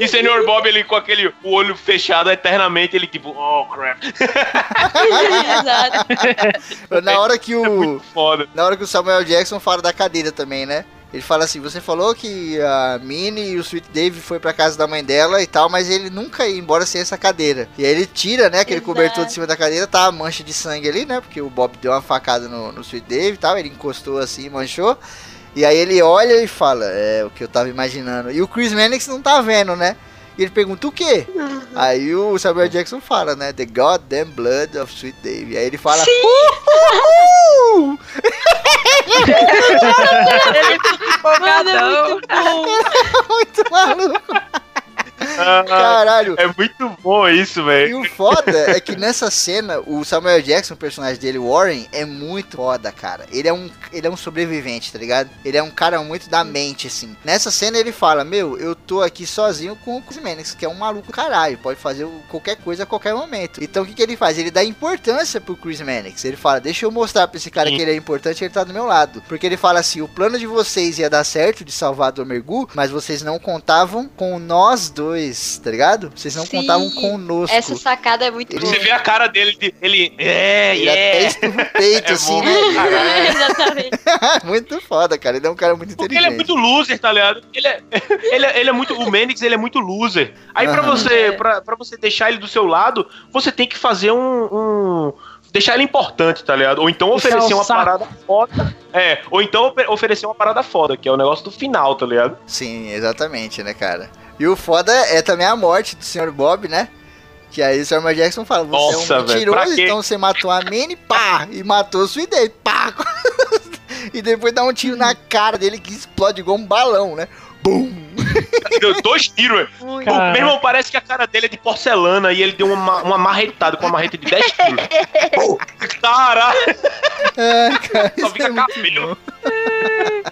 E senhor Bob, ele com aquele o olho fechado eternamente, ele tipo, oh crap. Exato. Na hora que É o... foda. Na hora que o Samuel Jackson fala da cadeira também, né? Ele fala assim, você falou que a Minnie e o Sweet Dave foi pra casa da mãe dela e tal, mas ele nunca ia embora sem essa cadeira. E aí ele tira, né, aquele Exato. cobertor de cima da cadeira, tá a mancha de sangue ali, né? Porque o Bob deu uma facada no, no Sweet Dave e tal, ele encostou assim, manchou. E aí ele olha e fala, é o que eu tava imaginando. E o Chris Mannix não tá vendo, né? E ele pergunta o quê? Aí o Samuel Jackson fala, né? The goddamn blood of Sweet Dave. Aí ele fala, "Uhul!" Ele fica Mano, é empolgadão. muito muito maluco. Caralho. é muito bom isso, E velho. o foda é que nessa cena, o Samuel Jackson, o personagem dele, Warren, é muito foda, cara. Ele é um, ele é um sobrevivente, tá ligado? Ele é um cara muito da mente, assim. Nessa cena ele fala, meu, eu tô aqui sozinho com o Chris Mannix, que é um maluco caralho, pode fazer qualquer coisa a qualquer momento. Então o que, que ele faz? Ele dá importância pro Chris Mannix. Ele fala, deixa eu mostrar pra esse cara Sim. que ele é importante, ele tá do meu lado. Porque ele fala assim, o plano de vocês ia dar certo, de salvar a Domergu, mas vocês não contavam com nós dois, tá ligado? Vocês não Sim. contavam conosco. Essa sacada é muito Ele-. Você vê a cara dele, de- ele. É, Ele até yeah. esturra o peito, É assim, bom. né? Exatamente. muito foda, cara. Ele é um cara muito Porque inteligente. ele é muito loser, tá ligado? Ele é, ele é, ele é muito. O Menix, ele é muito loser. Aí pra Aham. você, pra, pra você deixar ele do seu lado, você tem que fazer um. um- deixar ele importante, tá ligado? Ou então oferecer o uma saco. parada foda. É, ou então ofe- oferecer uma parada foda, que é o negócio do final, tá ligado? Sim, exatamente, né, cara? E o foda é também a morte do Sr. Bob, né? Que aí o Samuel Jackson fala, você Nossa, é um mentiroso, então você matou a Minnie, pá! E matou o Sweet Day, pá! e depois dá um tiro na cara dele que explode igual um balão, né? Bum! Deu dois tiros, Cara. Meu irmão, parece que a cara dele é de porcelana e ele deu uma, uma marretada com uma marreta de 10 quilos. Pô, Caralho, É, cara, só isso fica é cabelo. bom.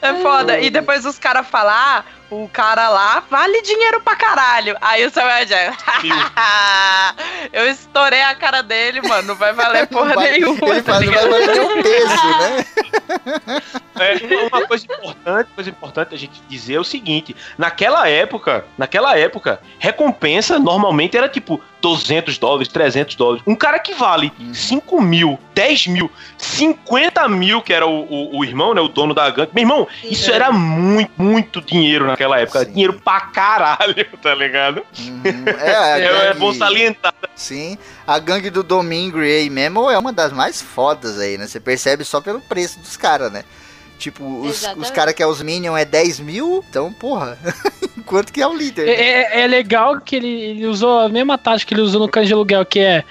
É foda. E depois os caras falam, ah, o cara lá vale dinheiro pra caralho. Aí o Samuel Jackson, eu estourei a cara dele, mano, não vai valer porra Vai- nenhuma. Ele tá não vai valer o peso, né? É, uma coisa importante, coisa importante a gente dizer é o seguinte: naquela época, naquela época, recompensa normalmente era tipo 200 dólares, 300 dólares. Um cara que vale Uhum. 5 mil, 10 mil, 50 mil, que era o, o, o irmão, né, o dono da gangue. Meu irmão, isso era muito, muito dinheiro naquela época. Sim. Dinheiro pra caralho, tá ligado? Uhum. É, É, é bom salientar. Sim, a gangue do Domingo aí mesmo é uma das mais fodas aí, né? Você percebe só pelo preço dos caras, né? Tipo, os, os caras que é os Minions é 10 mil, então, porra, quanto que é o líder? né? É, é- é legal que ele, ele usou a mesma tática que ele usou no de Aluguel, que é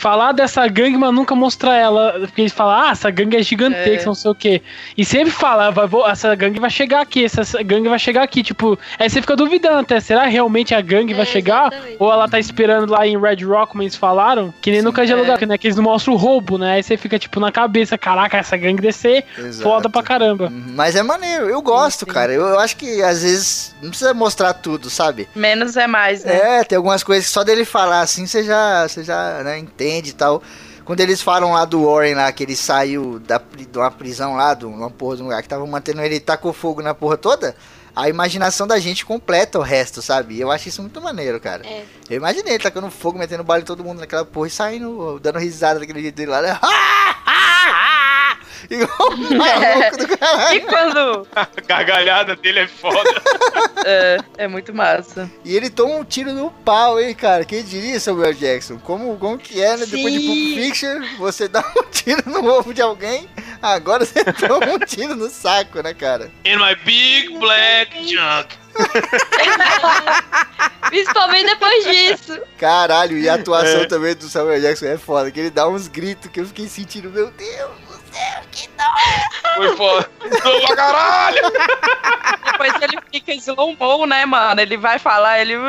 falar dessa gangue, mas nunca mostrar ela. Porque ele fala, ah, essa gangue é gigantesca, É. não sei o quê. E sempre fala, vai, vou- essa gangue vai chegar aqui, essa, essa gangue vai chegar aqui. Tipo, aí você fica duvidando até, será realmente a gangue vai É, chegar? exatamente. Ou ela tá esperando lá em Red Rock, como eles falaram? Que nem no Cães de é. Aluguel, que, né, que eles não mostram o roubo, né? Aí você fica, tipo, na cabeça, caraca, essa gangue descer, Exato. foda pra caramba. Mas é maneiro, eu gosto, sim. cara. Eu, eu acho que às vezes não precisa mostrar tudo, sabe? Menos é mais, né? É, tem algumas coisas que só dele falar assim você já, você já né, entende e tal. Quando eles falam lá do Warren lá, que ele saiu da, de uma prisão lá, de uma porra de um lugar que tava mantendo ele, tacou fogo na porra toda, a imaginação da gente completa o resto, sabe? E eu acho isso muito maneiro, cara. É. Eu imaginei ele tacando fogo, metendo bala em todo mundo naquela porra e saindo, dando risada daquele jeito dele lá, né? Igual um maluco do E caralho. quando. A gargalhada dele é foda. É, é muito massa. E ele toma um tiro no pau, hein, cara? Quem diria, Samuel Jackson? Como, como que é, né? Depois de. Pulp Fiction, você dá um tiro no ovo de alguém, agora você toma um tiro no saco, né, cara? In my big black junk. Principalmente depois disso. Caralho, e a atuação É. também do Samuel Jackson é foda, que ele dá uns gritos que eu fiquei sentindo, meu Deus céu, que dó! Foi foda. Tô pra caralho. Depois ele fica slow-mo, né, mano? Ele vai falar, ele. "Uh",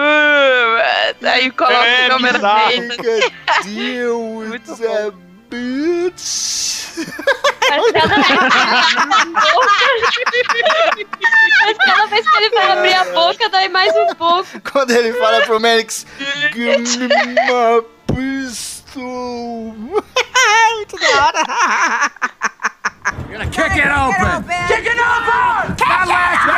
aí coloca É, a câmera dele. With Muito the bitch. Mas cada vez que ele abre a boca. Mas cada vez que ele vai abrir a boca, dói mais um pouco. Quando ele fala pro Manix, give me my Zoom. You're gonna kick it, it open. Kick it open. Kick it open. It.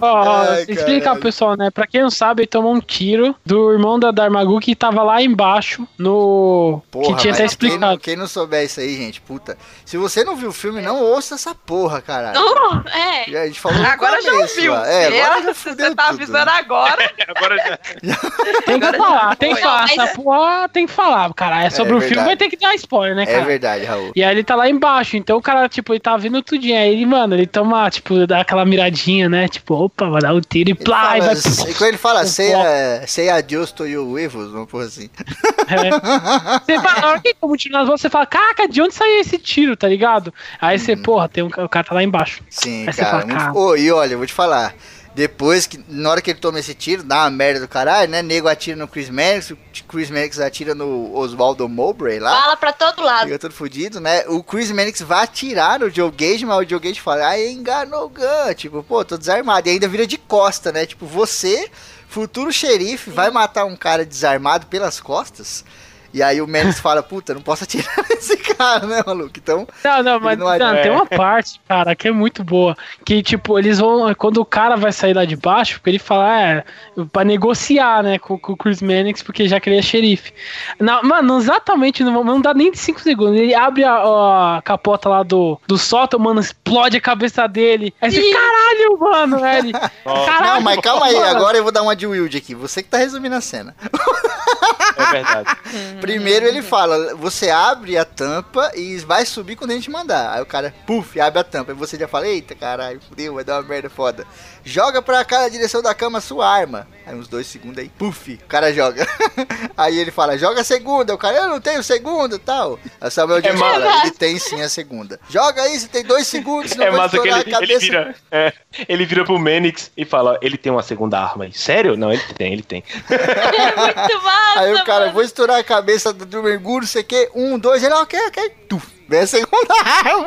Ó, Ai, explica caralho. pessoal, né? Pra quem não sabe, ele tomou um tiro do irmão da Darmagu que tava lá embaixo no. Porra, que tinha até Quem não, explicado. quem não souber isso aí, gente, puta. Se você não viu o filme, não ouça essa porra, caralho. Não, é. Já- A gente falou Agora já ouviu. ó. É, agora já É, fudeu Você tá tudo, avisando né? agora. Agora já. Tem que Agora falar, tem que falar. Essa porra tem que falar, cara. É sobre É o filme, vai ter que dar spoiler, né, É cara? verdade, Raul. E aí ele tá lá embaixo, então o cara, tipo, ele tá vindo tudinho. Aí ele, mano, ele toma, tipo, dá aquela miradinha, né? Tipo, opa, vai dar o tiro e Ele plá, e vai. e quando ele fala, Um uh, say adios to you evils, uma porra assim. É. Você fala, na hora que continua as vozes, você fala, caraca, de onde saiu esse tiro, tá ligado? Aí você, porra, tem um, o cara tá lá embaixo. Sim, Aí cara. fala, muito- cara. Ô, e olha, eu vou te falar. Depois que, na hora que ele toma esse tiro, dá uma merda do caralho, né? Nego atira no Chris Mannix, o Chris Mannix atira no Oswaldo Mowbray lá. Bala pra todo lado. Fica todo fudido, né? O Chris Mannix vai atirar no Joe Gage, mas o Joe Gage fala, ah, enganou o Gun. Tipo, pô, tô desarmado. E ainda vira de costa, né? Tipo, você, futuro xerife, vai matar um cara desarmado pelas costas? E aí o Mannix fala, puta, não posso atirar nesse cara, né, maluco? Então, Não, não, mas não não, tem uma parte, cara, que é muito boa. Que, tipo, eles vão. Quando o cara vai sair lá de baixo, porque ele fala, é, pra negociar, né, com, com o Chris Mannix, porque já que ele é xerife. Não, mano, exatamente, não, não dá nem 5 segundos. Ele abre a, a capota lá do, do sótão, mano, explode a cabeça dele. Aí você, Ih. caralho, mano, ele. Caralho, não, mas calma aí, mano. agora eu vou dar uma de Wild aqui. Você que tá resumindo a cena. É verdade. Primeiro ele fala, você abre a tampa e vai subir quando a gente mandar. Aí o cara, puf, abre a tampa. E você já fala, eita caralho, fudeu, vai dar uma merda foda. Joga pra cá na direção da cama a sua arma. Aí uns dois segundos aí, puf, o cara joga. aí ele fala, joga a segunda. O cara, eu não tenho segunda e tal. Aí o Samuel Jackson massa. fala, ele tem sim a segunda. Joga aí, você tem dois segundos, senão É vai massa que estourar ele, a ele cabeça. vira. é, ele vira pro Menix e fala: ele tem uma segunda arma aí. Sério? Não, ele tem, ele tem. É muito massa, Aí o cara, mano. vou estourar a cabeça do, mergulho, não sei o que. Um, dois, ele, ok, ok. Vem a segunda arma.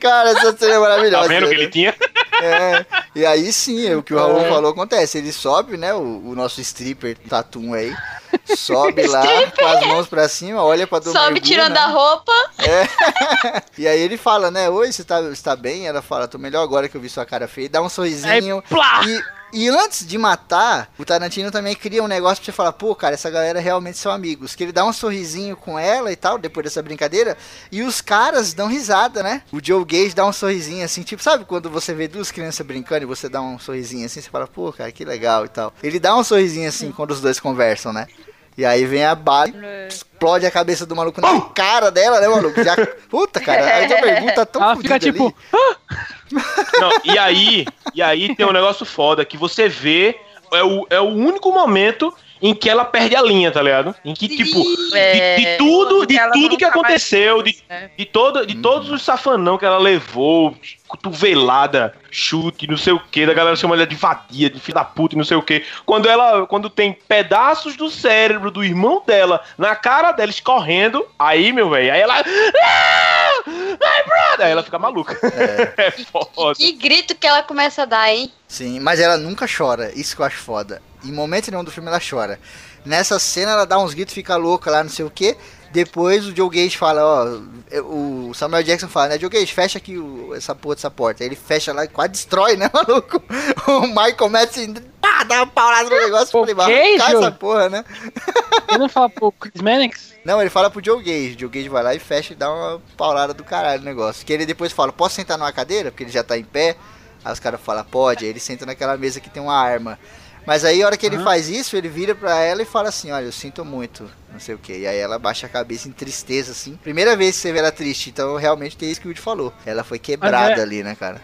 cara, essa cena é maravilhosa. Tá vendo que né? ele tinha? É, e aí sim, é o que o Raul É. falou acontece. Ele sobe, né? O, o nosso stripper Tatum aí. Sobe lá com as mãos pra cima, olha pra do Sobe mergulho, tirando né? a roupa. E aí ele fala, né? Oi, você tá, você tá bem? Ela fala, tô melhor agora que eu vi sua cara feia. Dá um sorrisinho. Aí, plá! E, e antes de matar, o Tarantino também cria um negócio pra você falar, pô, cara, essa galera realmente são amigos. Que ele dá um sorrisinho com ela e tal, depois dessa brincadeira, e os caras dão risada, né? O Joe Gage dá um sorrisinho assim, tipo, sabe quando você vê duas crianças brincando e você dá um sorrisinho assim, você fala, pô, cara, que legal e tal. Ele dá um sorrisinho assim quando os dois conversam, né? E aí vem a bala, explode a cabeça do maluco na cara dela, né, maluco? Já, puta, cara, aí a pergunta tá tão Ela fica tipo, ali. Não, e aí, e aí tem um negócio foda que você vê, é o, é o único momento em que ela perde a linha, tá ligado? Em que, tipo, de, É, de tudo, de tudo que tá aconteceu, de, né? de, todo, de todos os safanão que ela levou, cotovelada, chute, não sei o que, da galera chama ela de vadia, de filho da puta, e não sei o que. Quando ela, quando tem pedaços do cérebro do irmão dela na cara dela escorrendo, aí, meu velho, aí ela. Ah! Ai, brother! Aí ela fica maluca. É, foda. Que grito que ela começa a dar, hein? Sim, mas ela nunca chora, isso que eu acho foda. Em momento nenhum do filme ela chora. Nessa cena ela dá uns gritos, fica louca lá, não sei o que. Depois o Joe Gage fala, ó, o Samuel Jackson fala, né, Joe Gage, fecha aqui o- essa porra dessa porta. Aí ele fecha lá e quase destrói, né, maluco? O Michael Madsen, pá, dá uma paulada no negócio. Eu falei, vai essa porra, né? ele não fala pro Chris Mannix? Não, ele fala pro Joe Gage. Joe Gage vai lá e fecha e dá uma paulada do caralho no negócio. Que ele depois fala, posso sentar numa cadeira? Porque ele já tá em pé. Aí os caras falam, pode. Aí ele senta naquela mesa que tem uma arma. Mas aí a hora que ele faz isso, ele vira pra ela e fala assim, olha, eu sinto muito, não sei o que. E aí ela baixa a cabeça em tristeza, assim. Primeira vez que você vê ela triste, então realmente tem isso que o Woody falou. Ela foi quebrada é- ali, né, cara?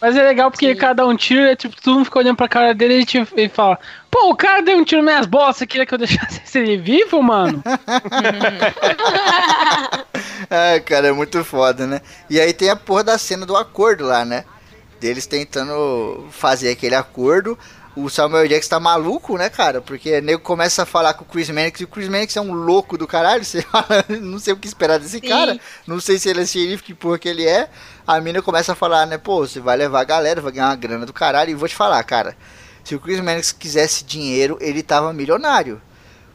Mas é legal porque Sim. dá um tiro e tipo, todo mundo fica olhando pra cara dele e tipo, ele fala: Pô, o cara deu um tiro nas minhas você queria que eu deixasse ele vivo, mano? Ah, cara, é muito foda, né? E aí tem a porra da cena do acordo lá, né? Deles tentando fazer aquele acordo. O Samuel Jackson tá maluco, né, cara? Porque o nego começa a falar com o Chris Mannix e o Chris Mannix é um louco do caralho. Você fala, não sei o que esperar desse Sim. cara. Não sei se ele é xerife, que porra que ele é. A mina começa a falar, né, pô, você vai levar a galera, vai ganhar uma grana do caralho. E vou te falar, cara, se o Chris Mannix quisesse dinheiro, ele tava milionário.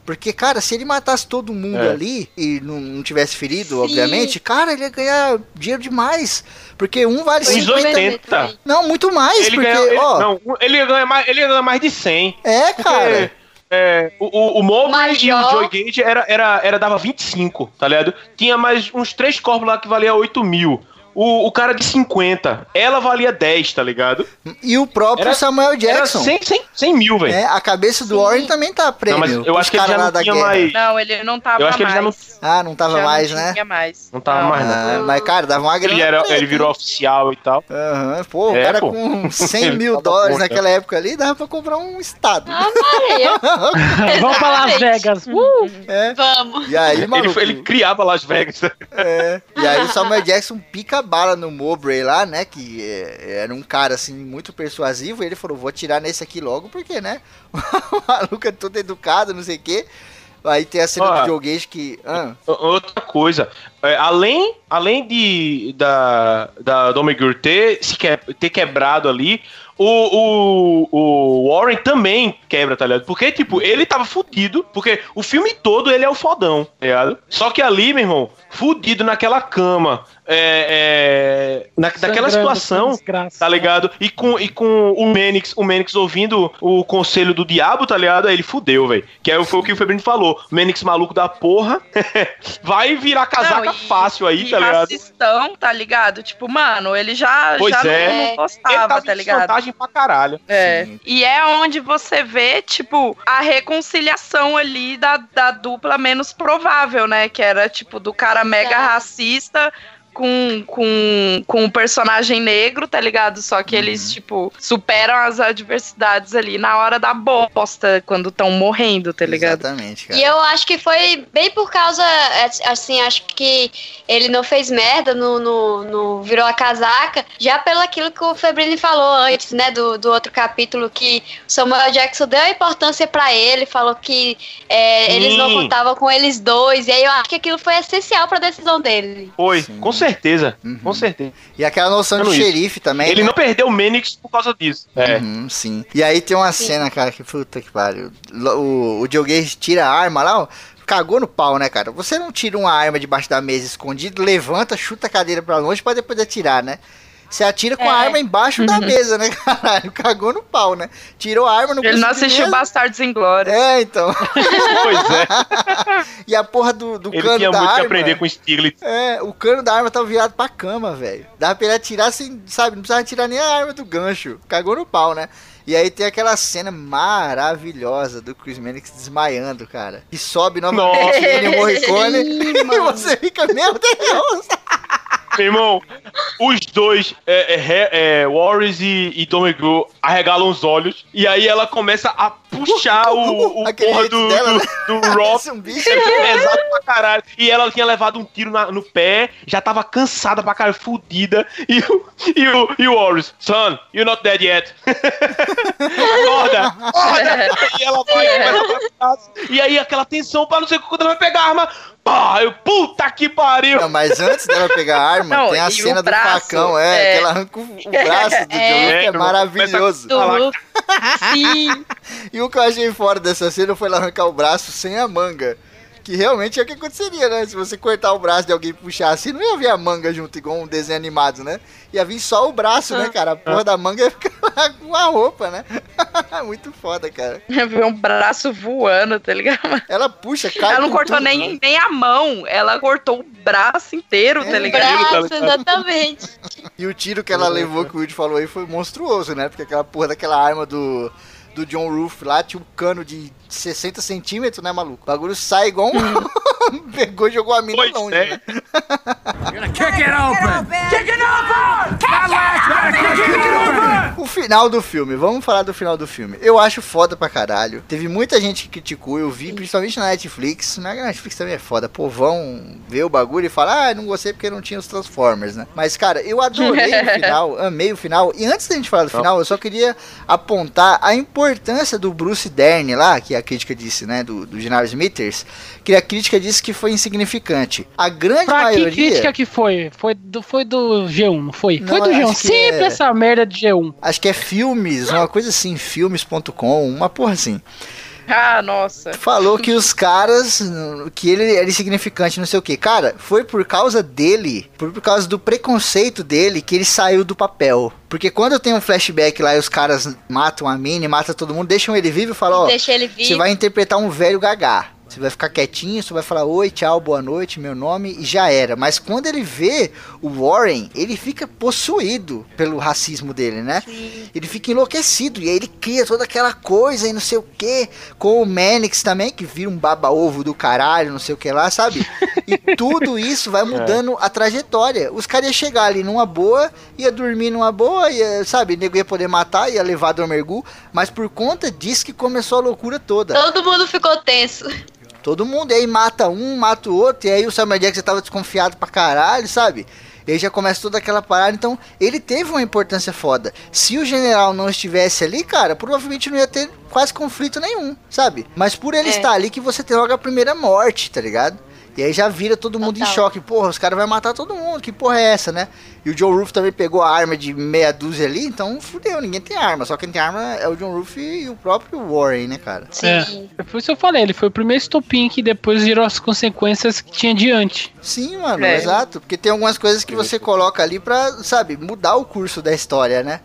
Porque, cara, se ele matasse todo mundo É. ali e não, não tivesse ferido, Sim. obviamente, cara, ele ia ganhar dinheiro demais. Porque um vale Foi Uns 50 80. também. Não, muito mais, Ele porque, ganha, ele, ó. não, ele ganha mais, ele ganha mais de 100. É, Porque, cara. é, o, o, o e o. Joey Gage era, era, era, dava 25, tá ligado? Tinha mais uns três corpos lá que valia 8 mil. O, o cara de 50, ela valia 10, tá ligado? E o próprio Era- Samuel Era Jackson. 100, 100, 100 mil, velho. É, a cabeça do Sim. Warren também tá prêmio. Não, mas eu acho que ele já não tinha guerra. mais. Não, ele não tava Eu acho que ele já mais. Ah, não tava Já mais, não né? tinha mais. Não tava mais, né? Ah, mas, cara, dava uma grana. Ele, era, ele virou oficial e tal. Aham, pô, o É, cara pô. com 100 Ele mil dólares né? naquela época ali, dava pra comprar um estado. Ah. Vamos pra Las. Vegas. Uh! É. Vamos. E aí, Ele, maluco, foi- ele criava Las Vegas. É. E aí o Samuel Jackson pica a bala no Mowbray lá, né? Que é, era um cara assim muito persuasivo. Ele falou: vou atirar nesse aqui logo, porque, né? O maluco é todo educado, não sei o quê. Aí tem a cena do Joe Gage que. Ah, Outra coisa, é, além, além de da, da Domegur ter, se que, ter quebrado ali, o, o, o Warren também quebra, tá ligado? Porque, tipo, ele tava fudido, porque o filme todo ele é o fodão, tá ligado? Só que ali, meu irmão, fudido naquela cama, é, é, na, daquela situação, tá ligado? E com, e com o Menix, o Menix ouvindo o conselho do diabo, tá ligado? Aí ele fudeu, velho. Que aí foi o que o Febrino falou. O Menix maluco da porra vai virar casaca Não, e- fácil aí, e tá ligado? racistão, tá ligado? Tipo, mano, ele já, Pois já é. não, gostava, tava tá em ligado? vantagem pra caralho. É. Sim. E é onde você vê, tipo, a reconciliação ali da, da dupla menos provável, né? Que era, tipo, do cara mega Tá. racista com, com, com um personagem negro, tá ligado? Só que Uhum. eles, tipo, superam as adversidades ali na hora da bosta, quando estão morrendo, tá ligado? exatamente, cara. E eu acho que foi bem por causa, assim, acho que ele não fez merda, no, no, no- virou a casaca, já pelo aquilo que o Febrini falou antes, né, do, do outro capítulo, que o Samuel Jackson deu a importância pra ele, falou que é, eles não contavam com eles dois, e aí eu acho que aquilo foi essencial pra decisão dele. Foi, Sim. com certeza. Uhum. Com certeza. E aquela noção de xerife também. Ele né? não perdeu o Menix por causa disso. É. Uhum, sim. E aí tem uma cena, cara, que puta que pariu. O, o Joe Gage tira a arma lá, ó. Cagou no pau, né, cara? Você não tira uma arma debaixo da mesa escondido, levanta, chuta a cadeira pra longe pra depois atirar, né? Você atira com a É. arma embaixo da mesa, né, caralho? Cagou no pau, né? Tirou a arma no Ele não assistiu Bastardos em Glória. É, então. Pois é. E a porra do, do Ele cano tinha da muito arma. que aprender com Stiglitz. É, o cano da arma tava virado pra cama, velho. Dava pra ele atirar sem, sabe? Não precisava atirar nem a arma do gancho. Cagou no pau, né? E aí tem aquela cena maravilhosa do Chris Mannix desmaiando, cara. E sobe novamente Nossa. ele Morricone. E você fica, meu Deus! Irmão, os dois, é, é, é, Warriors e, e Domegu, arregalam os olhos. E aí ela começa a puxar o, o Aquele porra do, dela, do, né? do Rock. Parece um bicho. É pesado pra caralho. E ela tinha levado um tiro na- no pé, já tava cansada pra caralho, fudida. E o, e o, e o Warriors, son, you're not dead yet. acorda, acorda. E ela vai começa a bater braço. E aí aquela tensão pra não sei quando ela vai pegar a arma. Pá, eu, puta que pariu. Não, mas antes dela pegar a arma, Não, tem a cena do facão, é, é. que ela arranca o, o braço do É. John que é É, maravilhoso. Do- Sim. E o que eu achei fora dessa cena foi ela arrancar o braço sem a manga. Que realmente é o que aconteceria, né? Se você cortar o braço de alguém e puxar assim, não ia vir a manga junto, igual um desenho animado, né? Ia vir só o braço, né, cara? A porra da manga ia ficar com a roupa, né? Muito foda, cara. Ver um braço voando, tá ligado? Ela puxa, cai Ela não cortou tudo, né? nem, nem a mão, ela cortou o braço inteiro, tá É. ligado? Braço, exatamente. E o tiro que ela levou, que o Woody falou aí, foi monstruoso, né? Porque aquela porra daquela arma do, do John Roof lá tinha um cano de 60 centímetros, né, maluco? O bagulho sai igual um... Pegou e jogou a mina Pois longe, é. né? O final do filme, vamos falar do final do filme. Eu acho foda pra caralho. Teve muita gente que criticou, eu vi, principalmente na Netflix. Na Netflix também é foda. Pô, vão ver o bagulho e falar, ah, não gostei porque não tinha os Transformers, né? Mas, cara, eu adorei o final, amei o final. E antes da gente falar do final, eu só queria apontar a importância do Bruce Dern lá, que a crítica disse, né, do, do General Smithers, que a crítica disse que foi insignificante. A grande Pra que maioria... crítica que foi? Foi do, foi do G1, não foi? Não, foi do eu G1. acho que Sempre é- essa merda de G1. Acho que é filmes, uma coisa assim, filmes.com, uma porra assim. Ah, nossa. Falou que os caras, que ele era insignificante, não sei o que. Cara, foi por causa dele, foi por causa do preconceito dele que ele saiu do papel. Porque quando tem um flashback lá e os caras matam a Minnie, matam todo mundo, deixam ele vivo e falam, ó, Deixa ele você vai interpretar um velho gagá. Você vai ficar quietinho, você vai falar oi, tchau, boa noite, meu nome e já era. Mas quando ele vê o Warren, ele fica possuído pelo racismo dele, né? Ele fica enlouquecido e aí ele cria toda aquela coisa e não sei o que. Com o Manix também, que vira um baba-ovo do caralho, não sei o que lá, sabe? E tudo isso vai mudando a trajetória. Os caras iam chegar ali numa boa, ia dormir numa boa, ia, sabe? O nego ia poder matar, ia levar Dormergu, mas por conta disso que começou a loucura toda. Todo mundo ficou tenso. Todo mundo, e aí mata um, mata o outro, e aí o Samuel Jackson tava desconfiado pra caralho, sabe? E aí já começa toda aquela parada, então ele teve uma importância foda. Se o general não estivesse ali, cara, provavelmente não ia ter quase conflito nenhum, sabe? Mas por ele É. estar ali que você tem logo a primeira morte, tá ligado? E aí já vira todo mundo em choque. Porra, os caras vão matar todo mundo, que porra é essa, né? E o John Roof também pegou a arma de meia dúzia ali, então fudeu, ninguém tem arma. Só quem tem arma é o John Roof e o próprio Warren, né, cara? Sim. É por isso que eu falei, ele foi o primeiro estopim que depois gerou as consequências que tinha diante. Sim, mano, É. exato. Porque tem algumas coisas que você coloca ali pra, sabe, mudar o curso da história, né?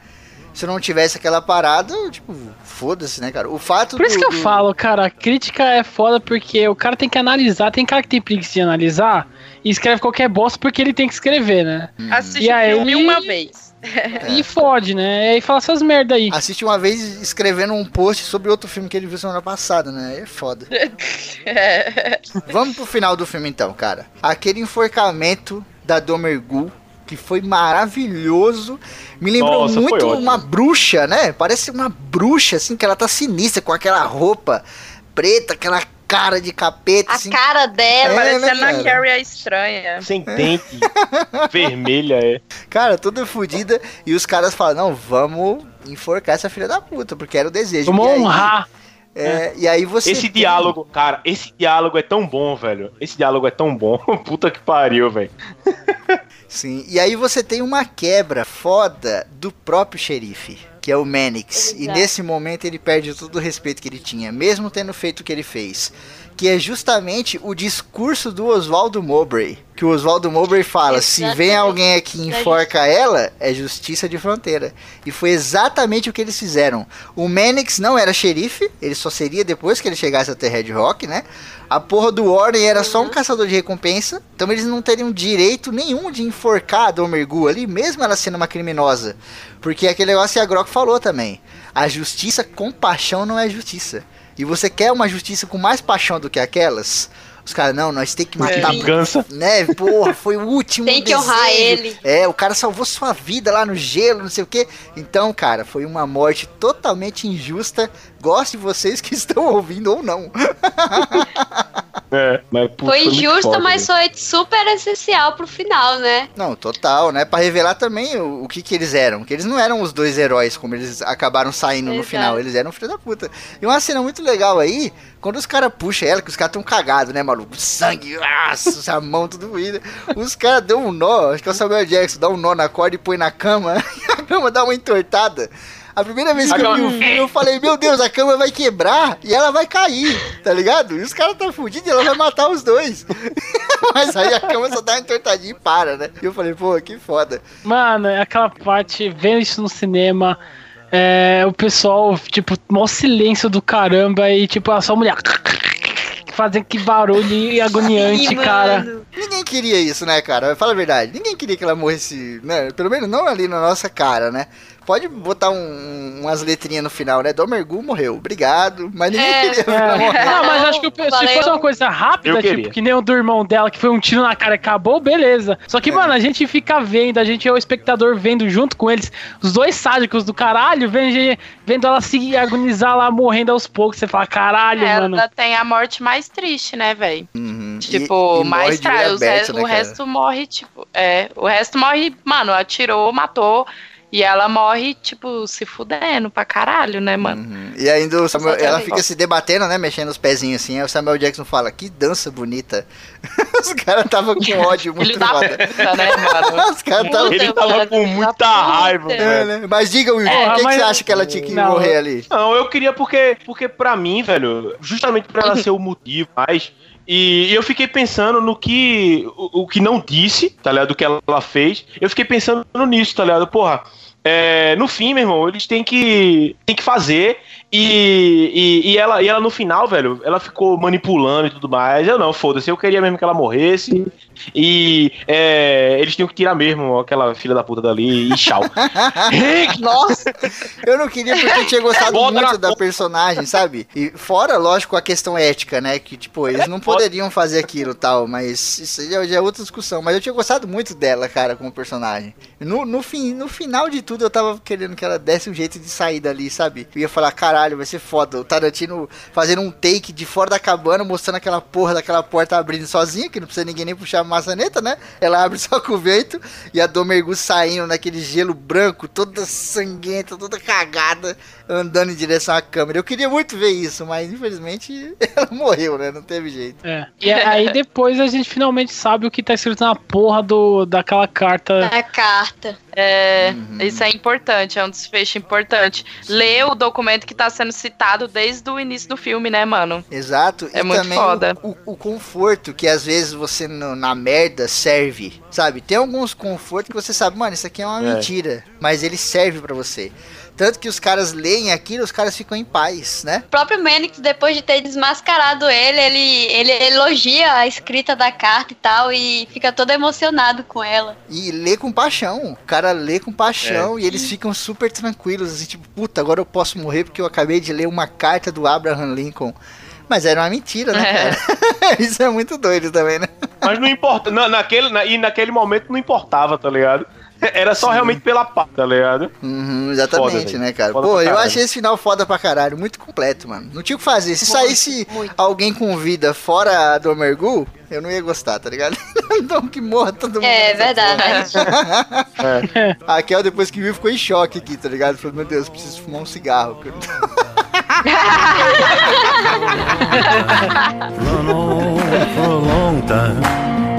Se não tivesse aquela parada, tipo, foda-se, né, cara? O fato Por isso do- que eu do- falo, cara, a crítica é foda porque o cara tem que analisar, tem cara que tem preguiça de analisar e escreve qualquer bosta porque ele tem que escrever, né? Assisti E aí filme uma vez. E fode, né? E aí fala essas merda aí. Assiste uma vez escrevendo um post sobre outro filme que ele viu semana passada, né? É foda. É. Vamos pro final do filme então, cara. Aquele enforcamento da Domergul, que foi maravilhoso. Me lembrou Nossa, muito uma bruxa, né? Parece uma bruxa, assim, que ela tá sinistra com aquela roupa preta, aquela cara de capeta, A assim. cara dela. É, Parecendo né, a cara? Carrie a estranha. Sem dente. vermelha, é. Cara, toda fodida. E os caras falam, não, vamos enforcar essa filha da puta, porque era o desejo. Vamos honrar. É, e aí você. Esse tem- diálogo, cara, esse diálogo é tão bom, velho. Esse diálogo é tão bom. Puta que pariu, velho. Sim, e aí você tem uma quebra foda do próprio xerife, que é o Manix. E nesse momento ele perde todo o respeito que ele tinha, mesmo tendo feito o que ele fez. Que é justamente o discurso do Oswaldo Mowbray. Que o Oswaldo Mowbray fala: se vem Exatamente. alguém aqui e enforca ela, é justiça de fronteira. E foi exatamente o que eles fizeram. O Mannix não era xerife, ele só seria depois que ele chegasse até Red Rock, né? A porra do Warren era só um caçador de recompensa, então eles não teriam direito nenhum de enforcar a Domergu ali, mesmo ela sendo uma criminosa. Porque é aquele negócio que a Grok falou também. A justiça com paixão não é justiça. E você quer uma justiça com mais paixão do que aquelas? Os caras, não, nós tem que matar. Vingança. Né, porra, foi o último Tem que honrar ele. É, o cara salvou sua vida lá no gelo, não sei o quê. Então, cara, foi uma morte totalmente injusta. Goste vocês que estão ouvindo ou não. É, mas, putz, Foi injusto, foda, mas velho. foi super essencial pro final, né? Não, total, né? Pra revelar também o, o que que eles eram. Que eles não eram os dois heróis, como eles acabaram saindo no Exato. final. Eles eram filho da puta. E uma cena muito legal aí, quando os caras puxam ela, que os caras tão cagados, né, maluco? Sangue, nossa, a mão tudo doída. Os caras dão um nó, acho que é o Samuel Jackson, dá um nó na corda e põe na cama. E a cama dá uma entortada. A primeira vez que eu vi o filme, eu falei, meu Deus, a cama vai quebrar e ela vai cair, tá ligado? E os caras tá fudidos e ela vai matar os dois. Mas aí a cama só dá uma entortadinha e para, né? E eu falei, pô, que foda. Mano, é aquela parte, vendo isso no cinema, é, o pessoal, tipo, mó silêncio do caramba e, tipo, a sua mulher fazendo que barulho agoniante, Ih, cara. Ninguém queria isso, né, cara? Fala a verdade. Ninguém queria que ela morresse, né? Pelo menos não ali na nossa cara, né? Pode botar um- umas letrinhas no final, né? Domergu morreu, obrigado. Mas ninguém É. queria ela morrer. É. Não, mas acho que o se Valeu. fosse uma coisa rápida, Eu queria. tipo, que nem o do irmão dela, que foi um tiro na cara e acabou, beleza. Só que, É. mano, a gente fica vendo, a gente é o espectador vendo junto com eles, os dois sádicos do caralho, vendo, vendo ela se agonizar lá, morrendo aos poucos. Você fala, caralho, Ela mano. tem a morte mais triste, né, velho? Uhum. E- Tipo, e morre mais aberto, re- né, o resto morre, tipo. É, o resto morre, mano, atirou, matou. E ela morre, tipo, se fudendo pra caralho, né, mano? Uhum. E ainda o Samuel, ela fica se debatendo, né? Mexendo os pezinhos assim. Aí o Samuel Jackson fala: Que dança bonita. os caras tava com ódio muito foda. puta, né, mano? Os caras tava. Ele tava com muita raiva, É, velho. né? Mas diga, Will, É, por que, que mas- você acha que ela tinha que Não, morrer ali? Não, eu queria porque, porque pra mim, velho, justamente pra ela ser o motivo, mas. E, e eu fiquei pensando no que. O, o que não disse, tá ligado? Do que ela, ela fez. Eu fiquei pensando nisso, tá ligado? Porra. É, no fim, meu irmão, eles têm que, têm que fazer. E, e, e ela, e ela no final, velho, ela ficou manipulando e tudo mais. Eu não, foda-se, eu queria mesmo que ela morresse. E é, eles tinham que tirar mesmo aquela filha da puta dali e tchau. Nossa, Eu não queria porque eu tinha gostado Foda muito da personagem, sabe? E fora, lógico, a questão ética, né? Que, tipo, eles não poderiam fazer aquilo e tal, mas isso já, já é outra discussão. Mas eu tinha gostado muito dela, cara, como personagem. No, no, fim, no final de tudo, eu tava querendo que ela desse um jeito de sair dali, sabe? Eu ia falar, caralho, vai ser foda. O Tarantino fazendo um take de fora da cabana, mostrando aquela porra daquela porta abrindo sozinha, que não precisa ninguém nem puxar a maçaneta, né? Ela abre só com o vento e a Domergu saindo naquele gelo branco, toda sanguenta, toda cagada, andando em direção à câmera. Eu queria muito ver isso, mas infelizmente ela morreu, né? Não teve jeito. É. E aí depois a gente finalmente sabe o que tá escrito na porra do, daquela carta. a carta. É, Uhum. isso é importante, é um desfecho importante. Ler o documento que tá sendo citado desde o início do filme, né, mano? Exato. É e muito também foda. O, o- o conforto que às vezes você no- na merda serve, sabe? Tem alguns confortos que você sabe, mano, isso aqui é uma É. mentira, mas ele serve pra você. Tanto que os caras leem aquilo, os caras ficam em paz, né? O próprio Manix, depois de ter desmascarado ele, ele, ele elogia a escrita da carta e tal, e fica todo emocionado com ela. E lê com paixão. O cara lê com É. paixão e eles ficam super tranquilos, assim, tipo, puta, agora eu posso morrer porque eu acabei de ler uma carta do Abraham Lincoln. Mas era uma mentira, né, É. cara? Isso é muito doido também, né? Mas não importa. na- naquele, na- e naquele momento não importava, tá ligado? Era só Sim. realmente pela paz, tá ligado? Uhum, exatamente, Foda, né, cara? Foda Pô, eu achei esse final foda pra caralho, muito completo, mano. Não tinha o que fazer. Se Muito, saísse muito. alguém com vida fora do Mergu, eu não ia gostar, tá ligado? então que morra todo mundo. É verdade. É. A Kel, depois que viu, ficou em choque aqui, tá ligado? Falou, meu Deus, preciso fumar um cigarro. Run on for a long time.